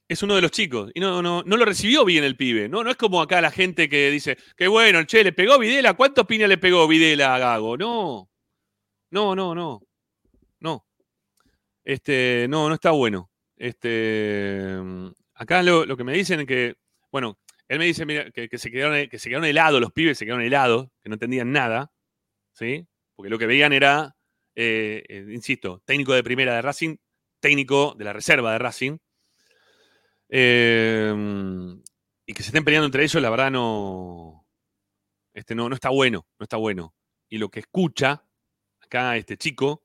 es uno de los chicos. Y no, no, no lo recibió bien el pibe. No, no es como acá la gente que dice, qué bueno, che, le pegó Videla. ¿Cuántos piñas le pegó Videla a Gago? No. No, no, no. No. Este, no, no está bueno. Este, acá lo, lo que me dicen es que, bueno, él me dice mira, que, se quedaron, que se quedaron helados, los pibes se quedaron helados, que no entendían nada, ¿sí? Porque lo que veían era, eh, eh, insisto, técnico de primera de Racing, técnico de la reserva de Racing, eh, y que se estén peleando entre ellos, la verdad no, este, no, no está bueno, no está bueno. Y lo que escucha acá este chico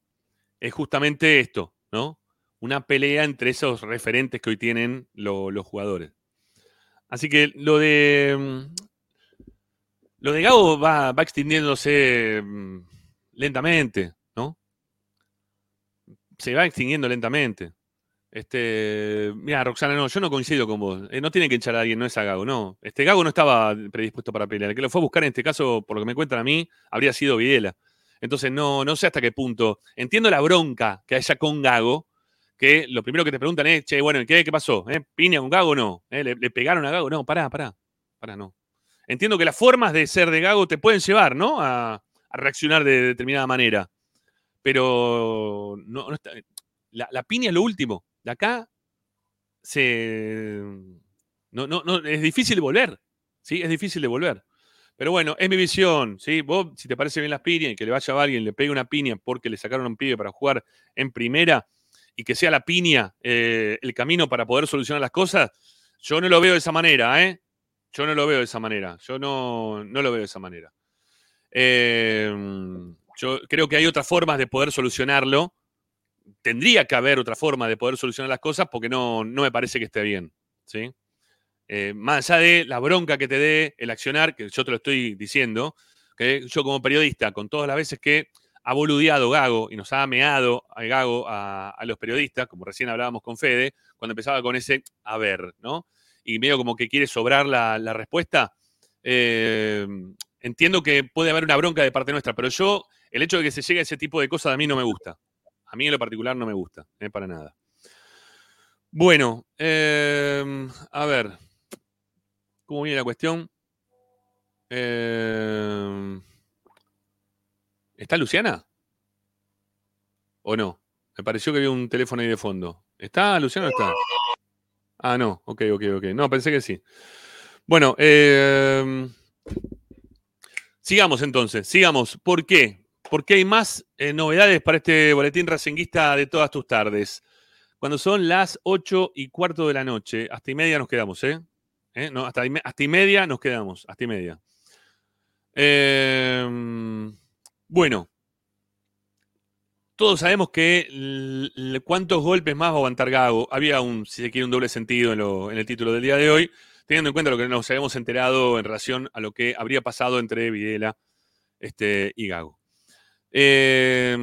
es justamente esto, ¿no? Una pelea entre esos referentes que hoy tienen lo- los jugadores. Así que lo de. mm, Lo de Gago va, va extinguiéndose mm, lentamente, ¿no? Se va extinguiendo lentamente. Este, mira, Roxana, no, yo no coincido con vos. Eh, no tiene que echar a alguien, no es a Gago, no. Este Gago no estaba predispuesto para pelear. El que lo fue a buscar en este caso, por lo que me cuentan a mí, habría sido Videla. Entonces, no, no sé hasta qué punto. Entiendo la bronca que haya con Gago, que lo primero que te preguntan es, che, bueno, ¿qué, qué pasó? ¿Eh? ¿Piña con Gago o no? ¿Eh? ¿Le, pegaron a Gago? No, pará, pará, pará, no. Entiendo que las formas de ser de Gago te pueden llevar, ¿no? A, a reaccionar de determinada manera. Pero no, no está- la, la piña es lo último. De acá se. No, no, no, es difícil de volver. ¿Sí? Es difícil de volver. Pero bueno, es mi visión. ¿sí? Vos, si te parece bien las piñas y que le vaya a alguien, le pegue una piña porque le sacaron a un pibe para jugar en primera y que sea la piña eh, el camino para poder solucionar las cosas, yo no lo veo de esa manera, ¿eh? Yo no lo veo de esa manera. Yo no, no lo veo de esa manera. Eh, yo creo que hay otras formas de poder solucionarlo. Tendría que haber otra forma de poder solucionar las cosas porque no, no me parece que esté bien. ¿sí? Eh, más allá de la bronca que te dé el accionar, que yo te lo estoy diciendo, que yo como periodista, con todas las veces que ha boludeado Gago y nos ha meado a Gago a, los periodistas, como recién hablábamos con Fede, cuando empezaba con ese a ver, ¿no? Y medio como que quiere sobrar la, respuesta. eh, entiendo que puede haber una bronca de parte nuestra, pero yo, el hecho de que se llegue a ese tipo de cosas a mí no me gusta. A mí en lo particular no me gusta, eh, para nada. Bueno, eh, a ver. ¿Cómo viene la cuestión? Eh, ¿Está Luciana? ¿O no? Me pareció que había un teléfono ahí de fondo. ¿Está Luciana o está? Ah, no. Ok, ok, ok. No, pensé que sí. Bueno, eh, sigamos entonces. Sigamos. ¿Por qué? Porque hay más eh, novedades para este boletín racinguista de todas tus tardes. Cuando son las 8 y cuarto de la noche, hasta y media nos quedamos, ¿eh? ¿Eh? No, hasta, hasta y media nos quedamos, hasta y media. Eh, bueno, todos sabemos que cuántos golpes más va a aguantar Gago. Había un, si se quiere, un doble sentido en, el título del día de hoy, teniendo en cuenta lo que nos habíamos enterado en relación a lo que habría pasado entre Videla este, y Gago. Eh,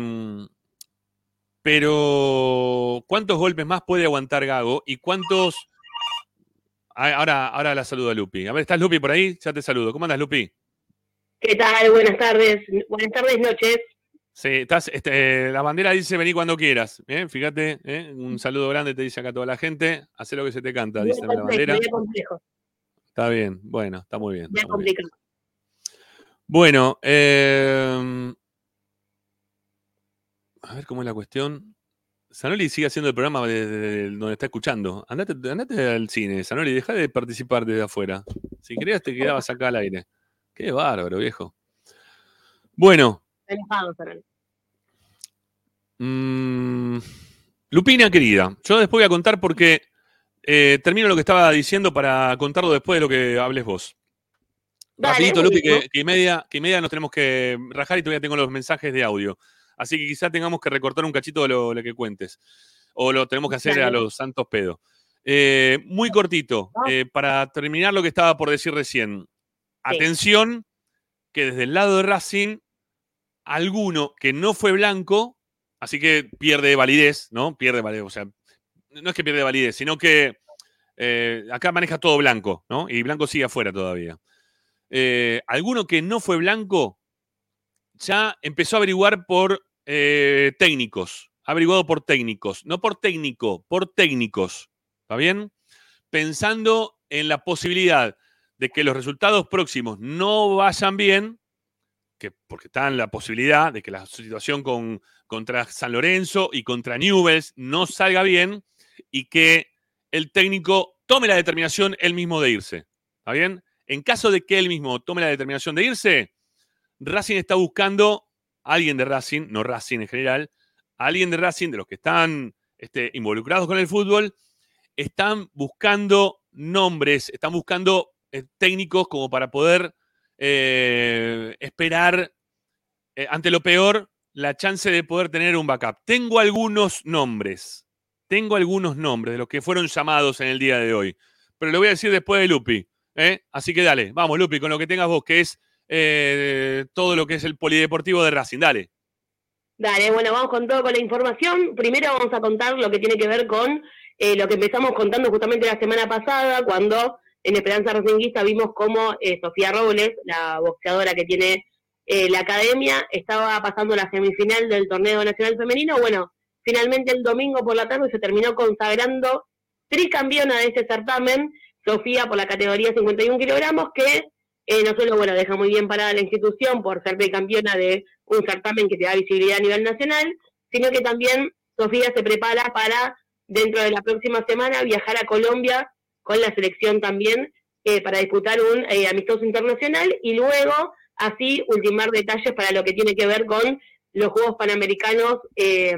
pero, ¿cuántos golpes más puede aguantar Gago? ¿Y cuántos... Ah, Ahora, ahora la saludo a Lupi. A ver, ¿estás Lupi por ahí? Ya te saludo. ¿Cómo andas, Lupi? ¿Qué tal? Buenas tardes. Buenas tardes, noches. Sí, estás, este, la bandera dice vení cuando quieras. ¿eh? Fíjate, ¿eh? un saludo grande te dice acá toda la gente. Haz lo que se te canta, dice la bandera. Está bien, bueno, está muy bien. está muy bien. complicado. Bueno, eh, a ver cómo es la cuestión. Sanoli sigue haciendo el programa desde donde está escuchando. Andate, andate al cine, Sanoli, deja de participar desde afuera. Si querías te quedabas acá al aire. Qué bárbaro, viejo. Bueno, Enojado, Fernando. Mm, Lupina querida, yo después voy a contar porque eh, termino lo que estaba diciendo para contarlo después de lo que hables vos. Dale, Rapidito, Lupi, que, que y media, que y media nos tenemos que rajar y todavía tengo los mensajes de audio. Así que quizá tengamos que recortar un cachito de lo, lo que cuentes. O lo tenemos que hacer a los santos pedos. Eh, muy cortito, eh, para terminar lo que estaba por decir recién. Atención, que desde el lado de Racing, alguno que no fue blanco, así que pierde validez, ¿no? Pierde validez, o sea, no es que pierde validez, sino que eh, acá maneja todo blanco, ¿no? Y blanco sigue afuera todavía. Eh, alguno que no fue blanco ya empezó a averiguar por eh, técnicos, averiguado por técnicos, no por técnico, por técnicos, ¿está bien? pensando en la posibilidad de que los resultados próximos no vayan bien, que, porque está en la posibilidad de que la situación con, contra San Lorenzo y contra Newells no salga bien y que el técnico tome la determinación él mismo de irse. ¿Está bien? En caso de que él mismo tome la determinación de irse, Racing está buscando a alguien de Racing, no Racing en general, a alguien de Racing, de los que están este, involucrados con el fútbol, están buscando nombres, están buscando técnicos como para poder eh, esperar eh, ante lo peor la chance de poder tener un backup. Tengo algunos nombres, tengo algunos nombres de los que fueron llamados en el día de hoy, pero lo voy a decir después de Lupi. Así que dale, vamos Lupi, con lo que tengas vos, que es todo lo que es el polideportivo de Racing. Dale. Dale, bueno, vamos con todo con la información. Primero vamos a contar lo que tiene que ver con lo que empezamos contando justamente la semana pasada, cuando en Esperanza Racinguista vimos cómo eh, Sofía Robles, la boxeadora que tiene eh, la academia, estaba pasando la semifinal del torneo nacional femenino. Bueno, finalmente el domingo por la tarde se terminó consagrando tricampeona de ese certamen, Sofía por la categoría 51 kilogramos, que eh, no solo bueno deja muy bien parada la institución por ser tricampeona de un certamen que te da visibilidad a nivel nacional, sino que también Sofía se prepara para dentro de la próxima semana viajar a Colombia con la selección también eh, para disputar un eh, amistoso internacional y luego así ultimar detalles para lo que tiene que ver con los Juegos Panamericanos eh,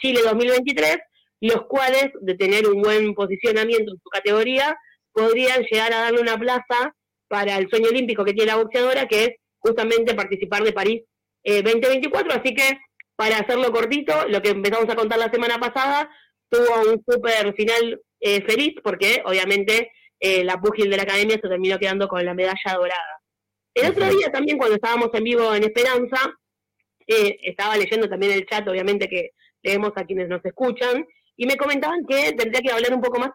Chile 2023, los cuales, de tener un buen posicionamiento en su categoría, podrían llegar a darle una plaza para el sueño olímpico que tiene la boxeadora, que es justamente participar de París 2024. Así que, para hacerlo cortito, lo que empezamos a contar la semana pasada, tuvo un super final eh, feliz porque obviamente eh, la púgil de la academia se terminó quedando con la medalla dorada. El otro día también cuando estábamos en vivo en Esperanza, eh, estaba leyendo también el chat, obviamente que leemos a quienes nos escuchan, y me comentaban que tendría que hablar un poco más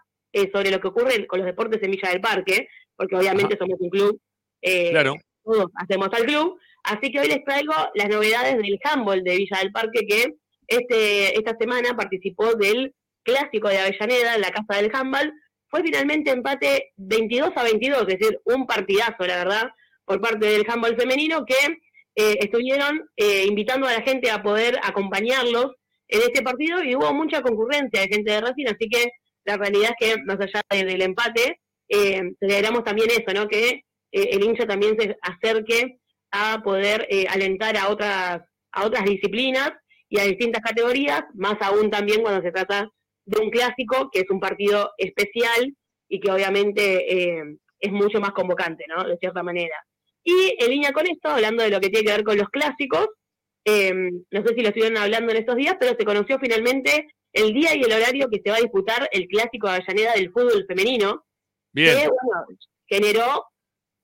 sobre lo que ocurre con los deportes en Villa del Parque, porque obviamente somos un club, claro. todos hacemos al club, así que hoy les traigo las novedades del handball de Villa del Parque que este, esta semana participó del clásico de Avellaneda en la casa del handball, fue finalmente empate 22 a 22, es decir, un partidazo, la verdad, por parte del handball femenino que eh, estuvieron eh, invitando a la gente a poder acompañarlos en este partido y hubo mucha concurrencia de gente de Racing, así que la realidad es que más allá del empate, eh, celebramos también eso, ¿no? Que el hincha también se acerque a poder alentar a otras, a otras disciplinas y a distintas categorías, más aún también cuando se trata de un clásico que es un partido especial y que obviamente eh, es mucho más convocante, ¿no? De cierta manera. Y en línea con esto, hablando de lo que tiene que ver con los clásicos, eh, no sé si lo estuvieron hablando en estos días, pero se conoció finalmente el día y el horario que se va a disputar el clásico de Avellaneda del fútbol femenino, Bien. que bueno, generó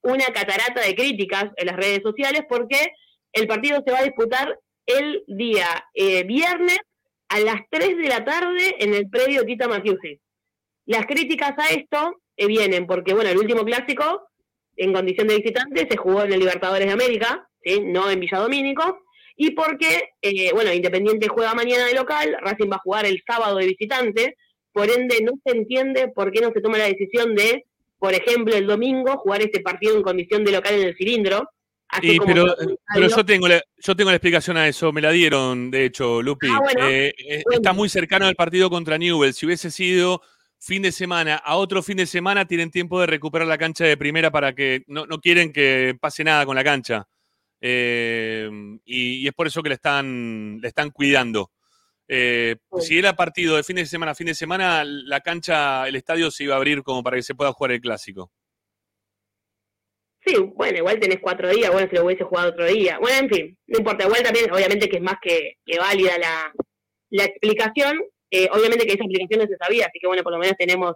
una catarata de críticas en las redes sociales porque el partido se va a disputar el día eh, viernes a las 3 de la tarde en el predio Tita Matiusi. Las críticas a esto eh, vienen porque, bueno, el último clásico, en condición de visitante, se jugó en el Libertadores de América, ¿sí? no en Villa Domínico, y porque, eh, bueno, Independiente juega mañana de local, Racing va a jugar el sábado de visitante, por ende no se entiende por qué no se toma la decisión de, por ejemplo, el domingo jugar este partido en condición de local en el cilindro, y, pero, pero yo tengo la, yo tengo la explicación a eso, me la dieron, de hecho, Lupi. Ah, eh, eh, está muy cercano al partido contra Newell. Si hubiese sido fin de semana a otro fin de semana, tienen tiempo de recuperar la cancha de primera para que no, no quieren que pase nada con la cancha. Eh, y, es por eso que le están, le están cuidando. si era partido de fin de semana a fin de semana, la cancha, el estadio se iba a abrir como para que se pueda jugar el clásico. Sí, bueno, igual tenés cuatro días, bueno, si lo hubiese jugado otro día. Bueno, en fin, no importa, igual también, obviamente que es más que, válida la, la explicación. Eh, obviamente que esa explicación no se sabía, así que bueno, por lo menos tenemos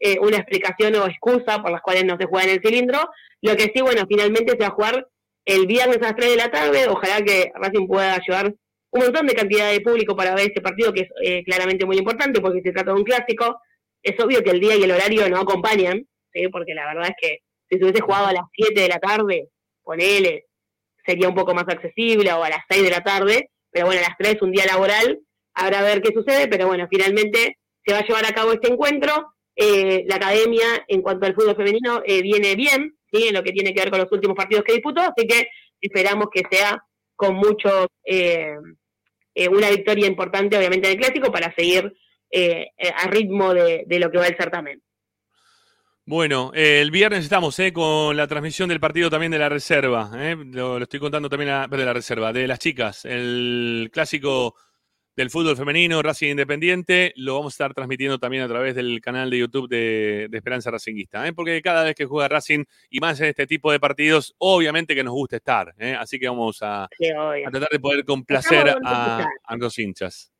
eh, una explicación o excusa por las cuales no se juega en el cilindro. Lo que sí, bueno, finalmente se va a jugar el viernes a las 3 de la tarde. Ojalá que Racing pueda llevar un montón de cantidad de público para ver este partido, que es eh, claramente muy importante porque se trata de un clásico. Es obvio que el día y el horario no acompañan, ¿sí? porque la verdad es que si se hubiese jugado a las 7 de la tarde, ponele, sería un poco más accesible, o a las 6 de la tarde, pero bueno, a las 3 un día laboral, habrá a ver qué sucede, pero bueno, finalmente se va a llevar a cabo este encuentro. eh, la academia en cuanto al fútbol femenino eh, viene bien, ¿sí? en lo que tiene que ver con los últimos partidos que disputó, así que esperamos que sea con mucho, eh, una victoria importante obviamente en el clásico para seguir a ritmo de, de lo que va el certamen. Bueno, eh, el viernes estamos eh, con la transmisión del partido también de la reserva. eh, Lo, lo estoy contando también a- de la reserva, de las chicas. El clásico del fútbol femenino, Racing Independiente, lo vamos a estar transmitiendo también a través del canal de YouTube de, de Esperanza Racinguista. eh, Porque cada vez que juega Racing y más en este tipo de partidos, obviamente que nos gusta estar. eh, Así que vamos a, tratar de poder complacer a, a los hinchas.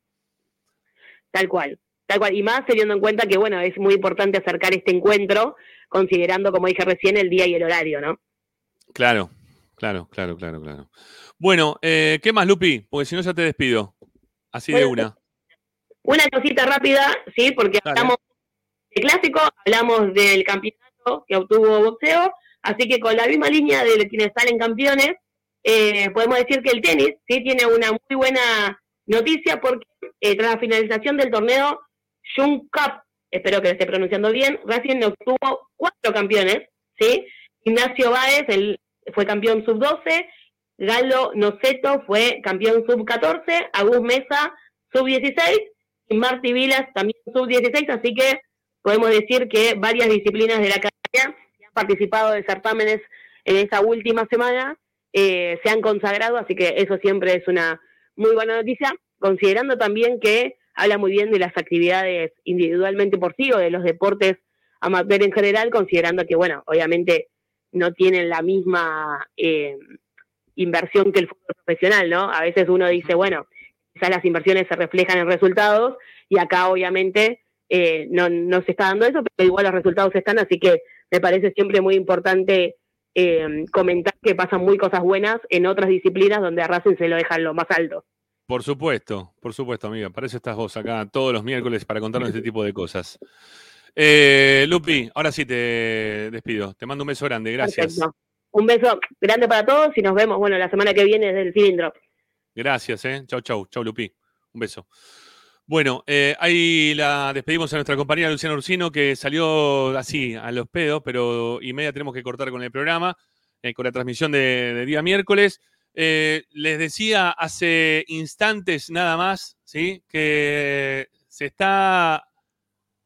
Tal cual, tal cual. Y más teniendo en cuenta que, bueno, es muy importante acercar este encuentro, considerando, como dije recién, el día y el horario, ¿no? Claro, claro, claro, claro, claro. Bueno, eh, ¿qué más, Lupi? Porque si no ya te despido. Así de una. Una cosita rápida, sí, porque hablamos de clásico, hablamos del campeonato que obtuvo boxeo, así que con la misma línea de quienes salen campeones, eh, podemos decir que el tenis sí tiene una muy buena noticia porque eh, tras la finalización del torneo Jung Cup, espero que lo esté pronunciando bien, Racing obtuvo cuatro campeones, ¿sí? Ignacio Báez fue campeón sub-12, Galo Noceto fue campeón sub-14, Agus Mesa sub-16 y Marty Vilas también sub-16, así que podemos decir que varias disciplinas de la academia que han participado de certámenes en esa última semana eh, se han consagrado, así que eso siempre es una muy buena noticia, considerando también que habla muy bien de las actividades individualmente por sí o de los deportes amateur en general, considerando que, bueno, obviamente no tienen la misma eh, inversión que el fútbol profesional, ¿no? A veces uno dice, bueno, quizás las inversiones se reflejan en resultados y acá obviamente eh, no, no se está dando eso, pero igual los resultados están, así que me parece siempre muy importante eh, comentar que pasan muy cosas buenas en otras disciplinas donde a Racing se lo dejan lo más alto. Por supuesto, por supuesto, amiga. Para eso estás vos acá todos los miércoles para contarnos este tipo de cosas. Eh, Lupi, ahora sí te despido. Te mando un beso grande, gracias. Perfecto. Un beso grande para todos y nos vemos, bueno, la semana que viene desde el cilindro. Gracias, eh. Chau, chau, chau, Lupi. Un beso. Bueno, eh, ahí la despedimos a nuestra compañera Luciana Ursino, que salió así, a los pedos, pero y media tenemos que cortar con el programa, eh, con la transmisión de, de día miércoles. Eh, les decía hace instantes nada más, ¿sí? Que se está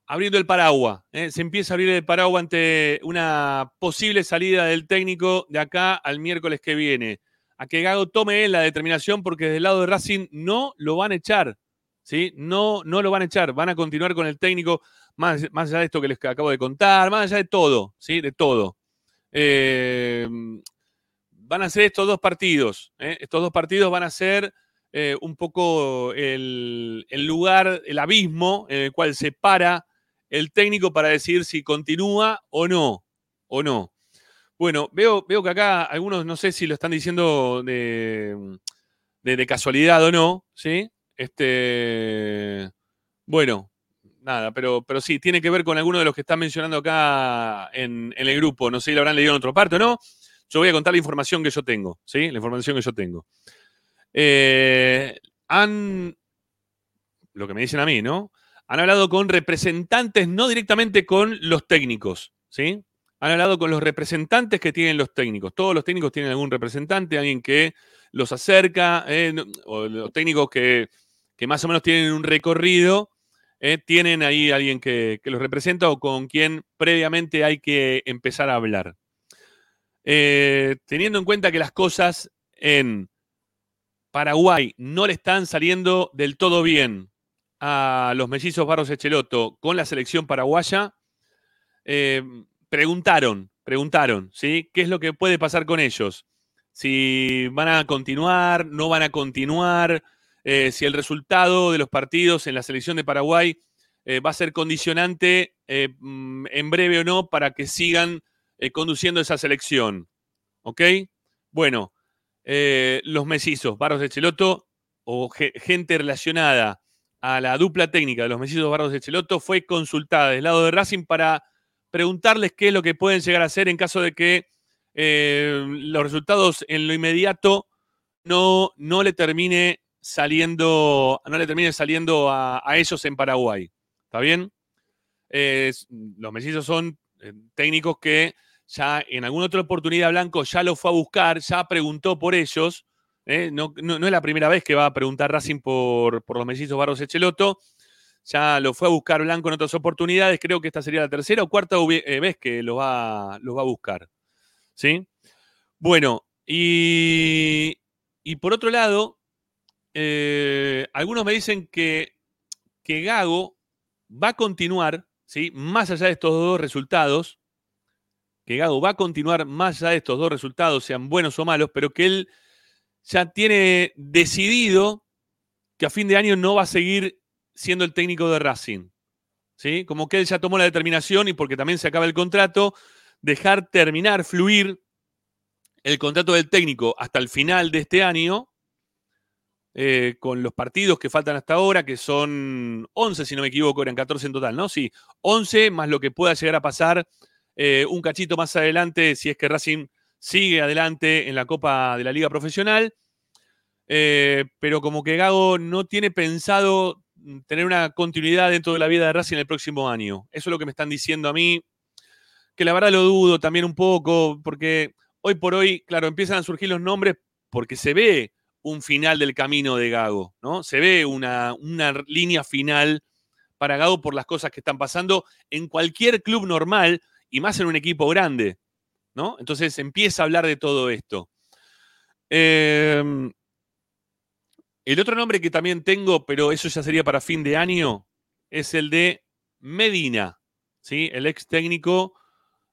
abriendo el paraguas. ¿eh? Se empieza a abrir el paraguas ante una posible salida del técnico de acá al miércoles que viene. A que Gago tome la determinación porque del lado de Racing no lo van a echar. ¿sí? No, no lo van a echar. Van a continuar con el técnico, más, más allá de esto que les acabo de contar, más allá de todo, ¿sí? De todo. Eh, van a ser estos dos partidos. ¿eh? Estos dos partidos van a ser eh, un poco el, lugar, el abismo en el cual se para el técnico para decidir si continúa o no. O no. Bueno, veo, veo que acá algunos no sé si lo están diciendo de, de, casualidad o no, ¿sí? Este. Bueno, nada, pero, pero sí, tiene que ver con alguno de los que están mencionando acá en, el grupo. No sé si lo habrán leído en otro parte o no. Yo voy a contar la información que yo tengo, ¿sí? La información que yo tengo. Eh, han. Lo que me dicen a mí, ¿no? Han hablado con representantes, no directamente con los técnicos, ¿sí? Han hablado con los representantes que tienen los técnicos. Todos los técnicos tienen algún representante, alguien que los acerca, eh, o los técnicos que, que más o menos tienen un recorrido, eh, tienen ahí alguien que, que los representa o con quien previamente hay que empezar a hablar. Eh, teniendo en cuenta que las cosas en Paraguay no le están saliendo del todo bien a los mellizos Barros Echeloto con la selección paraguaya, eh, preguntaron, preguntaron, ¿sí? ¿Qué es lo que puede pasar con ellos? Si van a continuar, no van a continuar, eh, si el resultado de los partidos en la selección de Paraguay va a ser condicionante mm, en breve o no para que sigan eh, conduciendo esa selección. ¿Ok? Bueno, eh, los mellizos, Barros de Cheloto, o ge- gente relacionada a la dupla técnica de los mellizos Barros de Cheloto, fue consultada del lado de Racing para preguntarles qué es lo que pueden llegar a hacer en caso de que eh, los resultados en lo inmediato no, no le termine saliendo, no le termine saliendo a, a ellos en Paraguay. ¿Está bien? los mellizos son técnicos que ya en alguna otra oportunidad Blanco ya lo fue a buscar, ya preguntó por ellos. ¿eh? No, es la primera vez que va a preguntar Racing por, por los mellizos Barros Echeloto. Ya lo fue a buscar Blanco en otras oportunidades. Creo que esta sería la tercera o cuarta eh, vez que lo va, va a buscar. ¿Sí? Bueno, y, y por otro lado, eh, algunos me dicen que, que Gago va a continuar, ¿sí? más allá de estos dos resultados, que Gago va a continuar más allá de estos dos resultados, sean buenos o malos, pero que él ya tiene decidido que a fin de año no va a seguir siendo el técnico de Racing. ¿sí? Como que él ya tomó la determinación y porque también se acaba el contrato, dejar terminar, fluir el contrato del técnico hasta el final de este año, eh, con los partidos que faltan hasta ahora, que son 11, si no me equivoco, eran 14 en total, ¿no? Sí, 11 más lo que pueda llegar a pasar eh, un cachito más adelante, si es que Racing sigue adelante en la Copa de la Liga Profesional. Eh, pero como que Gago no tiene pensado tener una continuidad dentro de la vida de Racing el próximo año. Eso es lo que me están diciendo a mí, que la verdad lo dudo también un poco, porque hoy por hoy, claro, empiezan a surgir los nombres porque se ve un final del camino de Gago, ¿no? Se ve una, una línea final para Gago por las cosas que están pasando en cualquier club normal y más en un equipo grande, ¿no? Entonces empieza a hablar de todo esto. Eh, el otro nombre que también tengo, pero eso ya sería para fin de año, es el de Medina, ¿sí? El ex técnico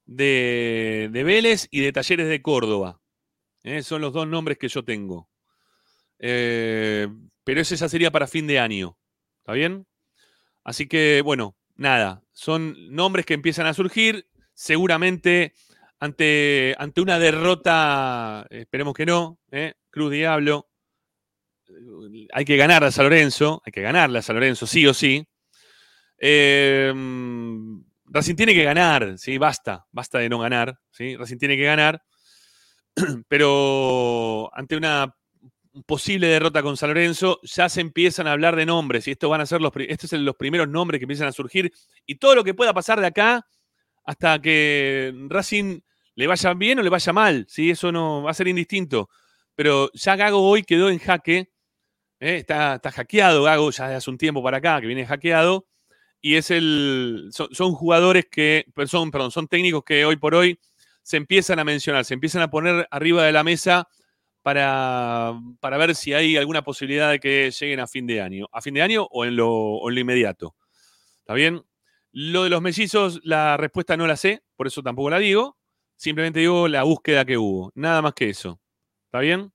de, de Vélez y de Talleres de Córdoba. ¿eh? Son los dos nombres que yo tengo. Eh, pero ese sería para fin de año. ¿Está bien? Así que, bueno, nada. Son nombres que empiezan a surgir. Seguramente ante, ante una derrota, esperemos que no, ¿eh? Cruz Diablo. Hay que ganar a San Lorenzo. Hay que ganarle a San Lorenzo, sí o sí. Eh, Racing tiene que ganar, ¿sí? Basta, basta de no ganar, ¿sí? Racing tiene que ganar. Pero ante una posible derrota con San Lorenzo, ya se empiezan a hablar de nombres, y estos van a ser los, son los primeros nombres que empiezan a surgir, y todo lo que pueda pasar de acá hasta que Racing le vaya bien o le vaya mal, ¿sí? Eso no va a ser indistinto. Pero ya Gago hoy quedó en jaque, ¿eh? está, está hackeado Gago ya hace un tiempo para acá, que viene hackeado, y es el, son, son jugadores que, son, perdón, son técnicos que hoy por hoy se empiezan a mencionar, se empiezan a poner arriba de la mesa para, para ver si hay alguna posibilidad de que lleguen a fin de año. A fin de año o en lo, en lo inmediato. ¿Está bien? Lo de los mellizos, la respuesta no la sé, por eso tampoco la digo. Simplemente digo la búsqueda que hubo. Nada más que eso. ¿Está bien?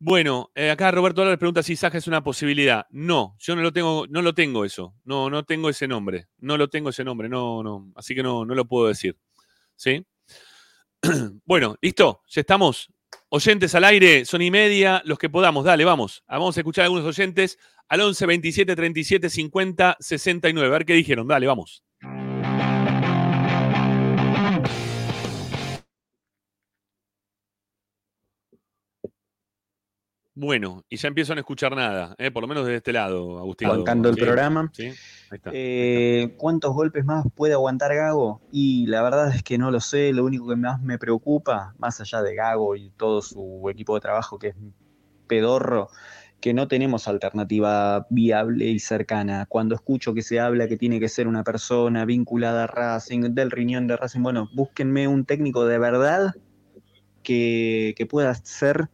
Bueno, eh, acá Roberto Álvarez pregunta si Saja es una posibilidad. No, yo no lo tengo, no lo tengo eso. No, no tengo ese nombre. No lo tengo ese nombre. No, no. Así que no, no lo puedo decir. ¿Sí? bueno, listo. Ya estamos. Oyentes al aire, son y media, los que podamos. Dale, vamos. Vamos a escuchar a algunos oyentes al 11 27 37 50 69. A ver qué dijeron. Dale, vamos. Bueno, y ya empiezo a no escuchar nada, ¿eh? por lo menos desde este lado, Agustín. Bancando el Sí, programa. Sí, ahí está. Eh, ¿Cuántos golpes más puede aguantar Gago? Y la verdad es que no lo sé. Lo único que más me preocupa, más allá de Gago y todo su equipo de trabajo que es pedorro, que no tenemos alternativa viable y cercana. Cuando escucho que se habla que tiene que ser una persona vinculada a Racing, del riñón de Racing, bueno, búsquenme un técnico de verdad que, que pueda ser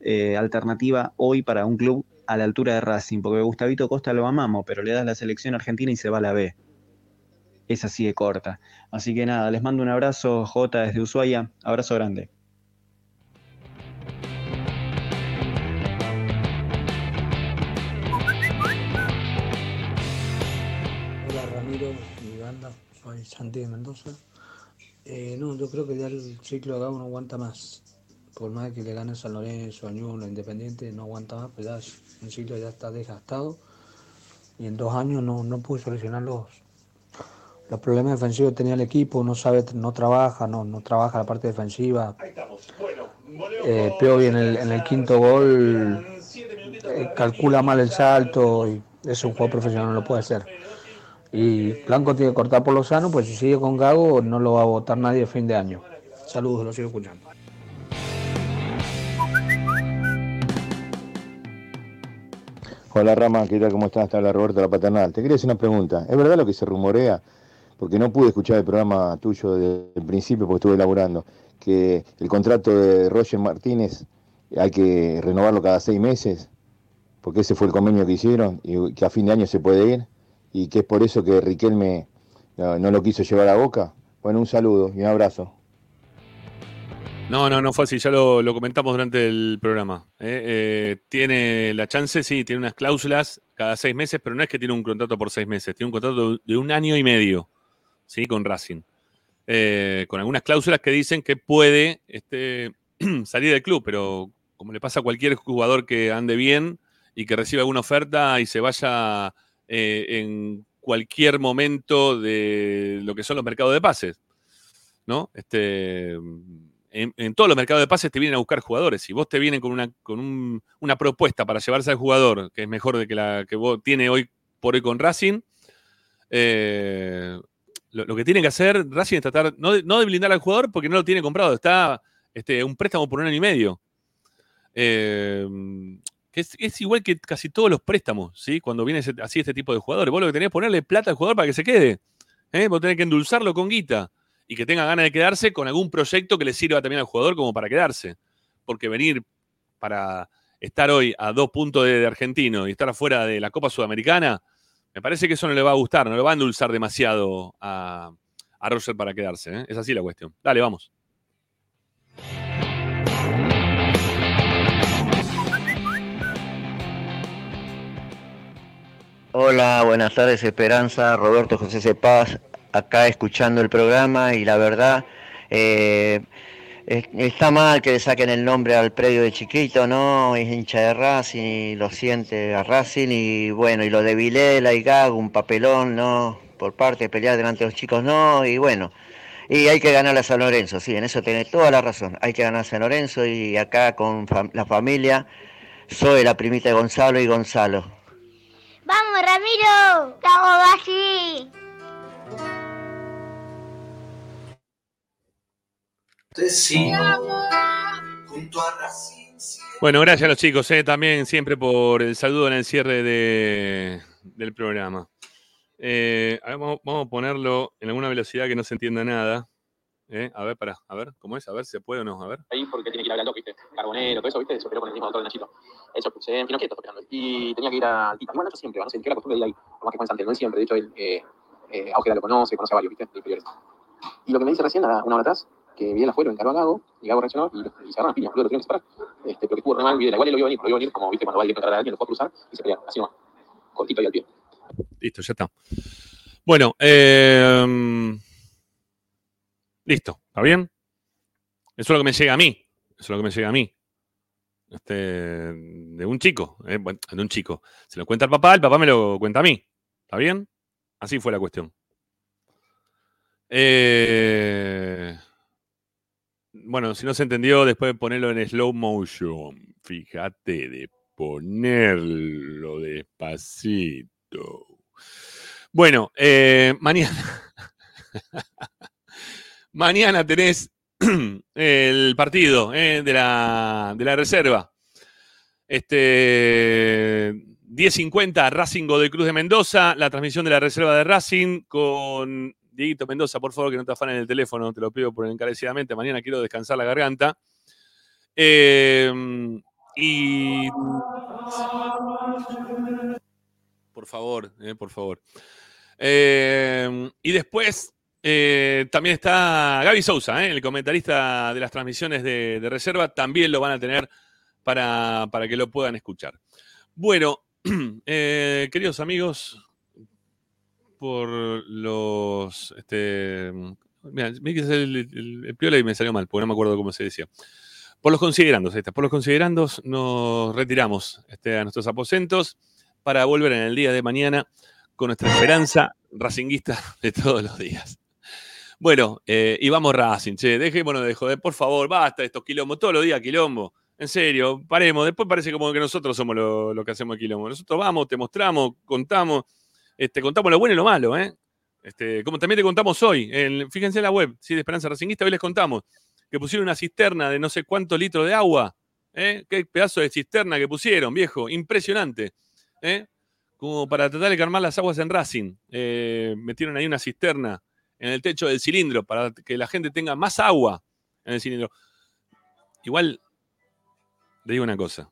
eh, alternativa hoy para un club a la altura de Racing, porque Gustavito Costa lo amamos, pero le das la selección argentina y se va a la B. Es así de corta. Así que nada, les mando un abrazo, J desde Ushuaia. Abrazo grande. Hola Ramiro y banda, soy Santi de Mendoza. Eh, no, yo creo que ya el ciclo de Gago no aguanta más. Por más que le gane San Lorenzo, Ñulo, Independiente, no aguanta más, pero ya ciclo ya está desgastado. Y en dos años no, no pudo solucionar los, los problemas defensivos que tenía el equipo, no sabe, no trabaja, no, no trabaja la parte defensiva. Eh, Piovi en el, en el quinto gol eh, calcula mal el salto y es un juego profesional, no lo puede hacer. Y Blanco tiene que cortar por lo sano, pues si sigue con Gago no lo va a votar nadie a fin de año. Saludos, lo sigo escuchando. Hola Rama, ¿qué tal? ¿Cómo estás? Te habla Roberto La Paternal. Te quería hacer una pregunta. ¿Es verdad lo que se rumorea? Porque no pude escuchar el programa tuyo desde el principio porque estuve elaborando. Que el contrato de Roger Martínez hay que renovarlo cada seis meses. Porque ese fue el convenio que hicieron y que a fin de año se puede ir. Y que es por eso que Riquelme no, no lo quiso llevar a boca. Bueno, un saludo y un abrazo. No, no, no fue así, ya lo, comentamos durante el programa. ¿eh? Eh, tiene la chance, sí, tiene unas cláusulas cada seis meses, pero no es que tiene un contrato por seis meses, tiene un contrato de un año y medio, ¿sí? Con Racing. Eh, con algunas cláusulas que dicen que puede este, salir del club, pero como le pasa a cualquier jugador que ande bien y que reciba alguna oferta y se vaya en cualquier momento de lo que son los mercados de pases, ¿no? Este en, todos los mercados de pases te vienen a buscar jugadores. Si vos te vienen con una, con un, una propuesta para llevarse al jugador, que es mejor de que la que vos tiene hoy por hoy con Racing, eh, lo, que tiene que hacer Racing es tratar, no de, no de, blindar al jugador porque no lo tiene comprado, está este, un préstamo por un año y medio. Eh, es, es, igual que casi todos los préstamos, ¿sí? Cuando viene así este tipo de jugadores. Vos lo que tenés que ponerle plata al jugador para que se quede. ¿eh? Vos tenés que endulzarlo con guita y que tenga ganas de quedarse con algún proyecto que le sirva también al jugador como para quedarse. Porque venir para estar hoy a dos puntos de, Argentino y estar afuera de la Copa Sudamericana, me parece que eso no le va a gustar, no le va a endulzar demasiado a, a Roger para quedarse. ¿eh? Es así la cuestión. Dale, vamos. Hola, buenas tardes Esperanza, Roberto José Cepaz, acá escuchando el programa y la verdad eh, está mal que le saquen el nombre al predio de chiquito, ¿no? Es hincha de Racing y lo siente a Racing y bueno, y lo de Vilela y Gago, un papelón, ¿no? Por parte de pelear delante de los chicos, no, y bueno. Y hay que ganar a San Lorenzo, sí, en eso tiene toda la razón. Hay que ganar a San Lorenzo y acá con la familia, soy la primita de Gonzalo y Gonzalo. ¡Vamos, Ramiro! ¡Vamos, así! Bueno, gracias a los chicos eh, también siempre por el saludo en el cierre de, del programa. Eh, a ver, vamos, vamos, a ponerlo en alguna velocidad que no se entienda nada. Eh, a ver, para, a ver, ¿cómo es? A ver, ¿se puede o no? A ver. Ahí porque tiene que ir a Galdoc, ¿viste? Carbonero, todo eso, ¿viste? Se operó con el mismo doctor de Nachito. Eso, se en Finocchio está operando. Y tenía que ir a Tita. Igual Nacho siempre, no sé, que la costumbre de ir ahí. Como que Santel, no es siempre. De hecho, él, eh, eh, Áugeda lo conoce, conoce a varios, ¿viste? De inferiores. Y lo que me dice recién, una hora atrás, que Videla fue, lo encaró a Gago, y Gago reaccionó y, y se agarraron piñas, lo tuvieron que separar. Este, pero que estuvo re mal Videla. Igual él lo a venir, lo a venir como, viste, cuando va a ir a encarar a alguien, lo fue a cruzar y se pelearon. Así nomás. Cortito y al pie. Listo, ya está. Bueno, eh, listo, ¿está bien? Eso es lo que me llega a mí. Eso es lo que me llega a mí. Este, de un chico, eh, bueno, de un chico. Se lo cuenta al papá, el papá me lo cuenta a mí. ¿Está bien? Así fue la cuestión. Eh, bueno, si no se entendió, después de ponerlo en slow motion. Fíjate de ponerlo despacito. Bueno, eh, mañana. mañana tenés el partido eh, de, la, de la reserva. Este 10.50 Racing de Cruz de Mendoza, la transmisión de la reserva de Racing con Dieguito Mendoza, por favor, que no te afanen el teléfono, te lo pido por encarecidamente. Mañana quiero descansar la garganta. Eh, y. Por favor, eh, por favor. Eh, y después eh, también está Gaby Sousa, el comentarista de las transmisiones de, de, reserva. También lo van a tener para, para que lo puedan escuchar. Bueno, queridos amigos, por los. Este, mira, me el, el, el, piola y me salió mal, porque no me acuerdo cómo se decía. Por los considerandos, está, por los considerandos nos retiramos este, a nuestros aposentos para volver en el día de mañana con nuestra esperanza racinguista de todos los días. Bueno, eh, y vamos Racing, che, dejémonos de joder, por favor, basta de estos quilombos, todos los días quilombo. En serio, paremos, después parece como que nosotros somos lo, lo que hacemos quilombo. Nosotros vamos, te mostramos, contamos, Este, contamos lo bueno y lo malo, ¿eh? Este, como también te contamos hoy, en- fíjense en la web, ¿sí? de Esperanza Racingista, hoy les contamos que pusieron una cisterna de no sé cuántos litros de agua. ¿eh? Qué pedazo de cisterna que pusieron, viejo, impresionante. ¿eh? Como para tratar de calmar las aguas en Racing. Eh, metieron ahí una cisterna en el techo del cilindro para que la gente tenga más agua en el cilindro. Igual, le digo una cosa.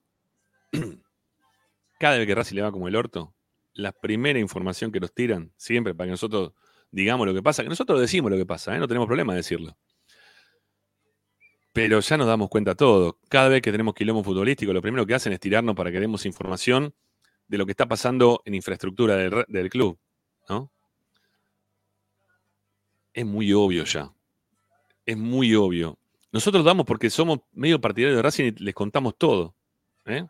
Cada vez que Racing le va como el orto, la primera información que nos tiran, siempre para que nosotros digamos lo que pasa, que nosotros decimos lo que pasa, ¿eh? no tenemos problema de decirlo. Pero ya nos damos cuenta todo. Cada vez que tenemos quilombo futbolístico, lo primero que hacen es tirarnos para que demos información de lo que está pasando en infraestructura del, club. ¿no? Es muy obvio ya. Es muy obvio. Nosotros damos porque somos medio partidarios de Racing y les contamos todo. ¿eh?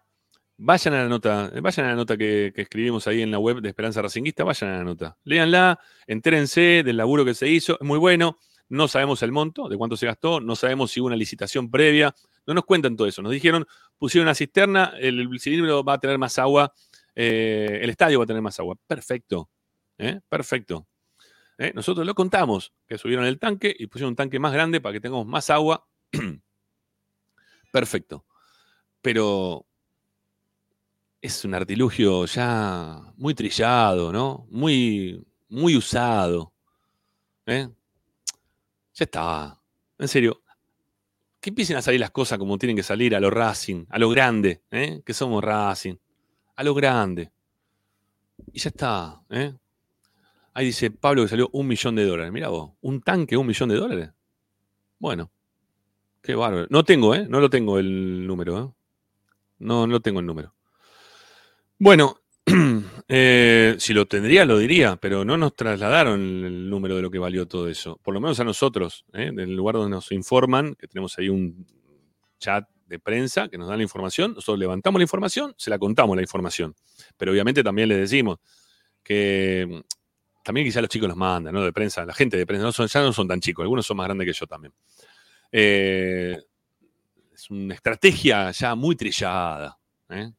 Vayan a la nota, vayan a la nota que, escribimos ahí en la web de Esperanza Racinguista, vayan a la nota. Léanla, entérense del laburo que se hizo, es muy bueno. No sabemos el monto, de cuánto se gastó, no sabemos si hubo una licitación previa. No nos cuentan todo eso. Nos dijeron, pusieron una cisterna, el, el cilindro va a tener más agua, eh, el estadio va a tener más agua. Perfecto, ¿eh? perfecto. ¿eh? Nosotros lo contamos, que subieron el tanque y pusieron un tanque más grande para que tengamos más agua. Perfecto. Pero es un artilugio ya muy trillado, ¿no? Muy, muy usado. ¿eh? Ya está. En serio. Que empiecen a salir las cosas como tienen que salir a lo Racing, a lo grande, ¿eh? que somos Racing, a lo grande. Y ya está. ¿eh? Ahí dice Pablo que salió un millón de dólares. Mira vos, un tanque, un millón de dólares. Bueno, qué bárbaro. No tengo, ¿eh? No lo tengo el número, ¿eh? No, no tengo el número. Bueno, eh, si lo tendría, lo diría, pero no nos trasladaron el número de lo que valió todo eso. Por lo menos a nosotros, ¿eh? del lugar donde nos informan, que tenemos ahí un chat de prensa que nos da la información. Nosotros levantamos la información, se la contamos la información. Pero obviamente también les decimos que también quizás los chicos los mandan, ¿no? De prensa, la gente de prensa, no son, ya no son tan chicos, algunos son más grandes que yo también. Eh, es una estrategia ya muy trillada, ¿eh?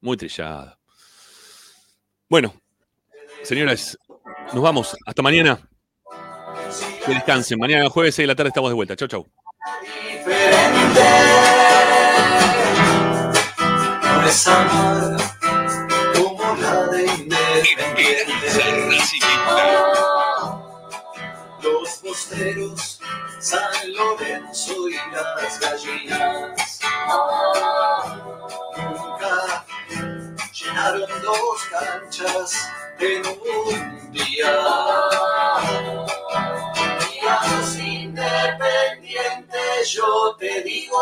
muy trillada. Bueno, señoras, nos vamos. Hasta mañana. Que descansen. Mañana jueves 6 de la tarde estamos de vuelta. Chau, chau. Los posteros, San Lorenzo y las gallinas. Dos canchas en un día. Y a independientes yo te digo.